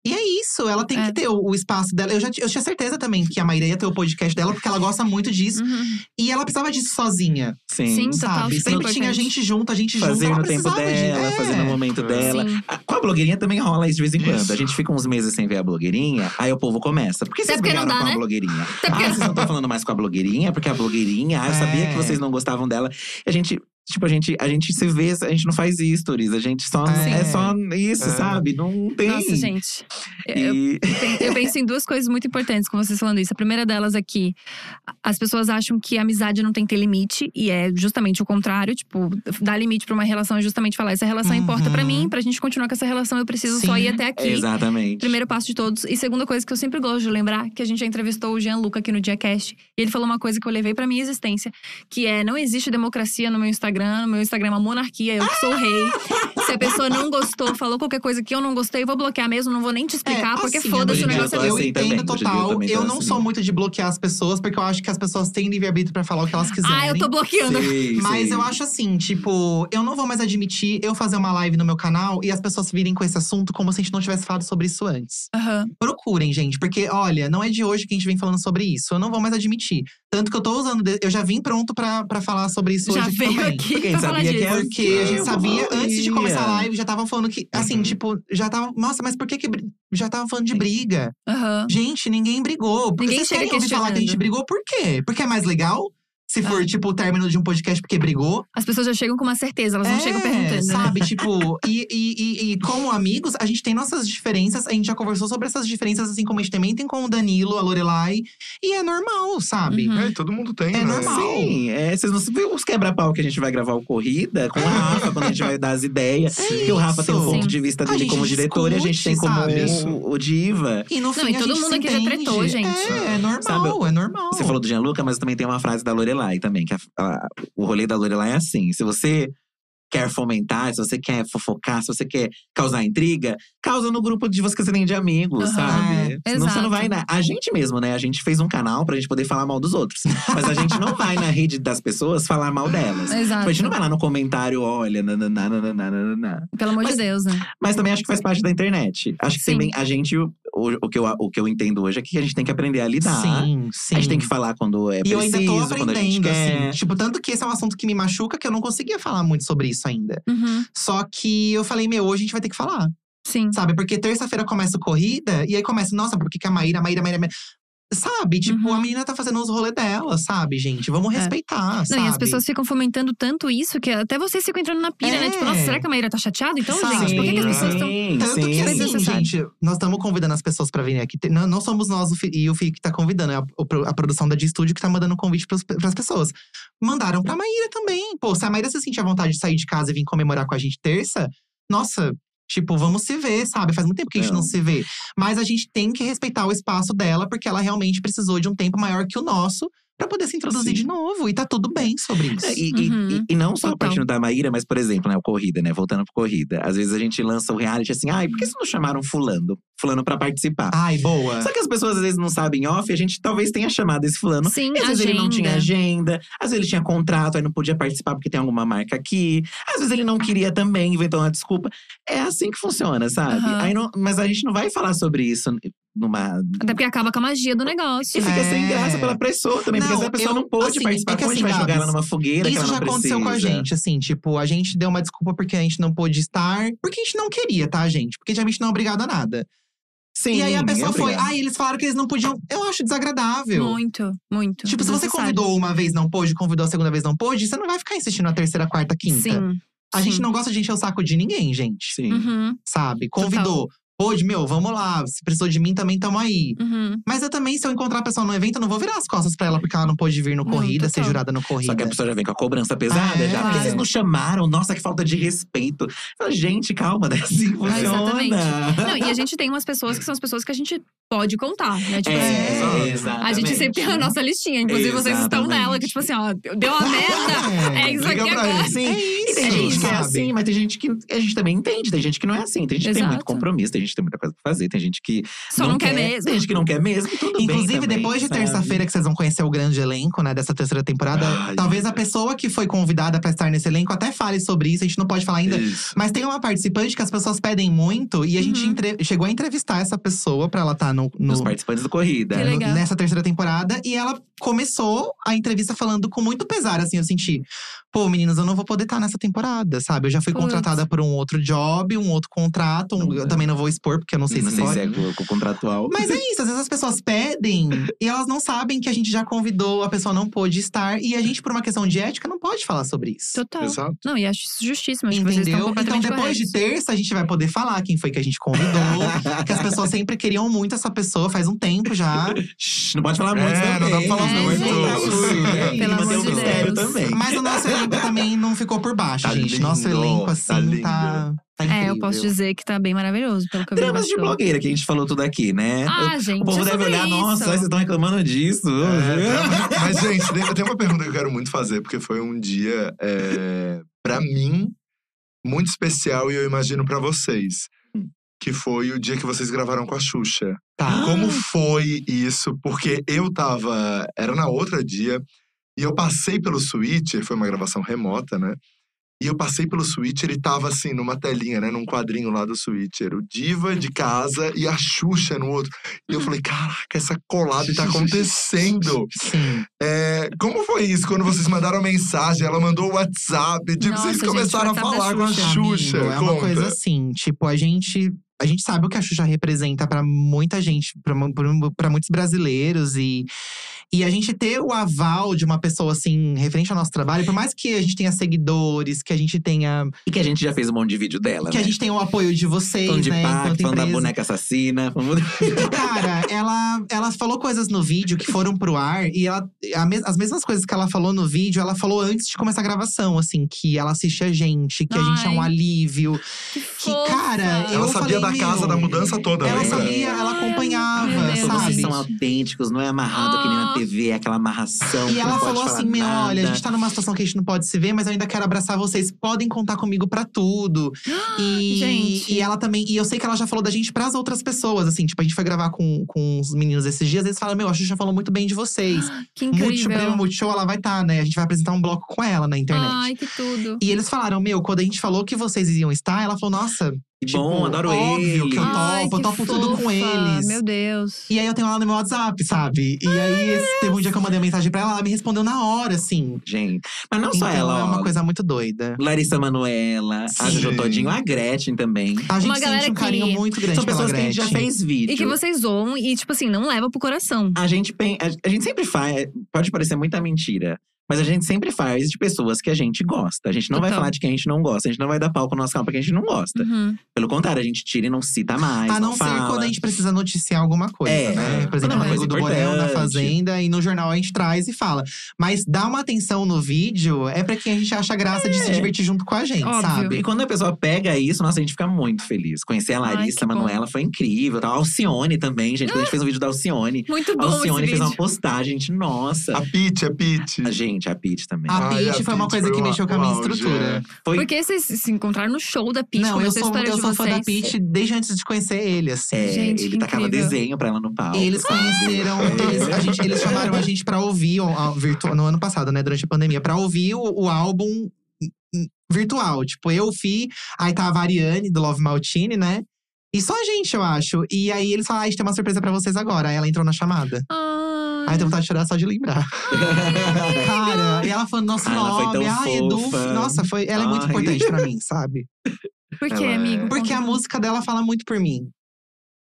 E é isso, ela tem É. que ter o, o espaço dela. Eu já eu tinha certeza também que a Maíra ia ter o podcast dela, porque ela gosta muito disso. Uhum. E ela precisava disso sozinha, Sim. Sim, sabe? Sempre tinha importante. gente junto, a gente junto. Fazer ela no tempo precisava de- dela, é. fazer no momento dela. Sim. A- Com a blogueirinha também rola isso de vez em quando. Isso. A gente fica uns meses sem ver a blogueirinha, aí o povo começa. Por que vocês brigaram dá, com a né? blogueirinha? Até porque- Ah, vocês não estão falando mais com a blogueirinha? Porque a blogueirinha, ah, eu sabia É. que vocês não gostavam dela. E a gente. Tipo, a gente, a gente se vê, a gente não faz stories, a gente só. É. É, só isso, É. sabe? Não tem. Nossa, gente. Eu, E- eu penso em duas coisas muito importantes com vocês falando isso. A primeira delas é que as pessoas acham que a amizade não tem que ter limite, e é justamente o contrário. Tipo, dar limite pra uma relação é justamente falar: essa relação importa pra Uhum. mim, pra gente continuar com essa relação, eu preciso só Sim. ir até aqui. Exatamente. Primeiro passo de todos. E segunda coisa que eu sempre gosto de lembrar, que a gente já entrevistou o Jean Luca aqui no Diacast. E ele falou uma coisa que eu levei pra minha existência. Que é, não existe democracia no meu Instagram. No meu Instagram é uma monarquia, eu que sou o rei. Se a pessoa não gostou, falou qualquer coisa que eu não gostei, eu vou bloquear mesmo. Não vou nem te explicar, É, porque assim, foda-se o negócio eu é. Eu assim entendo também, eu total. tô Eu não assim. sou muito de bloquear as pessoas, porque eu acho que as pessoas têm livre-arbítrio pra falar o que elas quiserem. Ah, eu tô bloqueando. Sim, Mas sim. eu acho assim, tipo, eu não vou mais admitir eu fazer uma live no meu canal e as pessoas virem com esse assunto como se a gente não tivesse falado sobre isso antes. Aham. Procurem, gente, porque olha, não é de hoje que a gente vem falando sobre isso. Eu não vou mais admitir. Tanto que eu tô usando, eu já vim pronto pra, pra falar sobre isso Já hoje veio também. A gente sabia que era- Porque a gente Eu sabia, antes de começar a live, já estavam falando que, assim, Uhum. tipo, já tava. Nossa, mas por que que. Já tava falando de briga. Aham. Gente, ninguém brigou. Porque Ninguém vocês chega querem ouvir falar que a gente brigou por quê? Porque é mais legal? Se for, Ah. tipo, o término de um podcast porque brigou. As pessoas já chegam com uma certeza, elas não É, chegam perguntando. né? Sabe, tipo, e, e, e, e como amigos, a gente tem nossas diferenças, a gente já conversou sobre essas diferenças, assim como a gente também tem com o Danilo, a Lorelai. E é normal, sabe? Uhum. É, e todo mundo tem, É né? normal. Sim, é, vocês não viram os quebra-pau que a gente vai gravar o Corrida com a Rafa, quando a gente vai dar as ideias. que o Rafa tem o ponto Sim. de vista dele como diretor e a gente tem como o, o Diva. E no fim, e a todo gente mundo aqui já tretou, gente. É, é normal, Sabe, é normal. Você falou do Gianluca, mas também tem uma frase da Lorelai também, que a- a- o rolê da Lorelai é assim: se você quer fomentar, se você quer fofocar, se você quer causar intriga, causa no grupo de você que você tem de amigos, Aham, sabe? é, Senão você exato. não vai na. A gente mesmo, né? A gente fez um canal pra gente poder falar mal dos outros. Mas a gente não vai na rede das pessoas falar mal delas. Exato. Tipo, a gente não vai lá no comentário, olha, nananá. Pelo amor Mas- de Deus, né? Mas também acho que faz parte da internet. Acho que Sim. também a gente, o, o, que eu, o que eu entendo hoje é que a gente tem que aprender a lidar. Sim, sim. A gente tem que falar quando é E eu preciso, ainda tô quando a gente aprendendo, quer. assim. Tipo, tanto que esse é um assunto que me machuca que eu não conseguia falar muito sobre isso ainda. Uhum. Só que eu falei, meu, hoje a gente vai ter que falar. Sim. Sabe? Porque terça-feira começa a corrida, e aí começa, nossa, por que, que a Maíra, a Maíra, a Maíra, a Maíra. Sabe? Tipo, Uhum. a menina tá fazendo os rolês dela, sabe, gente? Vamos É. respeitar, Não, sabe? e as pessoas ficam fomentando tanto isso que até vocês ficam entrando na pilha, né? É. Tipo, nossa, será que a Maíra tá chateada? Então, Sabe? gente, por que, que as pessoas estão. Tanto sim. que Mas assim, gente, nós estamos convidando as pessoas pra virem aqui. Não, não somos nós o Fi- e o Fih que tá convidando, é a, a produção da de estúdio que tá mandando um convite pros, pras pessoas. Mandaram pra Maíra também. Pô, se a Maíra se sentir à vontade de sair de casa e vir comemorar com a gente terça, nossa, tipo, vamos se ver, sabe? Faz muito tempo que a gente não Não. se vê. Mas a gente tem que respeitar o espaço dela, porque ela realmente precisou de um tempo maior que o nosso pra poder se introduzir Sim. de novo. E tá tudo bem sobre isso. É, E, Uhum. e- e não só Total. partindo da Maíra, mas, por exemplo, né, o Corrida, né? Voltando pro Corrida. Às vezes a gente lança o reality assim, ai, por que vocês não chamaram fulano? Fulano pra participar. Ai, boa. Só que as pessoas às vezes não sabem off, a gente talvez tenha chamado esse fulano. Sim, às vezes ele não tinha agenda. agenda, às vezes ele tinha contrato, aí não podia participar porque tem alguma marca aqui. Às vezes ele não queria também, inventou uma desculpa. É assim que funciona, sabe? Aí não- mas a gente não vai falar sobre isso numa. Até porque acaba com a magia do negócio. E fica É. sem graça pela pessoa também, porque Não, essa pessoa eu- não pôde assim, participar. é que Como a gente assim, vai jogar ela numa fogueira que Isso ela já não aconteceu com a precisa? gente, assim, tipo, a gente deu uma desculpa porque a gente não pôde estar, porque a gente não queria, tá, gente? Porque a gente não é obrigado a nada. Sim, e aí a pessoa é foi, ai, eles falaram que eles não podiam. Eu acho desagradável. Muito, muito. Tipo, se você convidou uma vez, não pôde, convidou a segunda vez, não pôde, você não vai ficar insistindo na terceira, quarta, quinta. Sim. A gente sim. não gosta de encher o saco de ninguém, gente. Sim. Uhum, Sabe? Convidou. Pôde, meu, vamos lá. Se precisou de mim, também tamo aí. uhum. Mas eu também, se eu encontrar a pessoa no evento, eu não vou virar as costas pra ela porque ela não pôde vir no Não, corrida, ser jurada no corrida. Só que a pessoa já vem com a cobrança pesada, É, já. Por que vocês claro. não chamaram? Nossa, que falta de respeito. Gente, calma, né? Assim funciona. exatamente. Não, e a gente tem umas pessoas que são as pessoas que a gente pode contar, né? Tipo É, assim, exatamente. a gente sempre tem a nossa listinha. Inclusive, vocês estão Exatamente. nela, que tipo assim, ó, deu uma merda. É isso Liga aqui agora. Sim. É isso, tem gente que é assim, mas tem gente que a gente também entende. Tem gente que não é assim. Tem gente que tem Exato. muito compromisso, tem gente que tem muita coisa pra fazer, tem gente que Só não, quer mesmo. Tem gente que não quer mesmo, tudo bem Inclusive, também, depois de terça-feira que vocês vão conhecer o grande elenco, né, dessa terceira temporada, Ai, talvez a pessoa que foi convidada pra estar nesse elenco até fale sobre isso, a gente não pode falar ainda. Isso. Mas tem uma participante que as pessoas pedem muito e a gente Uhum. entre- chegou a entrevistar essa pessoa pra ela estar no, no- Os participantes do Corrida. Que no- nessa terceira temporada e ela começou a entrevista falando com muito pesar, assim, eu senti, pô, meninos, eu não vou poder estar nessa temporada, sabe? Eu já fui Putz. contratada por um outro job, um outro contrato, um- Não, eu é. também não vou expor porque eu não sei não se sei pode. se é contratual. Mas é isso, às vezes as pessoas pedem e elas não sabem que a gente já convidou, a pessoa não pôde estar. E a gente, por uma questão de ética, não pode falar sobre isso. Total. Exato. Não, e acho isso justíssimo. Acho que vocês estão Entendeu? Então, depois de corretos. terça, a gente vai poder falar quem foi que a gente convidou. que as pessoas sempre queriam muito essa pessoa, faz um tempo já. Não pode falar muito É, também. não dá pra falar É, muito. Pelo Tem que manter amor de Deus. também. Mas o nosso elenco também não ficou por baixo, Tá gente. lindo, nosso elenco, tá assim, lindo. tá, tá. É, eu posso dizer que tá bem maravilhoso, pelo que eu vi. Dramas de blogueira, que a gente falou tudo aqui, né? Ah, gente, o povo é deve olhar, isso. nossa, vocês estão reclamando disso. É, mas, gente, tem, tem uma pergunta que eu quero muito fazer, porque foi um dia, é, para mim, muito especial e eu imagino pra vocês. Que foi o dia que vocês gravaram com a Xuxa. Tá. Como foi isso? Porque eu tava. Era na outra dia, e eu passei pelo Switcher, foi uma gravação remota, né? E eu passei pelo Switcher e tava assim, numa telinha, né? Num quadrinho lá do Switcher. O Diva de casa e a Xuxa no outro. E eu falei, caraca, essa collab tá acontecendo. Sim. É, como foi isso quando vocês mandaram mensagem? Ela mandou o WhatsApp, tipo, Nossa, vocês gente, começaram a WhatsApp da falar com a Xuxa. Amigo, é uma coisa assim, tipo, a gente. A gente sabe o que a Xuxa representa pra muita gente, pra muitos brasileiros. E, e a gente ter o aval de uma pessoa, assim, referente ao nosso trabalho, por mais que a gente tenha seguidores, que a gente tenha. E que a gente já fez um monte de vídeo dela, Que né? a gente tenha o apoio de vocês, Falando de né? PAC, falando da boneca assassina. Cara, ela, ela falou coisas no vídeo que foram pro ar e ela, a mes- as mesmas coisas que ela falou no vídeo, ela falou antes de começar a gravação, assim, que ela assiste a gente, que a gente é um Ai. alívio. Que, Que, cara, Ela sabia falei, da casa, meu, da mudança toda, Ela lembra? sabia, ela Ai, acompanhava, meu Deus. Vocês sabe? são autênticos, não é amarrado que nem na Ah. TV, aquela amarração. E ela falou assim: meu, olha, a gente tá numa situação que a gente não pode se ver, mas eu ainda quero abraçar vocês. Podem contar comigo pra tudo. E, Gente. e ela também. E eu sei que ela já falou da gente pras outras pessoas, assim. Tipo, a gente foi gravar com, com os meninos esses dias, eles falam: meu, a Xuxa falou muito bem de vocês. Que incrível. prêmio Multishow, ela vai estar, né? A gente vai apresentar um bloco com ela na internet. Ai, que tudo. E eles falaram, meu, quando a gente falou que vocês iam estar, ela falou, nossa, Que tipo, bom, adoro óbvio eles. que eu Ai, topo, eu que topo tudo com eles. Meu Deus. E aí eu tenho ela no meu WhatsApp, sabe? E aí esse- teve um dia que eu mandei mensagem pra ela, ela me respondeu na hora, assim. Gente. Mas não só então ela, é ó. uma coisa muito doida. Larissa Manoela, a. Jojo Todinho, a Gretchen também. A gente Uma sente um carinho que- muito grande São pela pessoas que a gente já fez vídeo. E que vocês zoam e, tipo assim, não leva pro coração. A gente, a gente sempre faz. Pode parecer muita mentira. Mas a gente sempre faz de pessoas que a gente gosta. A gente não vai Total. falar de quem a gente não gosta. A gente não vai dar palco no nosso canal pra quem a gente não gosta. Uhum. Pelo contrário, a gente tira e não cita mais. A não, ser fala. quando a gente precisa noticiar alguma coisa, É, né? Por exemplo, é uma no coisa do Borel, na. Fazenda e no jornal a gente traz e fala. Mas dar uma atenção no vídeo é pra quem a gente acha graça de se É. divertir junto com a gente, Óbvio. sabe? E quando a pessoa pega isso, nossa, a gente fica muito feliz. Conhecer a Ai, Larissa que bom. Manoela foi incrível. Tal. A Alcione também, gente. Quando a gente fez um vídeo da Alcione. Muito A bom esse Alcione fez uma vídeo. postagem, gente, nossa. A Pete, a Pete. A gente, a Pete também. A Ai, Pitty foi uma coisa que mexeu com a minha estrutura. é. Foi Porque vocês se encontraram no show da Peach, Não, eu sou, eu sou fã da. Pitty desde antes de conhecer ele, assim. É, Gente, ele que tacava incrível. desenho pra ela no palco. Eles conheceram, eles, a gente- eles chamaram a gente pra ouvir no ano passado, né, durante a pandemia, pra ouvir o, o álbum hum, virtual. Tipo, eu, Fi, aí tava a Ariane do Love Maltini, né? E só a gente, eu acho. E aí eles falaram: ah, a gente tem uma surpresa pra vocês agora. Aí ela entrou na chamada. Ai, Aí tenho vontade de chorar só de lembrar. Cara, e ela falando nosso Ah, nome. tão Ai, Edu. Nossa, foi, ela é muito Ai. importante pra mim, sabe? Por quê, Ela é- amigo? Porque a música dela fala muito por mim.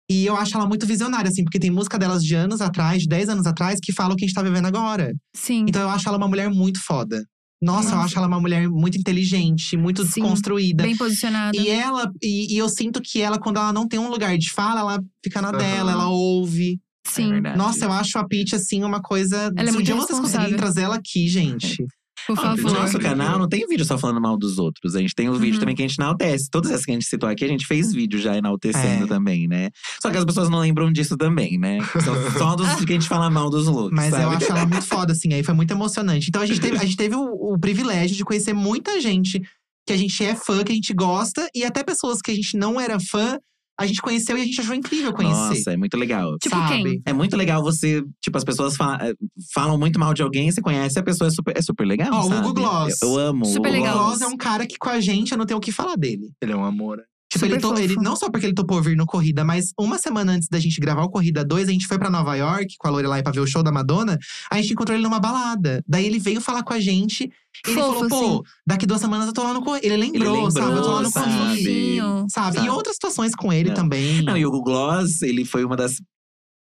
E eu acho ela muito visionária, assim, porque tem música delas de anos atrás, de 10 anos atrás, que fala o que a gente tá vivendo agora. Sim. Então eu acho ela uma mulher muito foda. Nossa, eu Nossa. acho ela uma mulher muito inteligente, muito Sim, desconstruída. Bem posicionada. E ela, e, e eu sinto que ela, quando ela não tem um lugar de fala, ela fica na Aham. dela, ela ouve. Sim. É. Nossa, eu acho a Peach, assim, uma coisa. Ela é Se um muito dia vocês conseguirem trazer ela aqui, gente. Por Ah, favor. No nosso canal não tem vídeo só falando mal dos outros. A gente tem um vídeo Uhum. também que a gente enaltece. Todas essas que a gente citou aqui, a gente fez vídeo já enaltecendo É. também, né? Só que as pessoas não lembram disso também, né? Só, só dos que a gente fala mal dos looks. Mas sabe? eu acho ela muito foda, assim. Aí foi muito emocionante. Então a gente teve, a gente teve o, o privilégio de conhecer muita gente que a gente é fã, que a gente gosta, e até pessoas que a gente não era fã, a gente conheceu e a gente achou incrível conhecer. Nossa, é muito legal. Tipo sabe? quem? É muito legal você, tipo, as pessoas fala- eh, falam muito mal de alguém, você conhece, a pessoa é super, é super legal. Ó, o sabe? Hugo Gloss. Eu, eu amo. Super o Hugo legal. O Gloss. Gloss é um cara que com a gente eu não tenho o que falar dele. Ele é um amor. Tipo, ele, to- ele não só porque ele topou vir no Corrida, mas uma semana antes da gente gravar o Corrida 2, a gente foi pra Nova York com a Lorelai pra ver o show da Madonna. A gente encontrou ele numa balada. Daí ele veio falar com a gente. Ele Fofo, falou, pô, daqui duas semanas eu tô lá no Corrida. Ele lembrou, lembrou, sabe? Eu tô lá no sabe? Corrida. Sabe? Sabe? E outras situações com ele Não. também. Não, e o Gloss, ele foi uma das.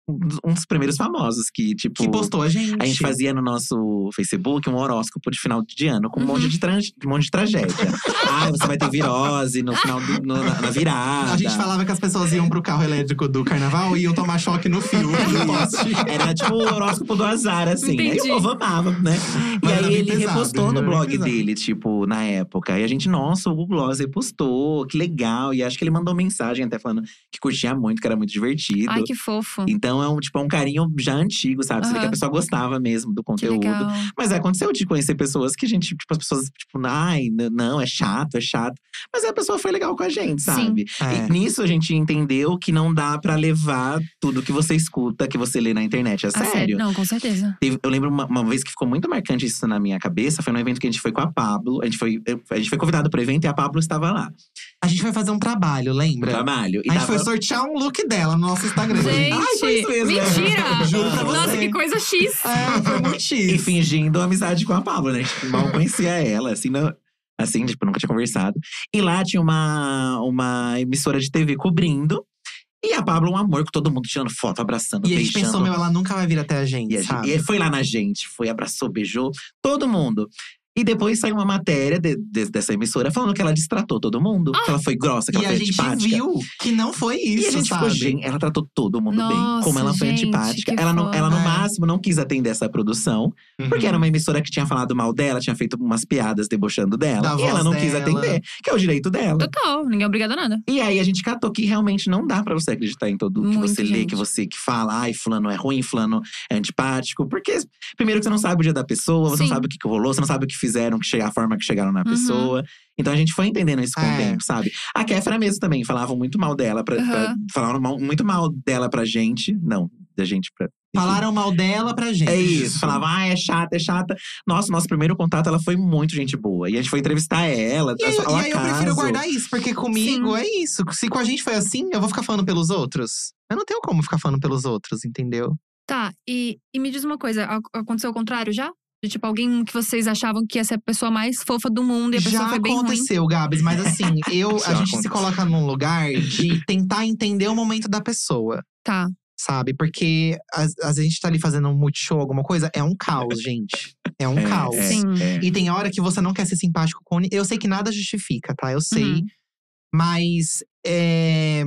Um dos- primeiros famosos que, tipo. que postou a gente. A gente fazia no nosso Facebook um horóscopo de final de ano com um, Uhum. monte, de tran- um monte de tragédia. ah, você vai ter virose no final do, no- na, virada. A gente falava que as pessoas iam pro carro elétrico do carnaval e iam tomar choque no fio. Era tipo o horóscopo do azar, assim. Né? E Entendi. o povo amava, né? Mas e aí ele pesado, repostou no bem blog pesado. dele, tipo, na época. E a gente, nossa, o Google repostou, que legal. E acho que ele mandou mensagem até falando que curtia muito, que era muito divertido. Ai, que fofo. Então é um, tipo, é um carinho já antigo, sabe? Você vê que a pessoa gostava mesmo do conteúdo. Mas é, aconteceu de conhecer pessoas que a gente, tipo, as pessoas, tipo, ai, não, é chato, é chato. Mas aí a pessoa foi legal com a gente, Sim. sabe? É. E nisso a gente entendeu que não dá pra levar tudo que você escuta, que você lê na internet a Ah, sério. Não, com certeza. Teve- eu lembro uma, uma vez que ficou muito marcante isso na minha cabeça. Foi num evento que a gente foi com a Pablo. A gente foi, a gente foi convidado pro evento e a Pablo estava lá. A gente foi fazer um trabalho, lembra? trabalho. E A gente tava- foi sortear um look dela no nosso Instagram. Gente, Ai, foi isso mesmo, mentira! Juro pra Nossa, que coisa X. É, foi muito E X. fingindo amizade com a Pablo, né? Tipo, mal conhecia ela, assim, não, assim, tipo, nunca tinha conversado. E lá tinha uma, uma emissora de TV cobrindo. E a Pablo, um amor, com todo mundo tirando foto, abraçando, E a gente beijando. pensou, meu, ela nunca vai vir até a gente, E, a gente- sabe? e foi lá na gente, foi, abraçou, beijou, todo mundo. E depois saiu uma matéria de- de- dessa emissora falando que ela destratou todo mundo. Que ela foi grossa, que E ela a foi gente antipática. viu que não foi E isso, a gente sabe? ficou, gente, ela tratou todo mundo bem. Nossa, Como ela foi gente, antipática. que Ela, não, ela, no máximo, não quis atender essa produção. Porque Uhum. era uma emissora que tinha falado mal dela, tinha feito umas piadas debochando dela. Da e ela não quis dela. atender, que é o direito dela. Total, ninguém é obrigado a nada. E aí a gente catou que realmente não dá pra você acreditar em tudo que Muito, você lê, gente. que você que fala, ai, fulano é ruim, fulano é antipático. Porque, primeiro, que você não sabe o dia da pessoa, você Sim. não sabe o que, que rolou, você não sabe o que fizeram, que che- a forma que chegaram na Uhum. pessoa. Então a gente foi entendendo isso com o É. tempo, sabe? A Kéfera mesmo também, falavam muito mal dela, pra, pra- Uhum. falaram mal- muito mal dela pra gente. Não, da gente pra. enfim. Falaram mal dela pra gente. É isso, falava, ah, é chata, é chata. Nossa, nosso primeiro contato, ela foi muito gente boa. E a gente foi entrevistar ela, E aí, ao e aí eu prefiro guardar isso, porque comigo Sim. é isso. Se com a gente foi assim, eu vou ficar falando pelos outros. Eu não tenho como ficar falando pelos outros, entendeu? Tá, e, e me diz uma coisa: ac- aconteceu o contrário já? De tipo, alguém que vocês achavam que ia ser a pessoa mais fofa do mundo e a pessoa Já foi bem ruim? aconteceu, Gabs, mas assim, eu, a gente se aconteceu. coloca num lugar de tentar entender o momento da pessoa. Tá. sabe? Porque às, vezes a gente tá ali fazendo um multishow, alguma coisa, é um caos, gente. É um É, caos. é, Sim. é. E tem hora que você não quer ser simpático com. Eu sei que nada justifica, tá? Eu sei. Uhum. Mas é,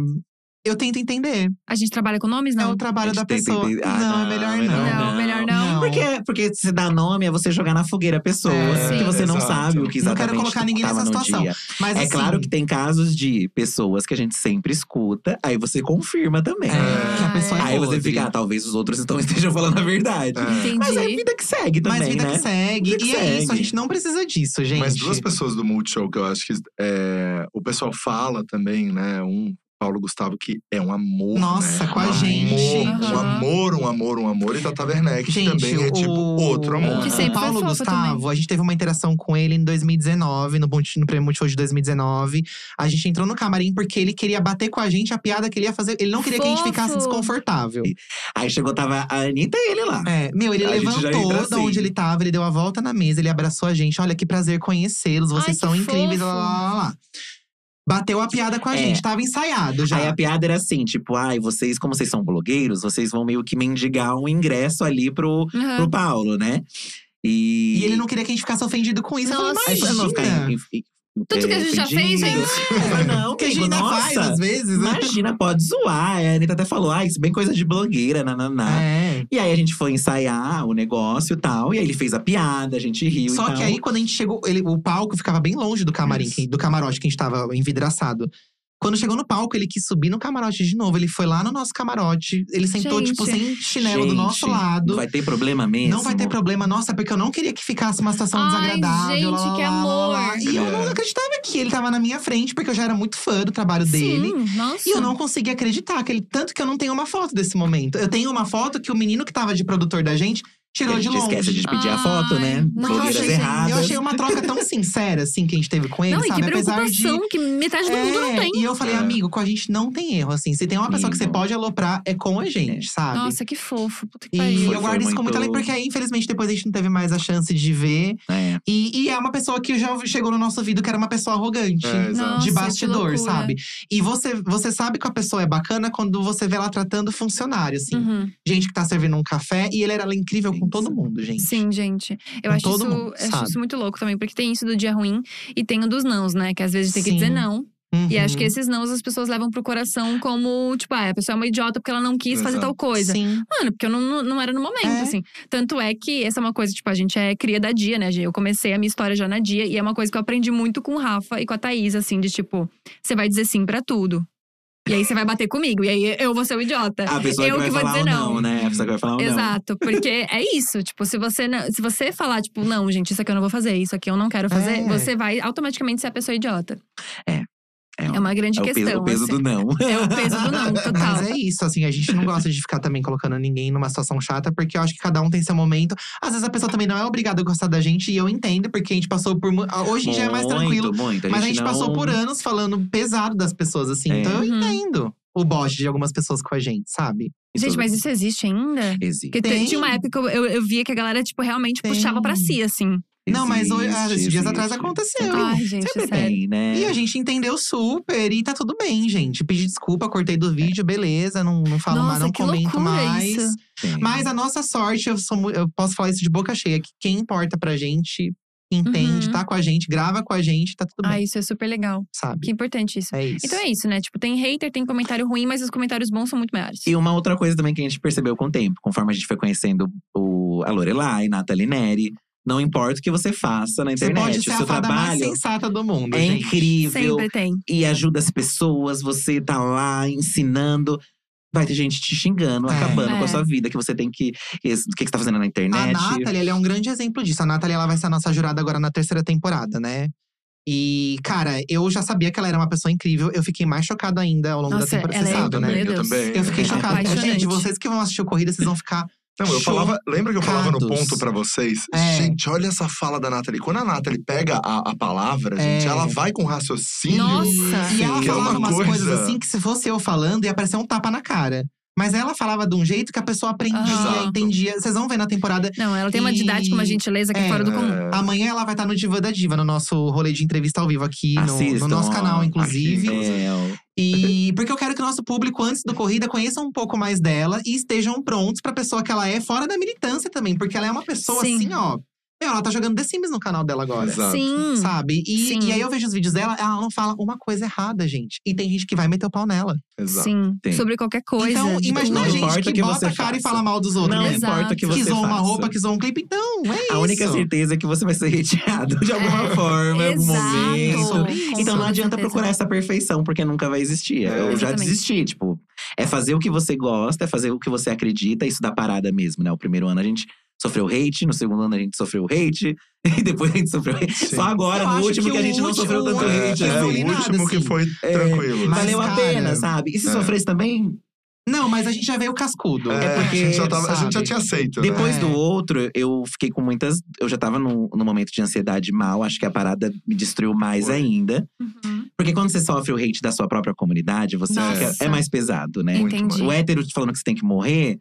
eu tento entender. A gente trabalha com nomes, É não? o trabalho da pessoa. entender. Ah, não, é não, melhor melhor não. Não, melhor não. Porque, porque se dá nome é você jogar na fogueira pessoas É, que você não exato. sabe o que Não exatamente quero colocar ninguém nessa situação. dia. Mas É assim, claro que tem casos de pessoas que a gente sempre escuta, aí você confirma também. É, que a pessoa é Aí você fica, ah, talvez os outros então estejam falando a verdade. É. Entendi. Mas é vida que segue também, Mas vida né? que segue. Vida que e é isso, a gente não precisa disso, gente. Mas duas pessoas do Multishow que eu acho que é, o pessoal fala também, né? Um, Paulo Gustavo, que é um amor. Nossa, né? com a um gente. Amor, Um Aham. amor, um amor, um amor. E Tata Werneck, que Gente, também é tipo o- outro amor. Que o sempre Paulo Gustavo, também. a gente teve uma interação com ele em 2019, no, no Prêmio Multishow de 2019. A gente entrou no camarim porque ele queria bater com a gente a piada que ele ia fazer. Ele não queria que a gente Fofo. ficasse desconfortável. Aí chegou, tava a Anitta e ele lá. É, meu, ele A gente levantou assim. onde ele tava, ele deu a volta na mesa, ele abraçou a gente. Olha que prazer conhecê-los, vocês Ai, são que incríveis, fofo. lá, lá, lá, lá. Bateu a piada com a É. gente, tava ensaiado já. Aí a piada era assim, tipo, ai, vocês, como vocês são blogueiros, vocês vão meio que mendigar um ingresso ali pro, Aham. pro Paulo, né? E. E ele não queria que a gente ficasse ofendido com isso. Eu falei, Nossa. Não ficar imagina. Tudo que a gente já fez, ofendido. Ah, não, Que a gente ainda faz às vezes, né? Imagina, pode zoar. A Anitta até falou, ah, isso é bem coisa de blogueira, nananá. É. E aí a gente foi ensaiar o negócio e tal. E aí ele fez a piada, a gente riu Só que aí, quando a gente chegou, ele, o palco ficava bem longe do camarim, Isso. do camarote que a gente tava envidraçado. Quando chegou no palco, ele quis subir no camarote de novo. Ele foi lá no nosso camarote. Ele sentou, Gente. tipo, sem chinelo do Gente, nosso lado. Vai ter problema mesmo. Não vai ter problema. Nossa, porque eu não queria que ficasse uma situação Ai, desagradável. gente, lá, que lá, lá, lá, amor. E eu não É. acreditava que ele tava na minha frente, porque eu já era muito fã do trabalho dele. Sim, nossa. E eu não conseguia acreditar. Que ele, tanto que eu não tenho uma foto desse momento. Eu tenho uma foto que o menino que tava de produtor da gente tirou a de gente longe. esquece de pedir a foto, né? Porque eu achei, erradas. eu achei uma troca tão sincera, assim, que a gente teve com ele, Não, e sabe? que Apesar de. preocupação, que metade do mundo não É, tem. E eu falei, É. amigo, com a gente não tem erro, assim. Se tem uma pessoa que você Amigo. pode aloprar, é com a gente, sabe? Nossa, que fofo. Puta que E pariu. Eu guardo isso com muita lei, muito- porque aí, infelizmente, depois a gente não teve mais a chance de ver. É. E, e é uma pessoa que já chegou no nosso ouvido que era uma pessoa arrogante. É, exato. Nossa, de bastidor, loucura. sabe? E você, você sabe que a pessoa é bacana quando você vê ela tratando funcionário, assim. Uhum. Gente que tá servindo um café e ele era incrível com todo mundo, gente. Sim, gente. Eu Com acho, todo isso, mundo, acho isso muito louco também, porque tem isso do dia ruim e tem o dos nãos, né? Que às vezes tem que Sim. dizer não. E acho que Uhum. esses nãos as pessoas levam pro coração como, tipo, ah, a pessoa é uma idiota porque ela não quis fazer Exato. tal coisa. Sim. Mano, porque eu não, não, era no momento, É. assim. Tanto é que essa é uma coisa, tipo, a gente é cria da Dia, né? Eu comecei a minha história já na Dia. E é uma coisa que eu aprendi muito com o Rafa e com a Thaís, assim. De tipo, você vai dizer sim pra tudo. E aí você vai bater comigo. E aí eu vou ser o idiota. A pessoa eu que vai que vou falar dizer não. não, né? A pessoa que vai falar o não. Exato, porque é isso. Tipo, se você, não, se você falar, tipo, não, gente, isso aqui eu não vou fazer, isso aqui eu não quero fazer, É. você vai automaticamente ser a pessoa idiota. É. É uma grande É o questão. peso, o peso assim. do não. É o peso do não, total. Mas é isso, assim, a gente não gosta de ficar também colocando ninguém numa situação chata, porque eu acho que cada um tem seu momento. Às vezes a pessoa também não é obrigada a gostar da gente, e eu entendo, porque a gente passou por. mu- Hoje em dia é mais tranquilo. Muito, muito. Mas a gente não- passou por anos falando pesado das pessoas, assim. É. Então eu Uhum. entendo o bote de algumas pessoas com a gente, sabe? Gente, mas isso existe ainda? Existe. Porque Tem. tinha uma época que eu, eu, eu via que a galera, tipo, realmente Tem. puxava pra si, assim. Não, mas hoje- ah, esses dias atrás aconteceu. Ai, gente, Sempre sério. tem, né? E a gente entendeu super, e tá tudo bem, gente. Pedi desculpa, cortei do vídeo, beleza, não, não falo mais, Nossa, não que comento mais. Mas a nossa sorte, eu, sou, eu posso falar isso de boca cheia, que quem importa pra gente, entende, Uhum. tá com a gente, grava com a gente, tá tudo Ah, bem, isso é super legal. sabe? Que importante isso. É isso. Então é isso, né? Tipo, tem hater, tem comentário ruim, mas os comentários bons são muito maiores. E uma outra coisa também que a gente percebeu com o tempo, conforme a gente foi conhecendo o, a Lorelai, Nathalie Neri, não importa o que você faça na Você internet, pode o ser seu a fada mais trabalho sensata do mundo, é gente. incrível Sempre tem. e ajuda as pessoas, você tá lá ensinando. Vai ter gente te xingando, É. acabando com É. a sua vida, que você tem que. O que que você tá fazendo na A internet. Nathalie, ela é um grande exemplo disso. A Nathalie, ela vai ser a nossa jurada agora na terceira temporada, né? E, cara, eu já sabia que ela era uma pessoa incrível. Eu fiquei mais chocado ainda ao longo Nossa, da temporada. ela Você é- sabe, né? Eu Deus. também. Eu fiquei É chocada. apaixonante. Gente, vocês que vão assistir o Corrida, vocês vão ficar. Não, eu falava. Lembra que eu falava no ponto pra vocês? É. Gente, olha essa fala da Nathalie. Quando a Nathalie pega a, a palavra, É. gente, ela vai com raciocínio. Nossa! E ela que é falava uma umas coisa- coisas assim que se fosse eu falando, ia aparecer um tapa na cara. Mas ela falava de um jeito que a pessoa aprendia, Aham. entendia. Vocês vão ver na temporada. Não, ela tem uma E- didática, uma gentileza que é é, fora do comum. É. Amanhã ela vai estar no Diva da Diva, no nosso rolê de entrevista ao vivo aqui, no, no nosso canal, inclusive. aqui. É. E porque eu quero que o nosso público, antes do corrida, conheça um pouco mais dela e estejam prontos pra pessoa que ela é, fora da militância também. Porque ela é uma pessoa Sim. assim, ó. Meu, ela tá jogando The Sims no canal dela agora. Exato. Sim. Sabe? E, Sim. e aí eu vejo os vídeos dela, ela não fala uma coisa errada, gente. E tem gente que vai meter o pau nela. Exato. Sim. Tem. Sobre qualquer coisa. então, tipo, imagina não a gente importa que, que bota você a cara e faça. fala mal dos outros. Não né? Importa o que você que zoou uma roupa, que zoou um clipe. Então, é isso. A única certeza é que você vai ser hateado de alguma É, forma, em algum momento. Então não adianta certeza. procurar essa perfeição, porque nunca vai existir. Eu já exatamente. desisti, tipo, é fazer o que você gosta, é fazer o que você acredita, isso dá parada mesmo, né? O primeiro ano a gente sofreu hate, no segundo ano a gente sofreu hate, e depois a gente sofreu hate. Sim. Só agora, Eu no último, que que, a gente não último sofreu tanto é- hate. É, não o último que assim. foi É, tranquilo. Mas, Valeu a cara, pena, sabe? E se é. sofresse também, Não, mas a gente já veio cascudo. É, porque, a, gente já tava- a gente já tinha aceito. né? Depois É. do outro, eu fiquei com muitas. Eu já tava num, num momento de ansiedade mal, acho que a parada me destruiu mais Foi. ainda. Uhum. Porque quando você sofre o hate da sua própria comunidade, você fica, é mais pesado, né? Muito Entendi. O hétero te falando que você tem que morrer,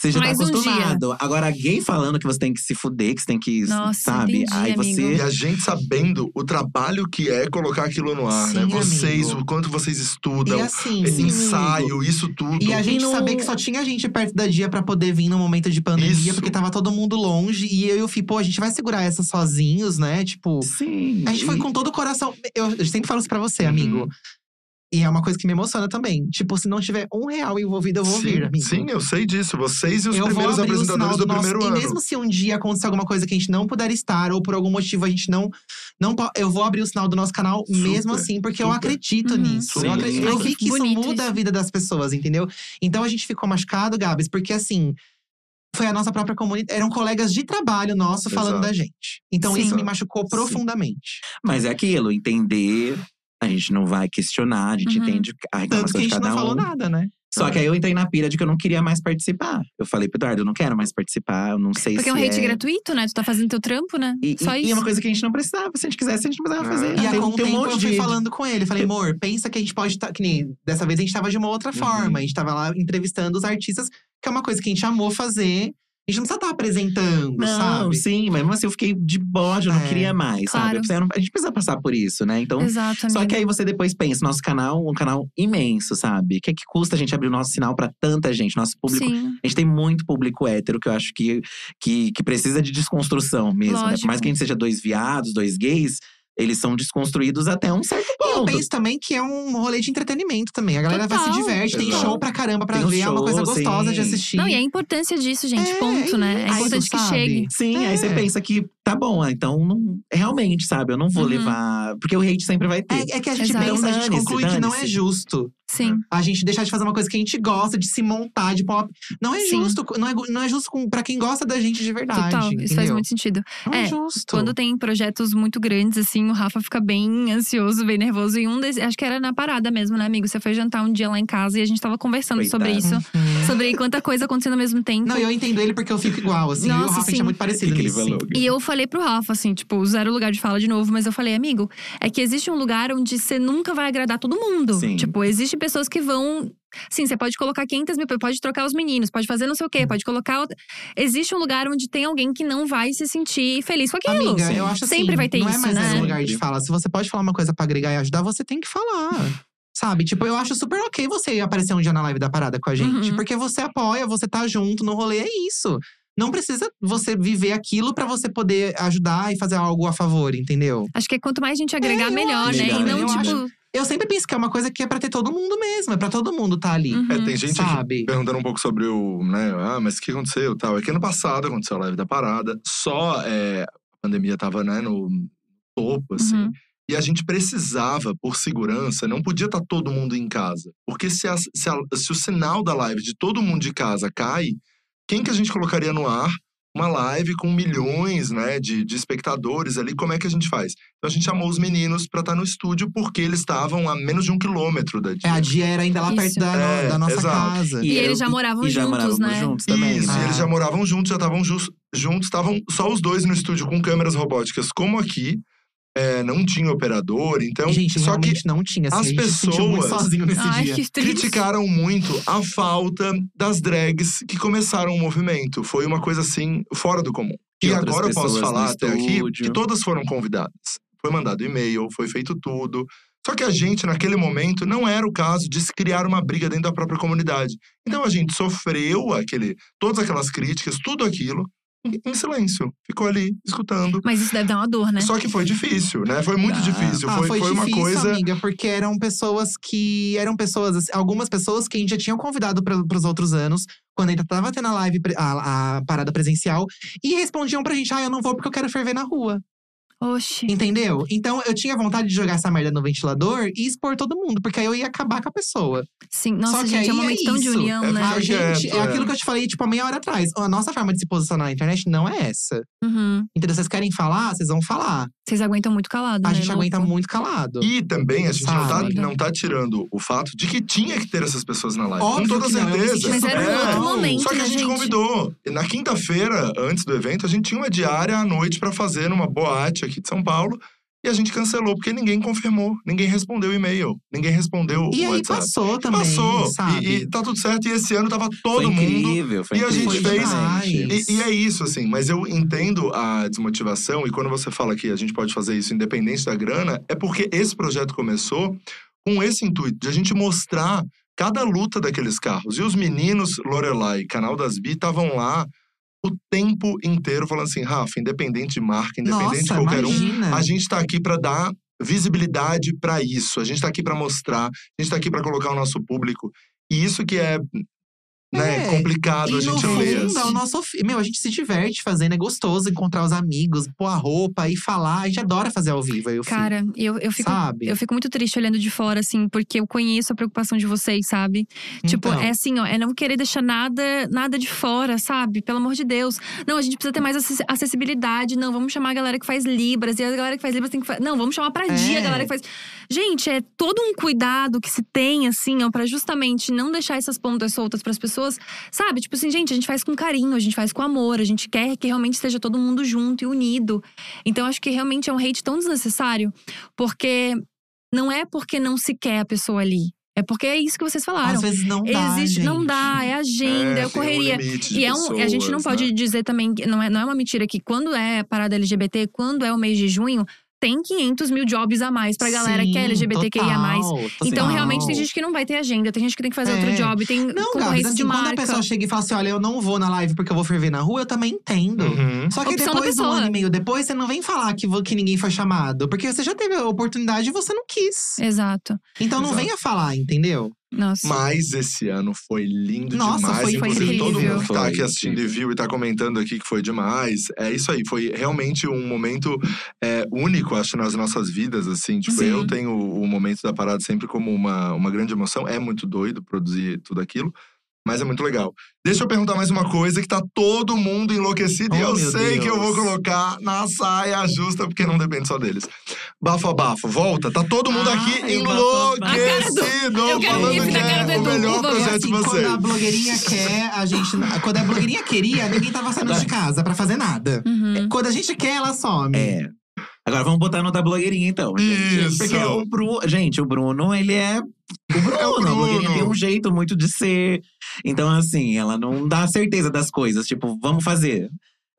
você já Mais tá um dia. acostumado. Agora, gay falando que você tem que se fuder, que você tem que. Nossa, sabe? entendi, Aí amigo. você. E a gente sabendo o trabalho que é colocar aquilo no ar, né? Sim, Vocês, amigo. o quanto vocês estudam, E assim, ensaio, isso tudo. E a gente no- saber que só tinha gente perto da dia pra poder vir no momento de pandemia, Isso. porque tava todo mundo longe. E eu e o Fih, pô, a gente vai segurar essa sozinhos, né? Tipo, Sim. a gente foi e- com todo o coração. Eu, eu sempre falo isso pra você, Uhum. amigo. E é uma coisa que me emociona também. Tipo, se não tiver um real envolvido, eu vou sim, vir, amigo. sim, eu sei disso. Vocês e os eu primeiros apresentadores sinal do, do nosso… primeiro E ano. mesmo se um dia acontecer alguma coisa que a gente não puder estar, ou por algum motivo a gente não… não eu vou abrir o sinal do nosso canal mesmo Super, assim, porque eu super. acredito Uhum. nisso. Sim. Eu, acredito, eu vi que isso bonito muda isso. a vida das pessoas, entendeu? Então a gente ficou machucado, Gabs, porque assim… Foi a nossa própria comunidade. Eram colegas de trabalho nosso falando Exato. da gente. Então Sim. isso me machucou profundamente. Mas é aquilo, entender. A gente não vai questionar, a gente Uhum. entende a Tanto reclamação que a de gente cada não falou um. nada, né? Só que aí eu entrei na pira de que eu não queria mais participar. Eu falei pro Eduardo, eu não quero mais participar, eu não sei Porque se é um hate é… gratuito, né? Tu tá fazendo teu trampo, né? E, Só e- isso. e é uma coisa que a gente não precisava. Se a gente quisesse, a gente não precisava Ah. fazer. E tem, tempo, um monte eu fui de. falando com ele. Falei, amor, pensa que a gente pode estar… que nem dessa vez a gente tava de uma outra Uhum. forma. A gente tava lá entrevistando os artistas, que é uma coisa que a gente amou fazer. A gente não precisa estar apresentando, Não, sabe? sim, mas mesmo assim eu fiquei de bode, eu não É, queria mais, claro. sabe? A gente precisa passar por isso, né? Então. Exato. Só que aí você depois pensa, nosso canal, um canal imenso, sabe? O que é que custa a gente abrir o nosso sinal pra tanta gente? Nosso público. Sim. A gente tem muito público hétero que eu acho que, que, que precisa de desconstrução mesmo. Né? Por mais que a gente seja dois viados, dois gays, eles são desconstruídos até um certo E eu ponto. penso também que é um rolê de entretenimento também. A galera vai Total. se diverte, tem show pra caramba pra Tem ver. é uma coisa gostosa sim. de assistir. Não, e a importância disso, gente. É, ponto, né? É importante que sabe? chegue. Sim, aí você É. pensa que tá bom, ah, então não, realmente, sabe? Eu não vou Uhum. levar. Porque o hate sempre vai ter. É, é que a gente Exato. pensa, a gente Dane-se, conclui que não é justo. Sim. A gente deixar de fazer uma coisa que a gente gosta, de se montar, de pop. Não é Sim. justo. Não é, não é justo com, pra quem gosta da gente de verdade. Total. Isso faz muito sentido. Não é, É, justo. Quando tem projetos muito grandes, assim, o Rafa fica bem ansioso, bem nervoso. E um desses, acho que era na parada mesmo, né, amigo? Você foi jantar um dia lá em casa e a gente tava conversando Coitado. sobre isso. Uhum. Sobre quanta coisa acontecendo ao mesmo tempo. Não, eu entendo ele porque eu fico igual, assim. eu e o Nossa, Rafa, a gente sim. é muito parecido Que que ele falou? E eu falei pro Rafa, assim, tipo, zero lugar de fala de novo, mas eu falei, amigo, é que existe um lugar onde você nunca vai agradar todo mundo. Sim. Tipo, existem pessoas que vão. Sim, você pode colocar 500 mil, pode trocar os meninos, pode fazer não sei o quê, pode colocar. outra- Existe um lugar onde tem alguém que não vai se sentir feliz com aquilo. Amiga, eu acho assim, Sempre vai ter não isso, é mais né? esse lugar de fala. Se você pode falar uma coisa pra agregar e ajudar, você tem que falar. Sabe? Tipo, eu acho super ok você aparecer um dia na live da parada com a gente. Uhum. Porque você apoia, você tá junto no rolê, é isso. Não precisa você viver aquilo pra você poder ajudar e fazer algo a favor, entendeu? Acho que quanto mais gente agregar, eu melhor, acho né? E também, não, eu tipo. acho. Eu sempre penso que é uma coisa que é pra ter todo mundo mesmo, é pra todo mundo tá ali. uhum. É, tem gente aqui Sabe? perguntando um pouco sobre o, né, ah, mas o que aconteceu e tal. É que ano passado aconteceu a live da parada, só é, a pandemia tava, né, no topo, assim. Uhum. E a gente precisava, por segurança, não podia estar todo mundo em casa. Porque se, a- se a- se o sinal da live de todo mundo de casa cai, quem que a gente colocaria no ar? Uma live com milhões né, de, de espectadores ali, como é que a gente faz? Então a gente chamou os meninos pra estar no estúdio porque eles estavam a menos de um quilômetro da É, Dia. a Dia era ainda lá Isso. perto da, É, da nossa exato. casa. E eu- eles já moravam e já juntos, morávamos né? juntos também. Isso, Ah. e eles já moravam juntos, já estavam juntos, estavam só os dois no estúdio com câmeras robóticas, como aqui. É, não tinha operador, então. Gente, só que não tinha. Assim, as muito pessoas- sozinho nesse Ai, dia. que triste. criticaram muito a falta das drags que começaram o movimento. Foi uma coisa assim, fora do comum. E E, agora eu posso falar até aqui que todas foram convidadas. Foi mandado e-mail, foi feito tudo. Só que a gente, naquele momento, não era o caso de se criar uma briga dentro da própria comunidade. Então a gente sofreu aquele, todas aquelas críticas, tudo aquilo, em- silêncio. Ficou ali, escutando. Mas isso deve dar uma dor, né? Só que foi difícil, né? Foi muito Ah. difícil. Ah, foi, foi, foi uma difícil, coisa. amiga, porque eram pessoas que. Eram pessoas, assim, algumas pessoas que a gente já tinha convidado para os outros anos, quando ainda tava tendo a live, a, a parada presencial, e respondiam pra gente: ah, eu não vou porque eu quero ferver na rua. Oxi. Entendeu? Então eu tinha vontade de jogar essa merda no ventilador e expor todo mundo, porque aí eu ia acabar com a pessoa. Sim, nossa, Só que gente, é um momento é tão de isso. união, É né? A gente, é é. aquilo que eu te falei, tipo, há meia hora atrás. A nossa forma de se posicionar na internet não é essa. Uhum. Entendeu? Vocês querem falar, vocês vão falar. Vocês aguentam muito calado, A né? gente aguenta muito calado. E também a gente não tá, não tá tirando o fato de que tinha que ter essas pessoas na live. Óbvio com toda me certeza. Mas era um É. outro momento, Só que né, a gente, gente? convidou. Na quinta-feira, antes do evento, a gente tinha uma diária à noite pra fazer numa boate aqui de São Paulo. E a gente cancelou, porque ninguém confirmou. Ninguém respondeu o e-mail. Ninguém respondeu E o aí WhatsApp. passou também, Passou. sabe? E, e tá tudo certo. E esse ano tava todo foi mundo. incrível, foi e a incrível. gente Foi fez-. E, e é isso, assim. Mas eu entendo a desmotivação. E quando você fala que a gente pode fazer isso independente da grana, é porque esse projeto começou com esse intuito de a gente mostrar cada luta daqueles carros. E os meninos Lorelai, canal das Bi, estavam lá o tempo inteiro falando assim, Rafa, independente de marca, independente de Nossa, qualquer um, imagina. a gente tá aqui pra dar visibilidade pra isso. A gente tá aqui pra mostrar, a gente tá aqui pra colocar o nosso público. E isso que é, né, É, complicado a E no gente fundo, ler. é o assim. nosso. Meu, a gente se diverte fazendo, é gostoso encontrar os amigos, pôr a roupa e falar. A gente adora fazer ao vivo. Eu Cara, eu, eu fico. sabe? Eu fico muito triste olhando de fora, assim, porque eu conheço a preocupação de vocês, sabe? Tipo, Então. é assim, ó, é não querer deixar nada, nada de fora, sabe? Pelo amor de Deus. Não, a gente precisa ter mais acess- acessibilidade. Não, vamos chamar a galera que faz Libras. E a galera que faz Libras tem que fazer. Não, vamos chamar pra dia a É. galera que faz. Gente, é todo um cuidado que se tem, assim, ó, pra justamente não deixar essas pontas soltas pras pessoas, sabe? Tipo assim, gente, a gente faz com carinho, a gente faz com amor, a gente quer que realmente esteja todo mundo junto e unido. Então, acho que realmente é um hate tão desnecessário, porque não é porque não se quer a pessoa ali. É porque é isso que vocês falaram. Às vezes não dá. Existe, não gente. dá, é agenda, é, um correria. de E é um, a gente não pessoas, pode né? dizer também, que não é, não é uma mentira que quando é parada LGBT, quando é o mês de junho, tem 500 mil jobs a mais pra galera que é Sim, LGBTQIA+. total, Então, total. realmente, tem gente que não vai ter agenda, tem gente que tem que fazer outro É. job, tem Não, Gabs, concorrência assim, de quando a marca. pessoa chega e fala assim: olha, eu não vou na live porque eu vou ferver na rua, eu também entendo. Uhum. Só que Opção depois, um ano e meio depois, você não vem falar que, que ninguém foi chamado. Porque você já teve a oportunidade e você não quis. Exato. Então não Exato. venha falar, entendeu? Nossa. Mas esse ano foi lindo Nossa, demais. foi Inclusive, todo mundo que tá aqui assistindo e viu e tá comentando aqui que foi demais. É isso aí, foi realmente um momento é, único, acho, nas nossas vidas, assim. Tipo, Sim. eu tenho o momento da parada sempre como uma, uma grande emoção. É muito doido produzir tudo aquilo. Mas é muito legal. Deixa eu perguntar mais uma coisa que tá todo mundo enlouquecido. e Oh, eu meu sei que eu vou Deus. colocar na saia justa, porque não depende só deles. Bafo a bafo, volta. Tá todo mundo Ai, aqui bafo, bafo. enlouquecido. Eu quero falando que é do o melhor projeto de assim, vocês. quando a blogueirinha quer, a gente. Quando a blogueirinha queria, ninguém tava saindo de casa pra fazer nada. Uhum. Quando a gente quer, ela some. É. Agora vamos botar no da blogueirinha, então. Isso. Porque o Bruno. Gente, o Bruno, ele é. O Bruno, É o a blogueirinha Bruno. tem um jeito muito de ser. Então, assim, ela não dá certeza das coisas. Tipo, vamos fazer.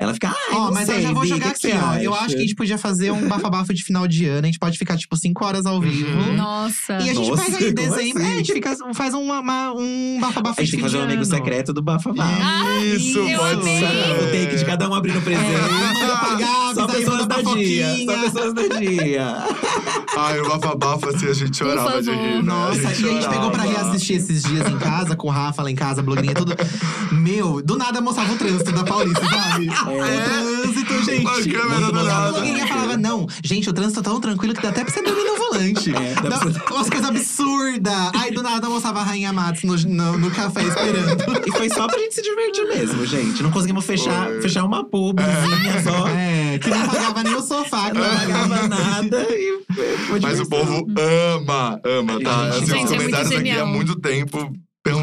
Ela fica, ah, Ó, não mas sei, eu já vou Bi, jogar que que aqui, ó. Eu acho que a gente podia fazer um bafabafo de final de ano. A gente pode ficar, tipo, 5 horas ao vivo. Uhum. Nossa. E a gente Nossa, pega aí como dezembro. assim? É, a gente fica, faz uma, uma- um bafabafo A de gente tem que fazer um amigo secreto do Bafabá. Isso, eu pode amei. ser. O take de cada um abrindo presente. Manda pra Gabs, Só pessoas manda da pra dia. Foquinha. Só pessoas da dia. Ai, o bafabafo, assim, a gente chorava de rir. né? Nossa, e a gente pegou pra reassistir esses dias em casa, com o Rafa lá em casa, a blogueirinha, tudo. Meu, do nada mostrava o trânsito da Paulista, sabe? O trânsito, gente. A câmera do nada. blogueirinha falava, não, gente, o trânsito tá tão tranquilo que dá até pra você dormir no volante. É, dá Dá- pra Umas coisas absurdas. Aí do nada mostrava a Rainha Matos no, no, no café esperando. E foi só pra gente se divertir mesmo, gente. Não conseguimos fechar, fechar uma publizinha só. É, que não pagava nem o sofá, que não Não pagava nada e foi Mas o povo ama, ama, tá? Gente, Assim, gente, é os muito comentários aqui há muito tempo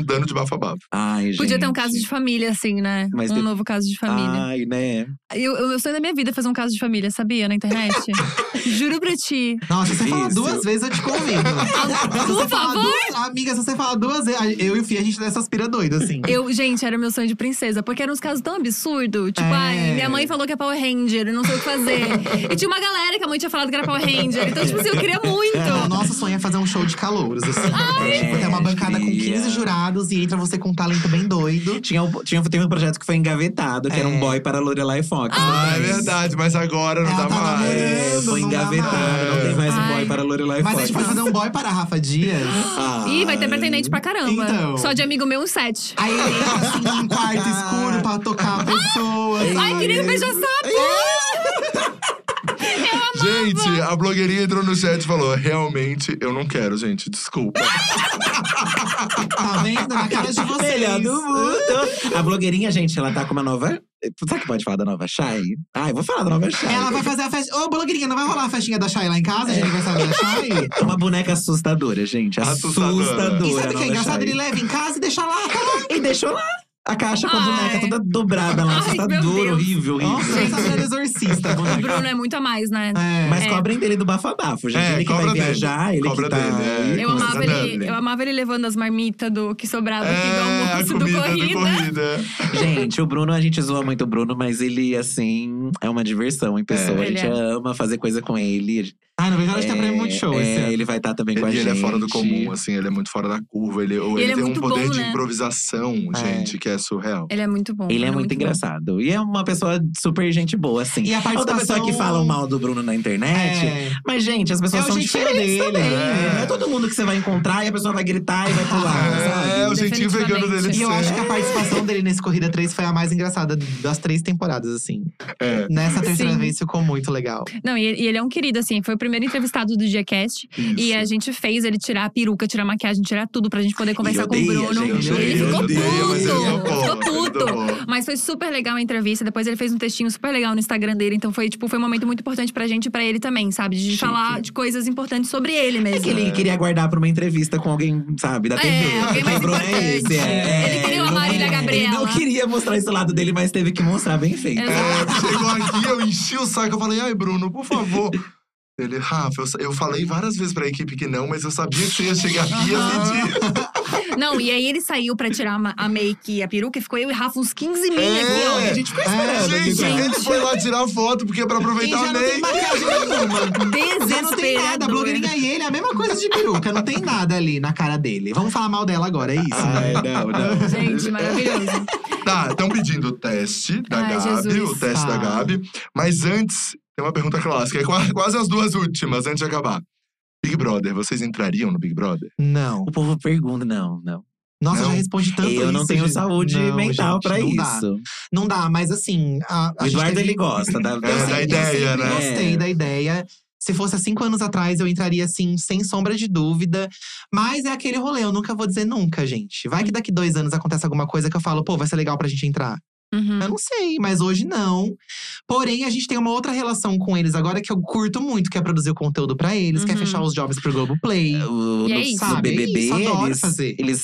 dano de bafo-bafo. Ai, Podia ter um caso de família, assim, né? Mas um de- novo caso de família. Ai, né? Eu, eu, eu sonho da minha vida é fazer um caso de família, sabia? Na internet. Juro pra ti. Nossa, se você falar duas vezes, eu te convido. Se Por você falar favor. duas- amiga, se você falar duas vezes, eu e o Fih, a gente dessa aspira doido, assim. Eu, gente, era meu sonho de princesa, porque eram uns casos tão absurdos. Tipo, É. ai, minha mãe falou que é Power Ranger, eu não sei o que fazer. e tinha uma galera que a mãe tinha falado que era Power Ranger. Então, tipo assim, eu queria muito. O nosso sonho é fazer um show de calouros, assim. tipo, ter uma bancada com queria. 15 jurados e entra você com um talento bem doido. Tinha, um- tinha, teve um projeto que foi engavetado, que era um É. boy para Lorelai Fox. Ah, é verdade, mas agora não Ela dá tá mais. namorando. É, foi não engavetado, mais. não tem mais um Ai. boy para Lorelai Mas a Fox. gente pode fazer um boy para a Rafa Dias. Ah. Ih, vai ter pretendente pra caramba. Então. Só de amigo meu, um set. Aí ele entra assim num quarto escuro pra tocar a pessoa. Ai, sabe? queria beijar sapo! Gente, a blogueirinha entrou no chat e falou: realmente, eu não quero, gente, desculpa. Tá vendo? Na cara de vocês. Melhor do mundo. A blogueirinha, gente, ela tá com uma nova. Será que pode falar da nova Shai? Ah, eu vou falar da nova Shai. Ela vai fazer a festa. Ô, blogueirinha, não vai rolar a festinha da Chay lá em casa, de aniversário da Chay? É uma boneca assustadora, gente. Assustadora. Assustadora. E sabe o que é engraçado? Shai. Ele leva em casa e deixa lá. E deixou lá. A caixa com a Ai. boneca toda dobrada lá. Ai, meu Deus. horrível, horrível. Nossa, essa mulher é exorcista, O. Bruno é muito a mais, né? É. Mas É. cobrem dele do bafo-bafo, gente. É, ele que vai dele. viajar, ele Cobra que tá… dele, é. Eu amava, ele, eu amava ele levando as marmitas do que sobrava aqui do É, almoço comida do corrida. corrida. Gente, o Bruno, a gente zoa muito o Bruno, mas ele, assim, é uma diversão em pessoa. É. a gente Ele é. ama fazer coisa com ele. Ai, não vejo a hora de ter pra ir muito show é. Ele vai estar também com a gente. ele é fora do comum, assim, ele é muito fora da curva. Ele, ele, ele é tem um poder bom, de né? improvisação, É. gente, que é surreal. Ele é muito bom. Ele é muito bom. engraçado. E é uma pessoa super gente boa, assim. E a Outra participação… pessoa que fala mal do Bruno na internet. É. Mas, gente, as pessoas É são diferentes dele, também. né? Não é todo mundo que você vai encontrar e a pessoa vai gritar e vai pular, sabe? É, o jeitinho vegano dele E eu acho que a participação dele nesse Corrida 3 foi a mais engraçada das três temporadas, assim. É. Nessa terceira Sim. vez ficou muito legal. Não, e ele, e ele é um querido, assim. Foi o primeiro entrevistado do Diacast. E a gente fez ele tirar a peruca, tirar a maquiagem, tirar tudo pra gente poder conversar com o Bruno. gente, ele ele ficou odeia, puto. Ele ficou ele puto. Mas foi super legal a entrevista. Depois ele fez um textinho super legal no Instagram dele. Então foi, tipo, foi um momento muito importante pra gente e pra ele também, sabe? De Chique. falar de coisas importantes sobre ele mesmo. É que ele queria guardar pra uma entrevista com alguém, sabe, da É, TV. alguém Porque mais o Bruno é importante. esse, é. Ele queria uma Marília Ele Gabriela. não queria mostrar esse lado dele, mas teve que mostrar bem feito. É, chegou aqui, eu enchi o saco, eu falei, ai, Bruno, por favor. Ele, Rafa, eu, eu falei várias vezes pra equipe que não, mas eu sabia que você ia chegar aqui e ia pedir. Não, e aí ele saiu pra tirar a ma- a make e a peruca e ficou eu e Rafa uns 15 mil É. aqui, ó. É, a gente ficou É, esperando. Gente, Gente. ele foi lá tirar foto, porque é pra E aproveitar já a não tem make. maquiagem nenhuma. Já não tem nada. A blogueirinha e ele é a mesma coisa de peruca. Não tem nada ali na cara dele. Vamos falar mal dela agora, é isso, Ai, né? não, não. Gente, maravilhoso. Tá, estão pedindo o teste da Ai, Gabi, Jesus. o teste Tá. da Gabi. Mas antes, tem uma pergunta clássica, é qua- quase as duas últimas, antes de acabar. Big Brother, vocês entrariam no Big Brother? Não. O povo pergunta, não, não. Nossa, Não. já responde tanto Eu não isso, tenho gente. saúde Não, mental gente, pra não isso. Dá. Não dá, mas assim… A, a O Eduardo, teve- ele gosta da, É, da- da Eu ideia, né? Gostei É. da ideia. Se fosse há cinco anos atrás, eu entraria assim, sem sombra de dúvida. Mas é aquele rolê, eu nunca vou dizer nunca, gente. Vai que daqui dois anos acontece alguma coisa que eu falo, pô, vai ser legal pra gente entrar. Uhum. Eu não sei, mas hoje não. Porém, a gente tem uma outra relação com eles agora que eu curto muito, que é produzir o conteúdo pra eles, que é Uhum. fechar os jobs pro Globoplay. O, E é no, isso. no Sabe, é BBB, isso, eles, fazer. eles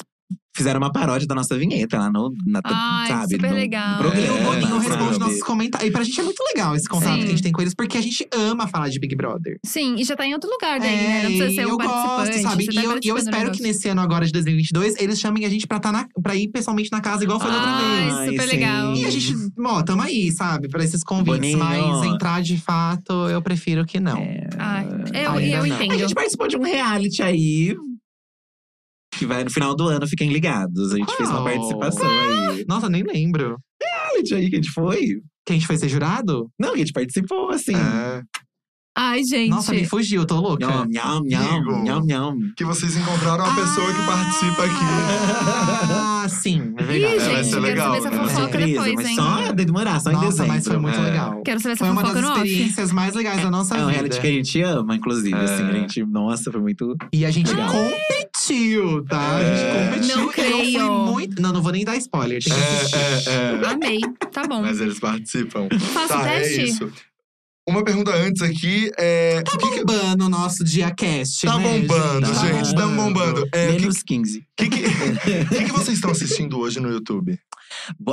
fizeram uma paródia da nossa vinheta lá no, na, Ai, sabe, super no legal. E o programa, Boninho responde nossos comentários. E pra gente é muito legal esse contato Sim. que a gente tem com eles, porque a gente ama falar de Big Brother. Sim, e já tá em outro lugar daí, né? É, Não precisa ser eu um participante. gosto, sabe? você E tá eu, e eu espero que nesse ano agora de 2022, eles chamem a gente pra, tá na, pra ir pessoalmente na casa, igual foi da outra Ai, vez. Ai, super sim. legal. E a gente, ó, tamo aí, sabe? Pra esses convites. Boninho. Mas entrar de fato, eu prefiro que não. É. Ai, eu, Ainda eu não. entendo. A gente participou de um reality aí. Que vai no final do ano, fiquem ligados. A gente fez uma Qual? participação aí. Nossa, nem lembro. Reality aí que a gente foi. Que a gente foi ser jurado? Não, que a gente participou, assim. É. Ai, gente. Nossa, me fugiu, eu tô louca. Nham, nham, nham, nham, nham. Que vocês encontraram uma pessoa que participa aqui. Ah, sim, é verdade. Ih, vai gente, ser quero legal, saber essa né? fofoca depois, mas hein? só demorar, só em Nossa, dezembro. mas foi muito É. legal. Quero saber essa Foi uma fofoca das no off. experiências mais legais da nossa É um vida. reality que a gente ama, inclusive. É. Assim, a gente, nossa, foi muito. E a gente Legal. Competiu, tá? A É. gente competiu. Não Eu creio. fui muito… Não, não vou nem dar spoiler. Tem que assistir. É, é, é. Amei. Tá bom. Mas eles participam. Faço o Tá, é teste? isso. uma pergunta antes aqui é. Tá o que que- bombando o nosso diacast, Tá né, bombando, Tá gente, tá bombando. É, o que, Menos 15. que, que, que que vocês estão assistindo hoje no YouTube?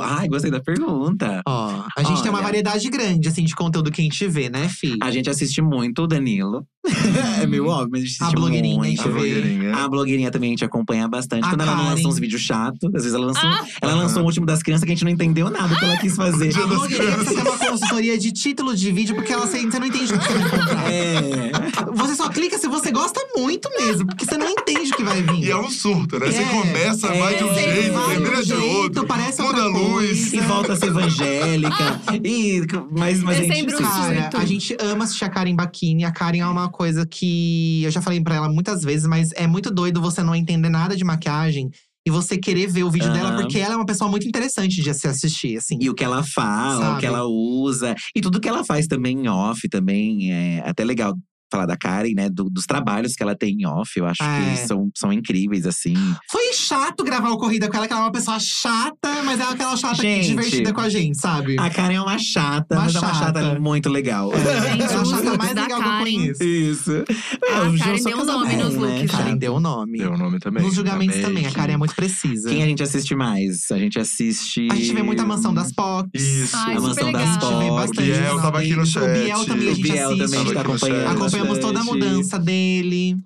Ai, gostei da pergunta. Ó, a gente tem uma Olha. variedade grande, assim, de conteúdo que a gente vê, né, Fi? A gente assiste muito o Danilo. é meio óbvio, mas a gente A assiste blogueirinha, muito. A eu ver. blogueirinha. A blogueirinha também a gente acompanha bastante. A Quando ela não Karen. lança uns vídeos chatos, às vezes ela lançou, Ah! ela lançou o último das crianças que a gente não entendeu nada que ela quis fazer. A blogueirinha precisa ter uma consultoria de título de vídeo, porque ela, você não entende o que você vai encontrar. É. Você só clica se você gosta muito mesmo, porque você não entende o que vai vir. E é um surto, né? Você É, começa, é, vai de um vai jeito, termina de outro, parece a luz. E volta a ser evangélica. e, mas mas a É gente sempre um assiste. Cara, a gente ama assistir a Karen Bakini. A Karen é uma coisa que eu já falei pra ela muitas vezes, mas é muito doido você não entender nada de maquiagem e você querer ver o vídeo Aham. dela, porque ela é uma pessoa muito interessante de se assistir, assim. E o que ela fala, o Sabe? que ela usa. E tudo que ela faz também em off também. É até legal falar da Karen, né? do- dos trabalhos que ela tem em off. Eu acho É. que são, são incríveis, assim. Foi chato gravar o Corrida com ela, que ela é uma pessoa chata, mas é aquela chata Gente. divertida com a gente, sabe? A Karen é uma chata, Uma mas é uma chata. chata muito legal. É, Gente, é a chata looks mais legal que eu Karen. conheço. Isso. A Eu Karen sou deu um nome nos com, né? looks, Karen deu o nome. Deu o nome também. Nos julgamentos Amei. também, a Karen é muito precisa. Quem a gente assiste mais? A gente assiste. A gente vê muito a Mansão das Pocs. Isso. Ai, a Mansão legal. das A gente vê bastante. Biel tava aqui no chat. O Biel também a gente Biel assiste. também a gente tá acompanhando. Acompanhamos toda a mudança dele.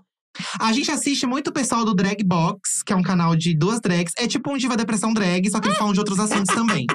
A gente assiste muito o pessoal do Drag Box, que é um canal de duas drags. É tipo um Diva Depressão Drag, só que eles falam de outros assuntos também.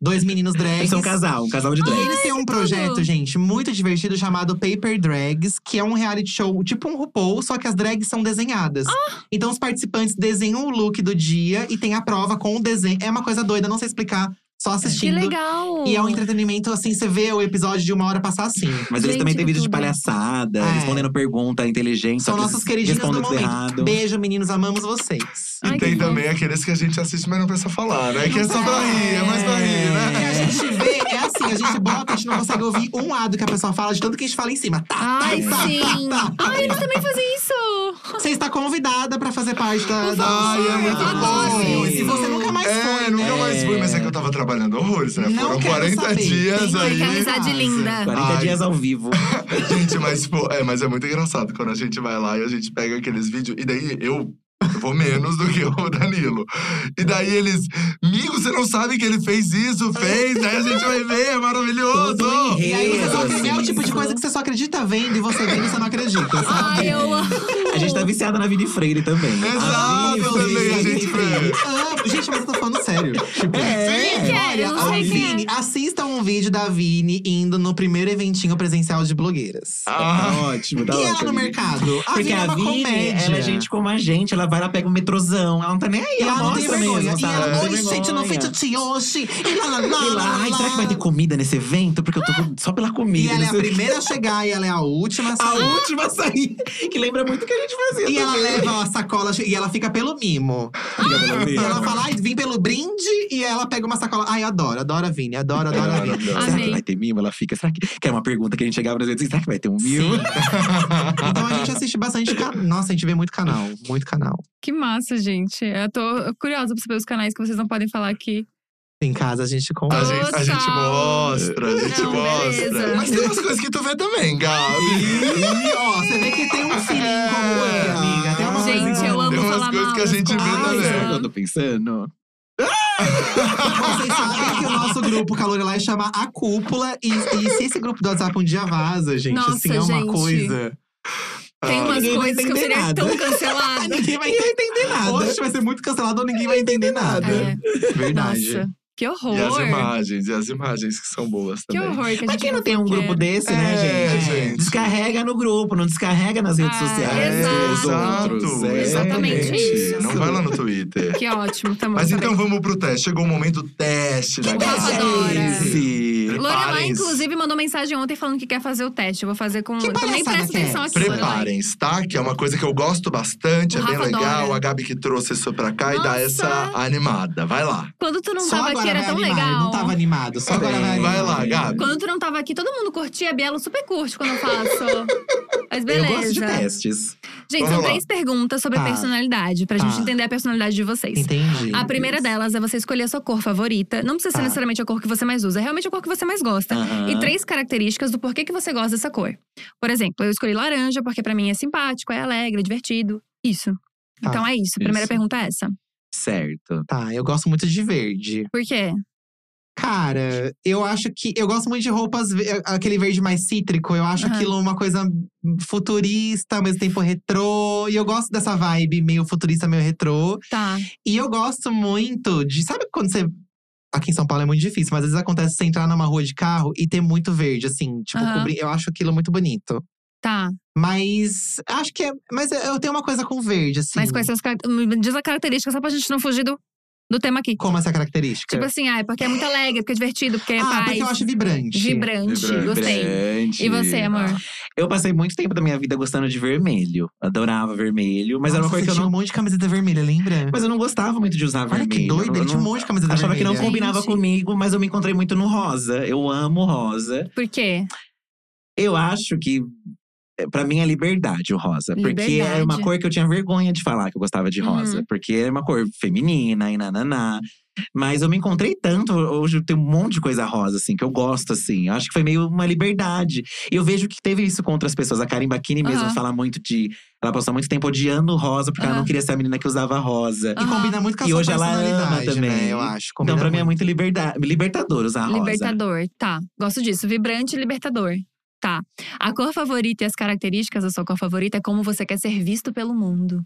Dois meninos drags. Eles são um casal, um casal de E drag. eles têm um projeto, gente, muito divertido chamado Paper Drags, que é um reality show tipo um RuPaul, só que as drags são desenhadas. Então os participantes desenham o look do dia e tem a prova com o desenho. É uma coisa doida, não sei explicar, só Que assistindo. legal! E é um entretenimento, assim, você vê o episódio de uma hora passar assim. Mas eles Gente, também têm vídeo de palhaçada, É. respondendo pergunta inteligente. São que nossos eles queridinhos do momento. errado. Beijo, meninos, amamos vocês. E Ai, tem que também aqueles que a gente assiste, mas não precisa falar, né? Que é só pra rir, é mais pra rir, E né? a gente vê, é assim, a gente bota, a gente não consegue ouvir um lado que a pessoa fala, de tanto que a gente fala em cima. Tá, Ai, tá, tá, sim! tá, tá. Ai, eles também fazem isso! Você está convidada pra fazer parte da. da Ai, é muito Adoro bom. E você nunca mais É, foi, nunca né? mais fui, mas é que eu tava trabalhando horrores, né? Não Foram quero 40 saber. dias Tem- aí. Que amizade linda! 40 Ai. dias ao vivo. Gente, mas, pô, é, mas é muito engraçado quando a gente vai lá e a gente pega aqueles vídeos. E daí eu. Eu vou menos do que o Danilo. E daí eles, amigo, você não sabe que ele fez isso, fez, daí a gente vai ver, é maravilhoso. Todo E aí você só, Assim. é o tipo de coisa que você só acredita vendo e você vendo e você não acredita, sabe? Ai, eu amo! A gente tá viciada na Vini Freire também. Exato, A Vini eu também, Freire. a gente vê. Ah, gente, mas eu tô falando sério. Tipo, É. É? Olha, não a é. Vini, assistam um vídeo da Vini indo no primeiro eventinho presencial de blogueiras. Tá Ah, ótimo, tá e ótimo. ela no mercado? A Porque Vini é a Vini, comédia. ela é gente como a gente. Ela vai lá, pega um metrozão. Ela não tá nem aí, E ela, ela não tem vergonha. mesmo, e sabe? ela, Não tem oi, gente, não fiz de hoje. E lá, lá, lá, E lá, lá, ai, será que vai ter comida nesse evento? Porque eu tô só pela E comida. ela é a quê. primeira a chegar e ela é a última a A sair. última a sair. Que lembra muito o que a gente fazia E ela leva a sacola e ela fica pelo mimo. Fica pelo E ela fala, ai, vim pelo brinde. E ela pega uma sacola. Ai, adoro, adoro a Vini, adoro, adoro a Vini. Adoro. Será Amei. que vai ter mimo? Ela fica. Será que. Que era uma pergunta que a gente chegava nas vezes. Será que vai ter um mimo? Então a gente assiste bastante canal. Nossa, a gente vê muito canal, muito canal. Que massa, gente. Eu tô curiosa pra saber os canais que vocês não podem falar aqui. Em casa a gente A conversa. gente, a gente mostra, a gente Não, mostra. beleza. Mas tem umas coisas que tu vê também, Gabi. E ó, você vê que tem um filhinho como É. ele, amiga. Tem uma Gente, coisa eu amo Tem umas falar coisas mal que a gente vê também. Eu tô pensando? Vocês sabem que o nosso grupo Calorelai chama A Cúpula. E, e se esse grupo do WhatsApp um dia vaza, gente, Nossa, assim, é uma gente. coisa. Tem Ah, umas ninguém vai coisas que eu entender seria nada. tão cancelada. Ninguém vai entender nada. Hoje vai ser muito cancelado ou ninguém vai entender nada. É. Verdade. Nossa, que horror. E as imagens, e as imagens que são boas Que também. horror que a gente Mas quem não tem um grupo desse, né, É, gente? Descarrega no grupo, não descarrega nas redes Ah, sociais exato. outros. É. Exatamente isso. Não vai lá no Twitter. Que ótimo, tá bom. Mas tá então vamos pro teste. Chegou o momento do teste da Que Gabi. adora. Lorelai, inclusive, mandou mensagem ontem falando que quer fazer o teste. Eu vou fazer com. Que Também presta que é atenção aqui. Preparem-se, tá? Que é uma coisa que eu gosto bastante, O é bem Rafa legal. A Gabi que trouxe isso pra cá e dá Nossa. essa animada. Vai lá. Quando tu não Só tava aqui, era tão animar. legal. Não tava animado, só agora vai. Vai lá, Gabi. Quando tu não tava aqui, todo mundo curtia. A Bielo super curte quando eu faço. Mas beleza. Eu gosto de testes. Gente, são três perguntas sobre Tá. personalidade, pra gente Tá. entender a personalidade de vocês. Entendi. A primeira delas é você escolher a sua cor favorita. Não precisa ser Tá. necessariamente a cor que você mais usa, é realmente a cor que você mais gosta. Aham. E três características do porquê que você gosta dessa cor. Por exemplo, eu escolhi laranja porque pra mim é simpático, é alegre, é divertido. Isso. Tá. Então é isso. A primeira Isso. pergunta é essa. Certo. Tá, eu gosto muito de verde. Por quê? Cara, eu acho que. Eu gosto muito de roupas, ve- aquele verde mais cítrico. Eu acho Aham. aquilo uma coisa futurista, ao mesmo tempo retrô. E eu gosto dessa vibe meio futurista, meio retrô. Tá. E eu gosto muito de. Sabe quando você. Aqui em São Paulo é muito difícil, mas às vezes acontece você entrar numa rua de carro e ter muito verde, assim. Tipo, Aham. cobrir. Eu acho aquilo muito bonito. Tá. Mas acho que é. Mas eu tenho uma coisa com verde, assim. Mas quais são as características? Me diz a característica só pra gente não fugir do, do tema aqui. Como essa característica? Tipo assim, ah, é porque é muito alegre, porque é divertido, porque é ah, paz. porque eu acho vibrante. Vibrante, Vibrante. gostei. Vibrante. E você, amor? Eu passei muito tempo da minha vida gostando de vermelho. Adorava vermelho, mas era uma Nossa, coisa que eu tinha não. um monte de camiseta vermelha, lembra? Mas eu não gostava muito de usar Olha vermelho. que doido, Eu ele tinha um não- monte de camiseta Achava que vermelha. não combinava Gente. comigo, mas eu me encontrei muito no rosa. Eu amo rosa. Por quê? Eu acho que. É, Pra mim é liberdade o rosa. Porque Liberdade. é uma cor que eu tinha vergonha de falar que eu gostava de rosa. Uhum. Porque é uma cor feminina e nananá. Mas eu me encontrei tanto. Hoje tenho um monte de coisa rosa, assim, que eu gosto, assim. Eu acho que foi meio uma liberdade. E eu vejo que teve isso com outras pessoas. A Karen Bakini mesmo Aham. fala muito de. Ela passou muito tempo odiando rosa, porque ela Aham. não queria ser a menina que usava rosa. E combina muito com a E sua hoje ela ama personalidade, também. né? Eu acho. Então, Combina pra mim é muito liberdade, libertador usar rosa. Libertador, tá. Gosto disso. Vibrante e libertador. Tá. A cor favorita e as características da sua cor favorita é como você quer ser visto pelo mundo.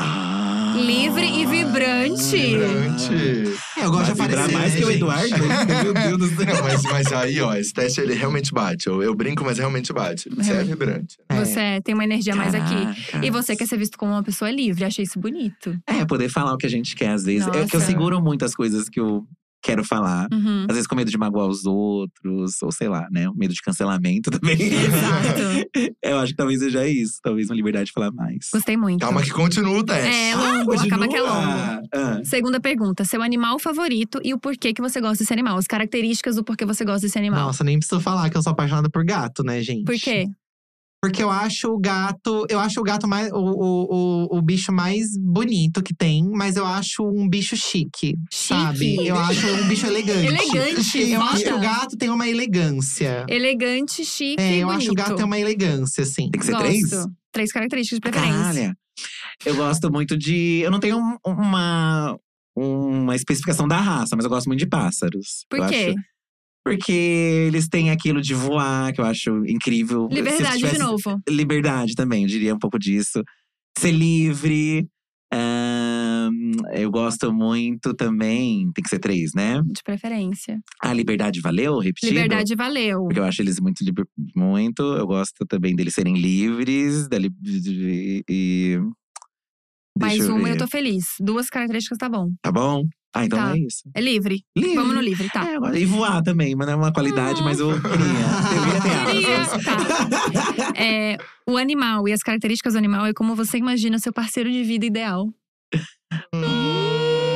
Ah, Livre e vibrante. Vibrante. É, eu gosto de Vai vibrar aparecer, mais né, que o? Eduardo. Meu Deus do céu. Não, mas, mas aí, ó, esse teste ele realmente bate. Eu, eu brinco, mas realmente bate. Você é Realmente. vibrante. É. Você tem uma energia mais aqui. Caraca. E você quer ser visto como uma pessoa livre. Achei isso bonito. É, poder falar o que a gente quer, às vezes. É que eu Nossa. seguro muitas coisas que eu quero falar. Uhum. Às vezes com medo de magoar os outros, ou sei lá, né? Medo de cancelamento também. Exato. eu acho que talvez seja isso. Talvez uma liberdade de falar mais. Gostei muito. Calma que continua o teste. É longo, acaba que é longo. Ah, ah. Segunda pergunta: seu animal favorito e o porquê que você gosta desse animal. As características do porquê você gosta desse animal. Nossa, nem preciso falar que eu sou apaixonada por gato, né, gente? Por quê? Porque eu acho o gato. Eu acho o gato mais. O, o, o, o bicho mais bonito que tem, mas eu acho um bicho chique. Sabe? Chique? Eu acho um bicho elegante. Elegante, Eu acho que o gato tem uma elegância. Elegante, chique É, e eu bonito. acho que o gato tem uma elegância, assim. Tem que ser Gosto. três? Três características de preferência. Caralho. Eu gosto muito de. Eu não tenho um- uma, uma especificação da raça, mas eu gosto muito de pássaros. Por Eu quê? acho- porque eles têm aquilo de voar, que eu acho incrível. Liberdade tivesse- de novo. Liberdade também, eu diria um pouco disso. Ser livre. ahn, eu gosto muito também. Tem que ser três, né? De preferência. A liberdade valeu? Repetido? Liberdade valeu. Porque eu acho eles muito, liber- muito. Eu gosto também deles serem livres. Da li- e, Mais eu uma e ver. eu tô feliz. Duas características tá bom. Tá bom? Ah, então Tá. é isso. É livre. Livre. Vamos no livre, tá. É, e voar também, mas não é uma qualidade, mas eu queria. Eu queria ter tá. É, o animal e as características do animal é como você imagina seu parceiro de vida ideal.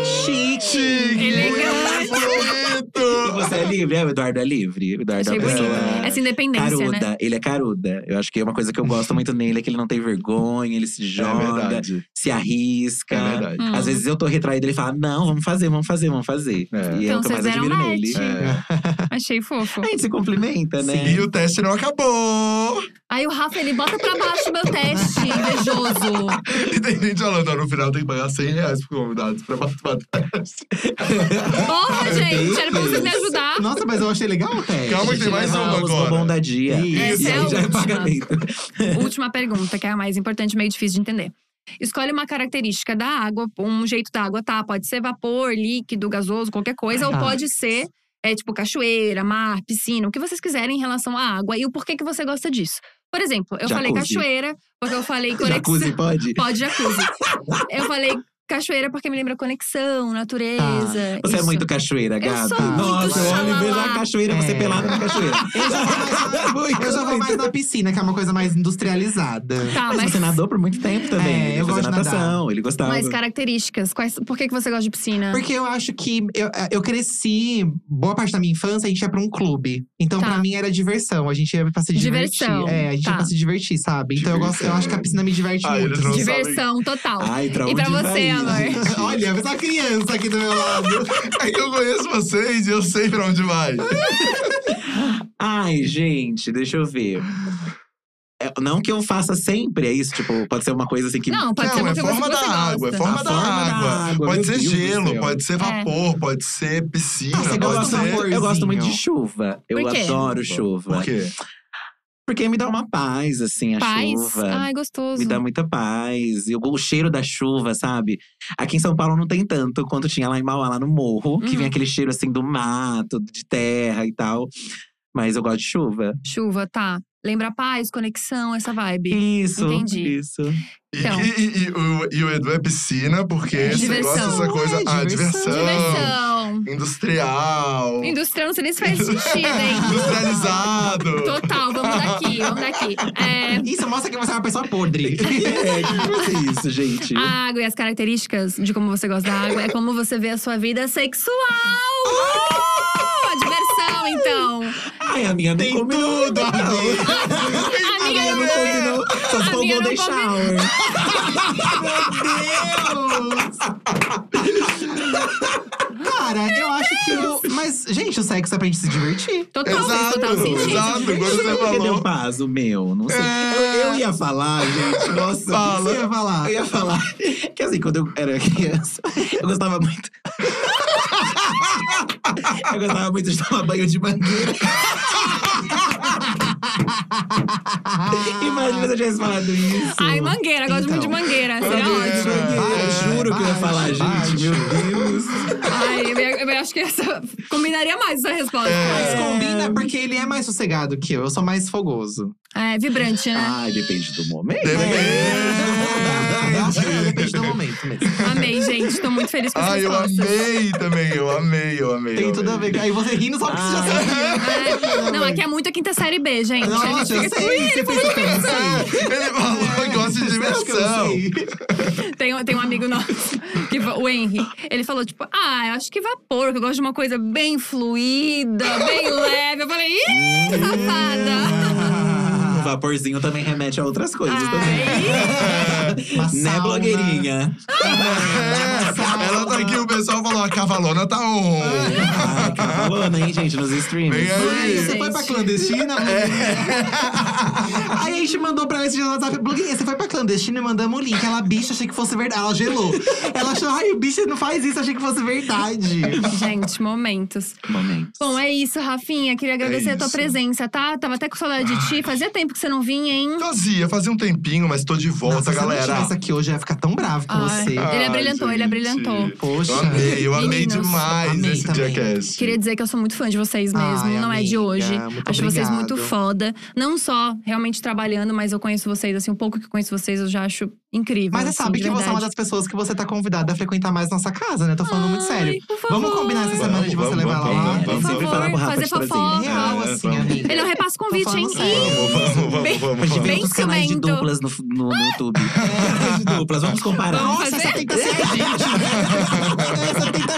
Chique! Elegante. Você é livre? É, o Eduardo é livre. O Eduardo Achei é uma bonito. pessoa Essa independência, Caruda, né? ele é caruda. Eu acho que é uma coisa que eu gosto muito nele, é que ele não tem vergonha, ele se É joga, verdade. se arrisca. É verdade. Hum. Às vezes eu tô retraído, ele fala: Não, vamos fazer, vamos fazer, vamos fazer. É. E é Então o que eu mais admiro match. nele. É. Achei fofo. A gente se cumplimenta, né? E o teste não acabou! Aí o Rafa, ele bota pra baixo o meu teste, invejoso. E tem gente falando, no final tem que pagar 100 reais pro convidados pra participar do teste. Porra, gente, era pra vocês me ajudar. Nossa, mas eu achei legal. Calma que tem mais uma os agora. bom da dia. Isso. E Essa é a já é última. pagamento. Última pergunta, que é a mais importante, meio difícil de entender. Escolhe uma característica da água, um jeito da água, tá? Pode ser vapor, líquido, gasoso, qualquer coisa, ou Tá. pode ser é, tipo cachoeira, mar, piscina, o que vocês quiserem em relação à água e o porquê que você gosta disso. Por exemplo, eu falei Jacuzzi. cachoeira, porque eu falei conexão. Jacuzzi pode? Pode jacuzzi. eu falei cachoeira porque me lembra conexão, natureza. Você é isso. muito cachoeira, Eu gata. sou muito Nossa, eu olho e vejo a cachoeira, você É. pelada na cachoeira. Eu já vou mais na piscina, que é uma coisa mais industrializada. Tá, Mas, mas, você nadou por muito tempo também. É, eu gosto de nadar. natação, ele gostava. mas características. Quais, por que, que você gosta de piscina? Porque eu acho que eu, eu cresci, boa parte da minha infância, a gente ia pra um clube. Então, Tá. pra mim, era diversão. A gente ia pra se divertir. Diversão, É, a gente tá. ia pra se divertir, sabe? Então, eu, gosto, eu acho que a piscina me diverte Ah, muito. Diversão total. Ai, pra e pra você, amor? Olha, essa criança aqui do meu lado. É que eu conheço vocês e eu sei pra onde vai. Ai, gente, deixa eu ver. É, não que eu faça sempre, é isso? Tipo, pode ser uma coisa assim que. Não, pode ser Não, uma é coisa forma da água, é forma da forma da água. água, Pode ser Deus gelo, pode ser vapor, pode ser piscina, Eu pode gosto, ser. eu gosto muito de chuva. Eu adoro chuva. Por quê? Porque me dá uma paz, assim, a Paz? chuva. Ai, gostoso. Me dá muita paz. E o, o cheiro da chuva, sabe? Aqui em São Paulo não tem tanto quanto tinha lá em Mauá, lá no morro. Que Uhum. vem aquele cheiro assim do mato, de terra e tal. Mas eu gosto de chuva. Chuva, tá. Lembra paz, conexão, essa vibe. Isso, Entendi. isso. E, Então. e- e- e o, e o Edu é piscina, porque você Diversão. gosta dessa coisa. É, ah, diversão. diversão. Industrial. Indústria, não sei nem se faz sentido, hein? Industrializado. Total, vamos daqui, vamos daqui. É, Isso mostra que você é uma pessoa podre. É, que coisa é isso, gente? a água e as características de como você gosta da água é como você vê a sua vida sexual. Uh! Diversão, então. Ai, a minha não Tem combinou. tudo, amiga. A A minha minha não combinou. Só A se for minha não Golden combinou. Shower. Cara, eu acho que. o- Mas, gente, o sexo é pra gente se divertir. Total, Exato, total sentido. exato. Agora você falou. paz o meu? Não sei. É. Eu, eu ia falar, gente. Nossa. Fala. O que você ia falar? Eu ia falar que assim, quando eu era criança, eu gostava muito. Eu gostava muito de tomar banho de mangueira. Imagina se eu tivesse falado isso. Ai, mangueira, gosto muito de Então. mangueira. Seria Mangueira. ótimo. Eu juro que eu ia falar, gente. Baixo, Meu. Deus. Ai, eu, eu acho que essa combinaria mais essa resposta. Mas combina porque ele é mais sossegado que eu. Eu sou mais fogoso. É, vibrante, né? Ai, depende do momento. Depende. É, eu depende do momento mesmo. Amei, gente. Tô muito feliz com essa Ai, eu resposta. amei também, eu amei, eu amei. Tem eu tudo a amei. ver. Aí você rindo só porque você já Ah. sabia. É, não, aqui é muito a quinta série B, gente. Nossa, a gente eu fica- sei. Você pensou que eu não sei? Ele falou que gosta de Você acha que eu não diversão. sei? Tem, tem um amigo nosso, que, fa- o Henry. Ele falou, tipo, ah, eu acho que vapor, que eu gosto de uma coisa bem fluida, bem leve. Eu falei, ih, safada! O vaporzinho também remete a outras coisas também. Né, blogueirinha? É, ela tá aqui, o pessoal falou, a cavalona tá on. Ai, cavalona, hein, gente, nos streams. Ai, aí. você foi pra clandestina? Aí a gente mandou pra ela esse dia no WhatsApp. Blogueirinha, você foi pra clandestina e mandamos o link. Ela, bicha, achei que fosse verdade. Ela gelou. Ela achou, ai, o bicho não faz isso, achei que fosse verdade. gente, momentos. Momentos. Bom, é isso, Rafinha. Queria agradecer a tua isso. presença, tá? Tava até com saudade de ti. Fazia tempo que você não vinha, hein? Fazia, fazia um tempinho, mas tô de volta, Nossa, Se eu galera. tivesse aqui hoje, eu ia ficar tão bravo com Ai. você. Ah, Ele abrilhantou, ele gente. abrilhantou. Poxa. Eu amei, eu amei Meninos, demais amei esse também. Diacast. Queria dizer que eu sou muito fã de vocês mesmo, Ai, não é de amiga, hoje. muito Acho vocês obrigado. muito foda. Não só realmente trabalhando, mas eu conheço vocês, assim, um pouco que eu conheço vocês, eu já acho incrível. Mas você assim, sabe que você é uma das pessoas que você tá convidada a frequentar mais nossa casa, né? Tô falando muito Ai, sério. por favor. Vamos combinar essa semana de você Vamos, levar vamos, ela lá? vamos, vamos. falar Rafa fazer fofoca. Real, É, assim, vamos. amiga. Ele não repassa o convite, hein? sério. Vamos, vamos, vamos, Bem- vamos. Vamos. Bem outros canais de duplas no, no, no YouTube. Canais de duplas, vamos comparar. Vamos Nossa, essa tenta ser a gente. essa tenta muito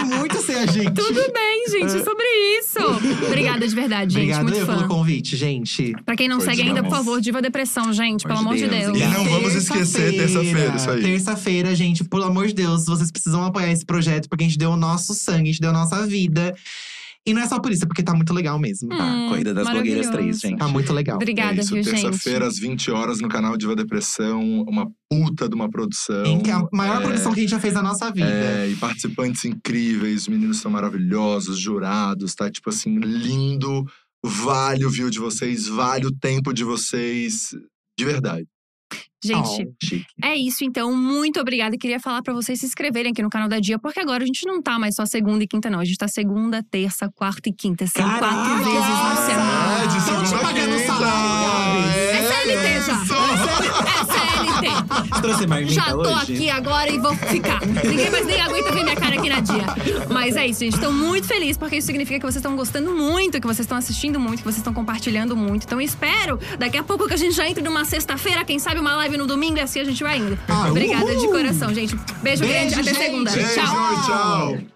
gente. Tudo bem, gente, sobre isso. Obrigada de verdade, gente. Obrigado muito eu fã. pelo convite, gente. Pra quem não Pois segue ainda, por favor, Diva Depressão, gente. Pelo amor de Deus, Deus. E não vamos esquecer terça-feira, isso aí. Terça-feira, gente, pelo amor de Deus, vocês precisam apoiar esse projeto, porque a gente deu o nosso sangue, a gente deu a nossa vida. E não é só por isso, é porque tá muito legal mesmo. Tá, Hum, Corrida das Blogueiras maravilhoso. 3, gente. tá muito legal. Obrigada, é isso, viu, gente? terça-feira, às 20 horas, no canal Diva Depressão. Uma puta de uma produção. Em que é a maior É, produção que a gente já fez na nossa vida. É, e participantes incríveis, os meninos são maravilhosos, jurados, tá? Tipo assim, lindo. Vale o view de vocês, vale o tempo de vocês. De verdade. Gente, Oh. É isso, então. Muito obrigada. E queria falar pra vocês se inscreverem aqui no canal da Dia, porque agora a gente não tá mais só segunda e quinta, não. A gente tá segunda, terça, quarta e quinta. São Caraca! quatro vezes na semana. É, de Tão te segunda a pagando salário, Trouxe marmita Já tô hoje? aqui agora e vou ficar. Ninguém mais nem aguenta ver minha cara aqui na dia. Mas é isso, gente. Estou muito feliz porque isso significa que vocês estão gostando muito, que vocês estão assistindo muito, que vocês estão compartilhando muito. Então espero daqui a pouco que a gente já entre numa sexta-feira, quem sabe uma live no domingo e assim a gente vai indo. Ah, Obrigada uhul! de coração, gente. Beijo, Beijo, grande. Até gente. segunda. Beijo, Tchau. tchau.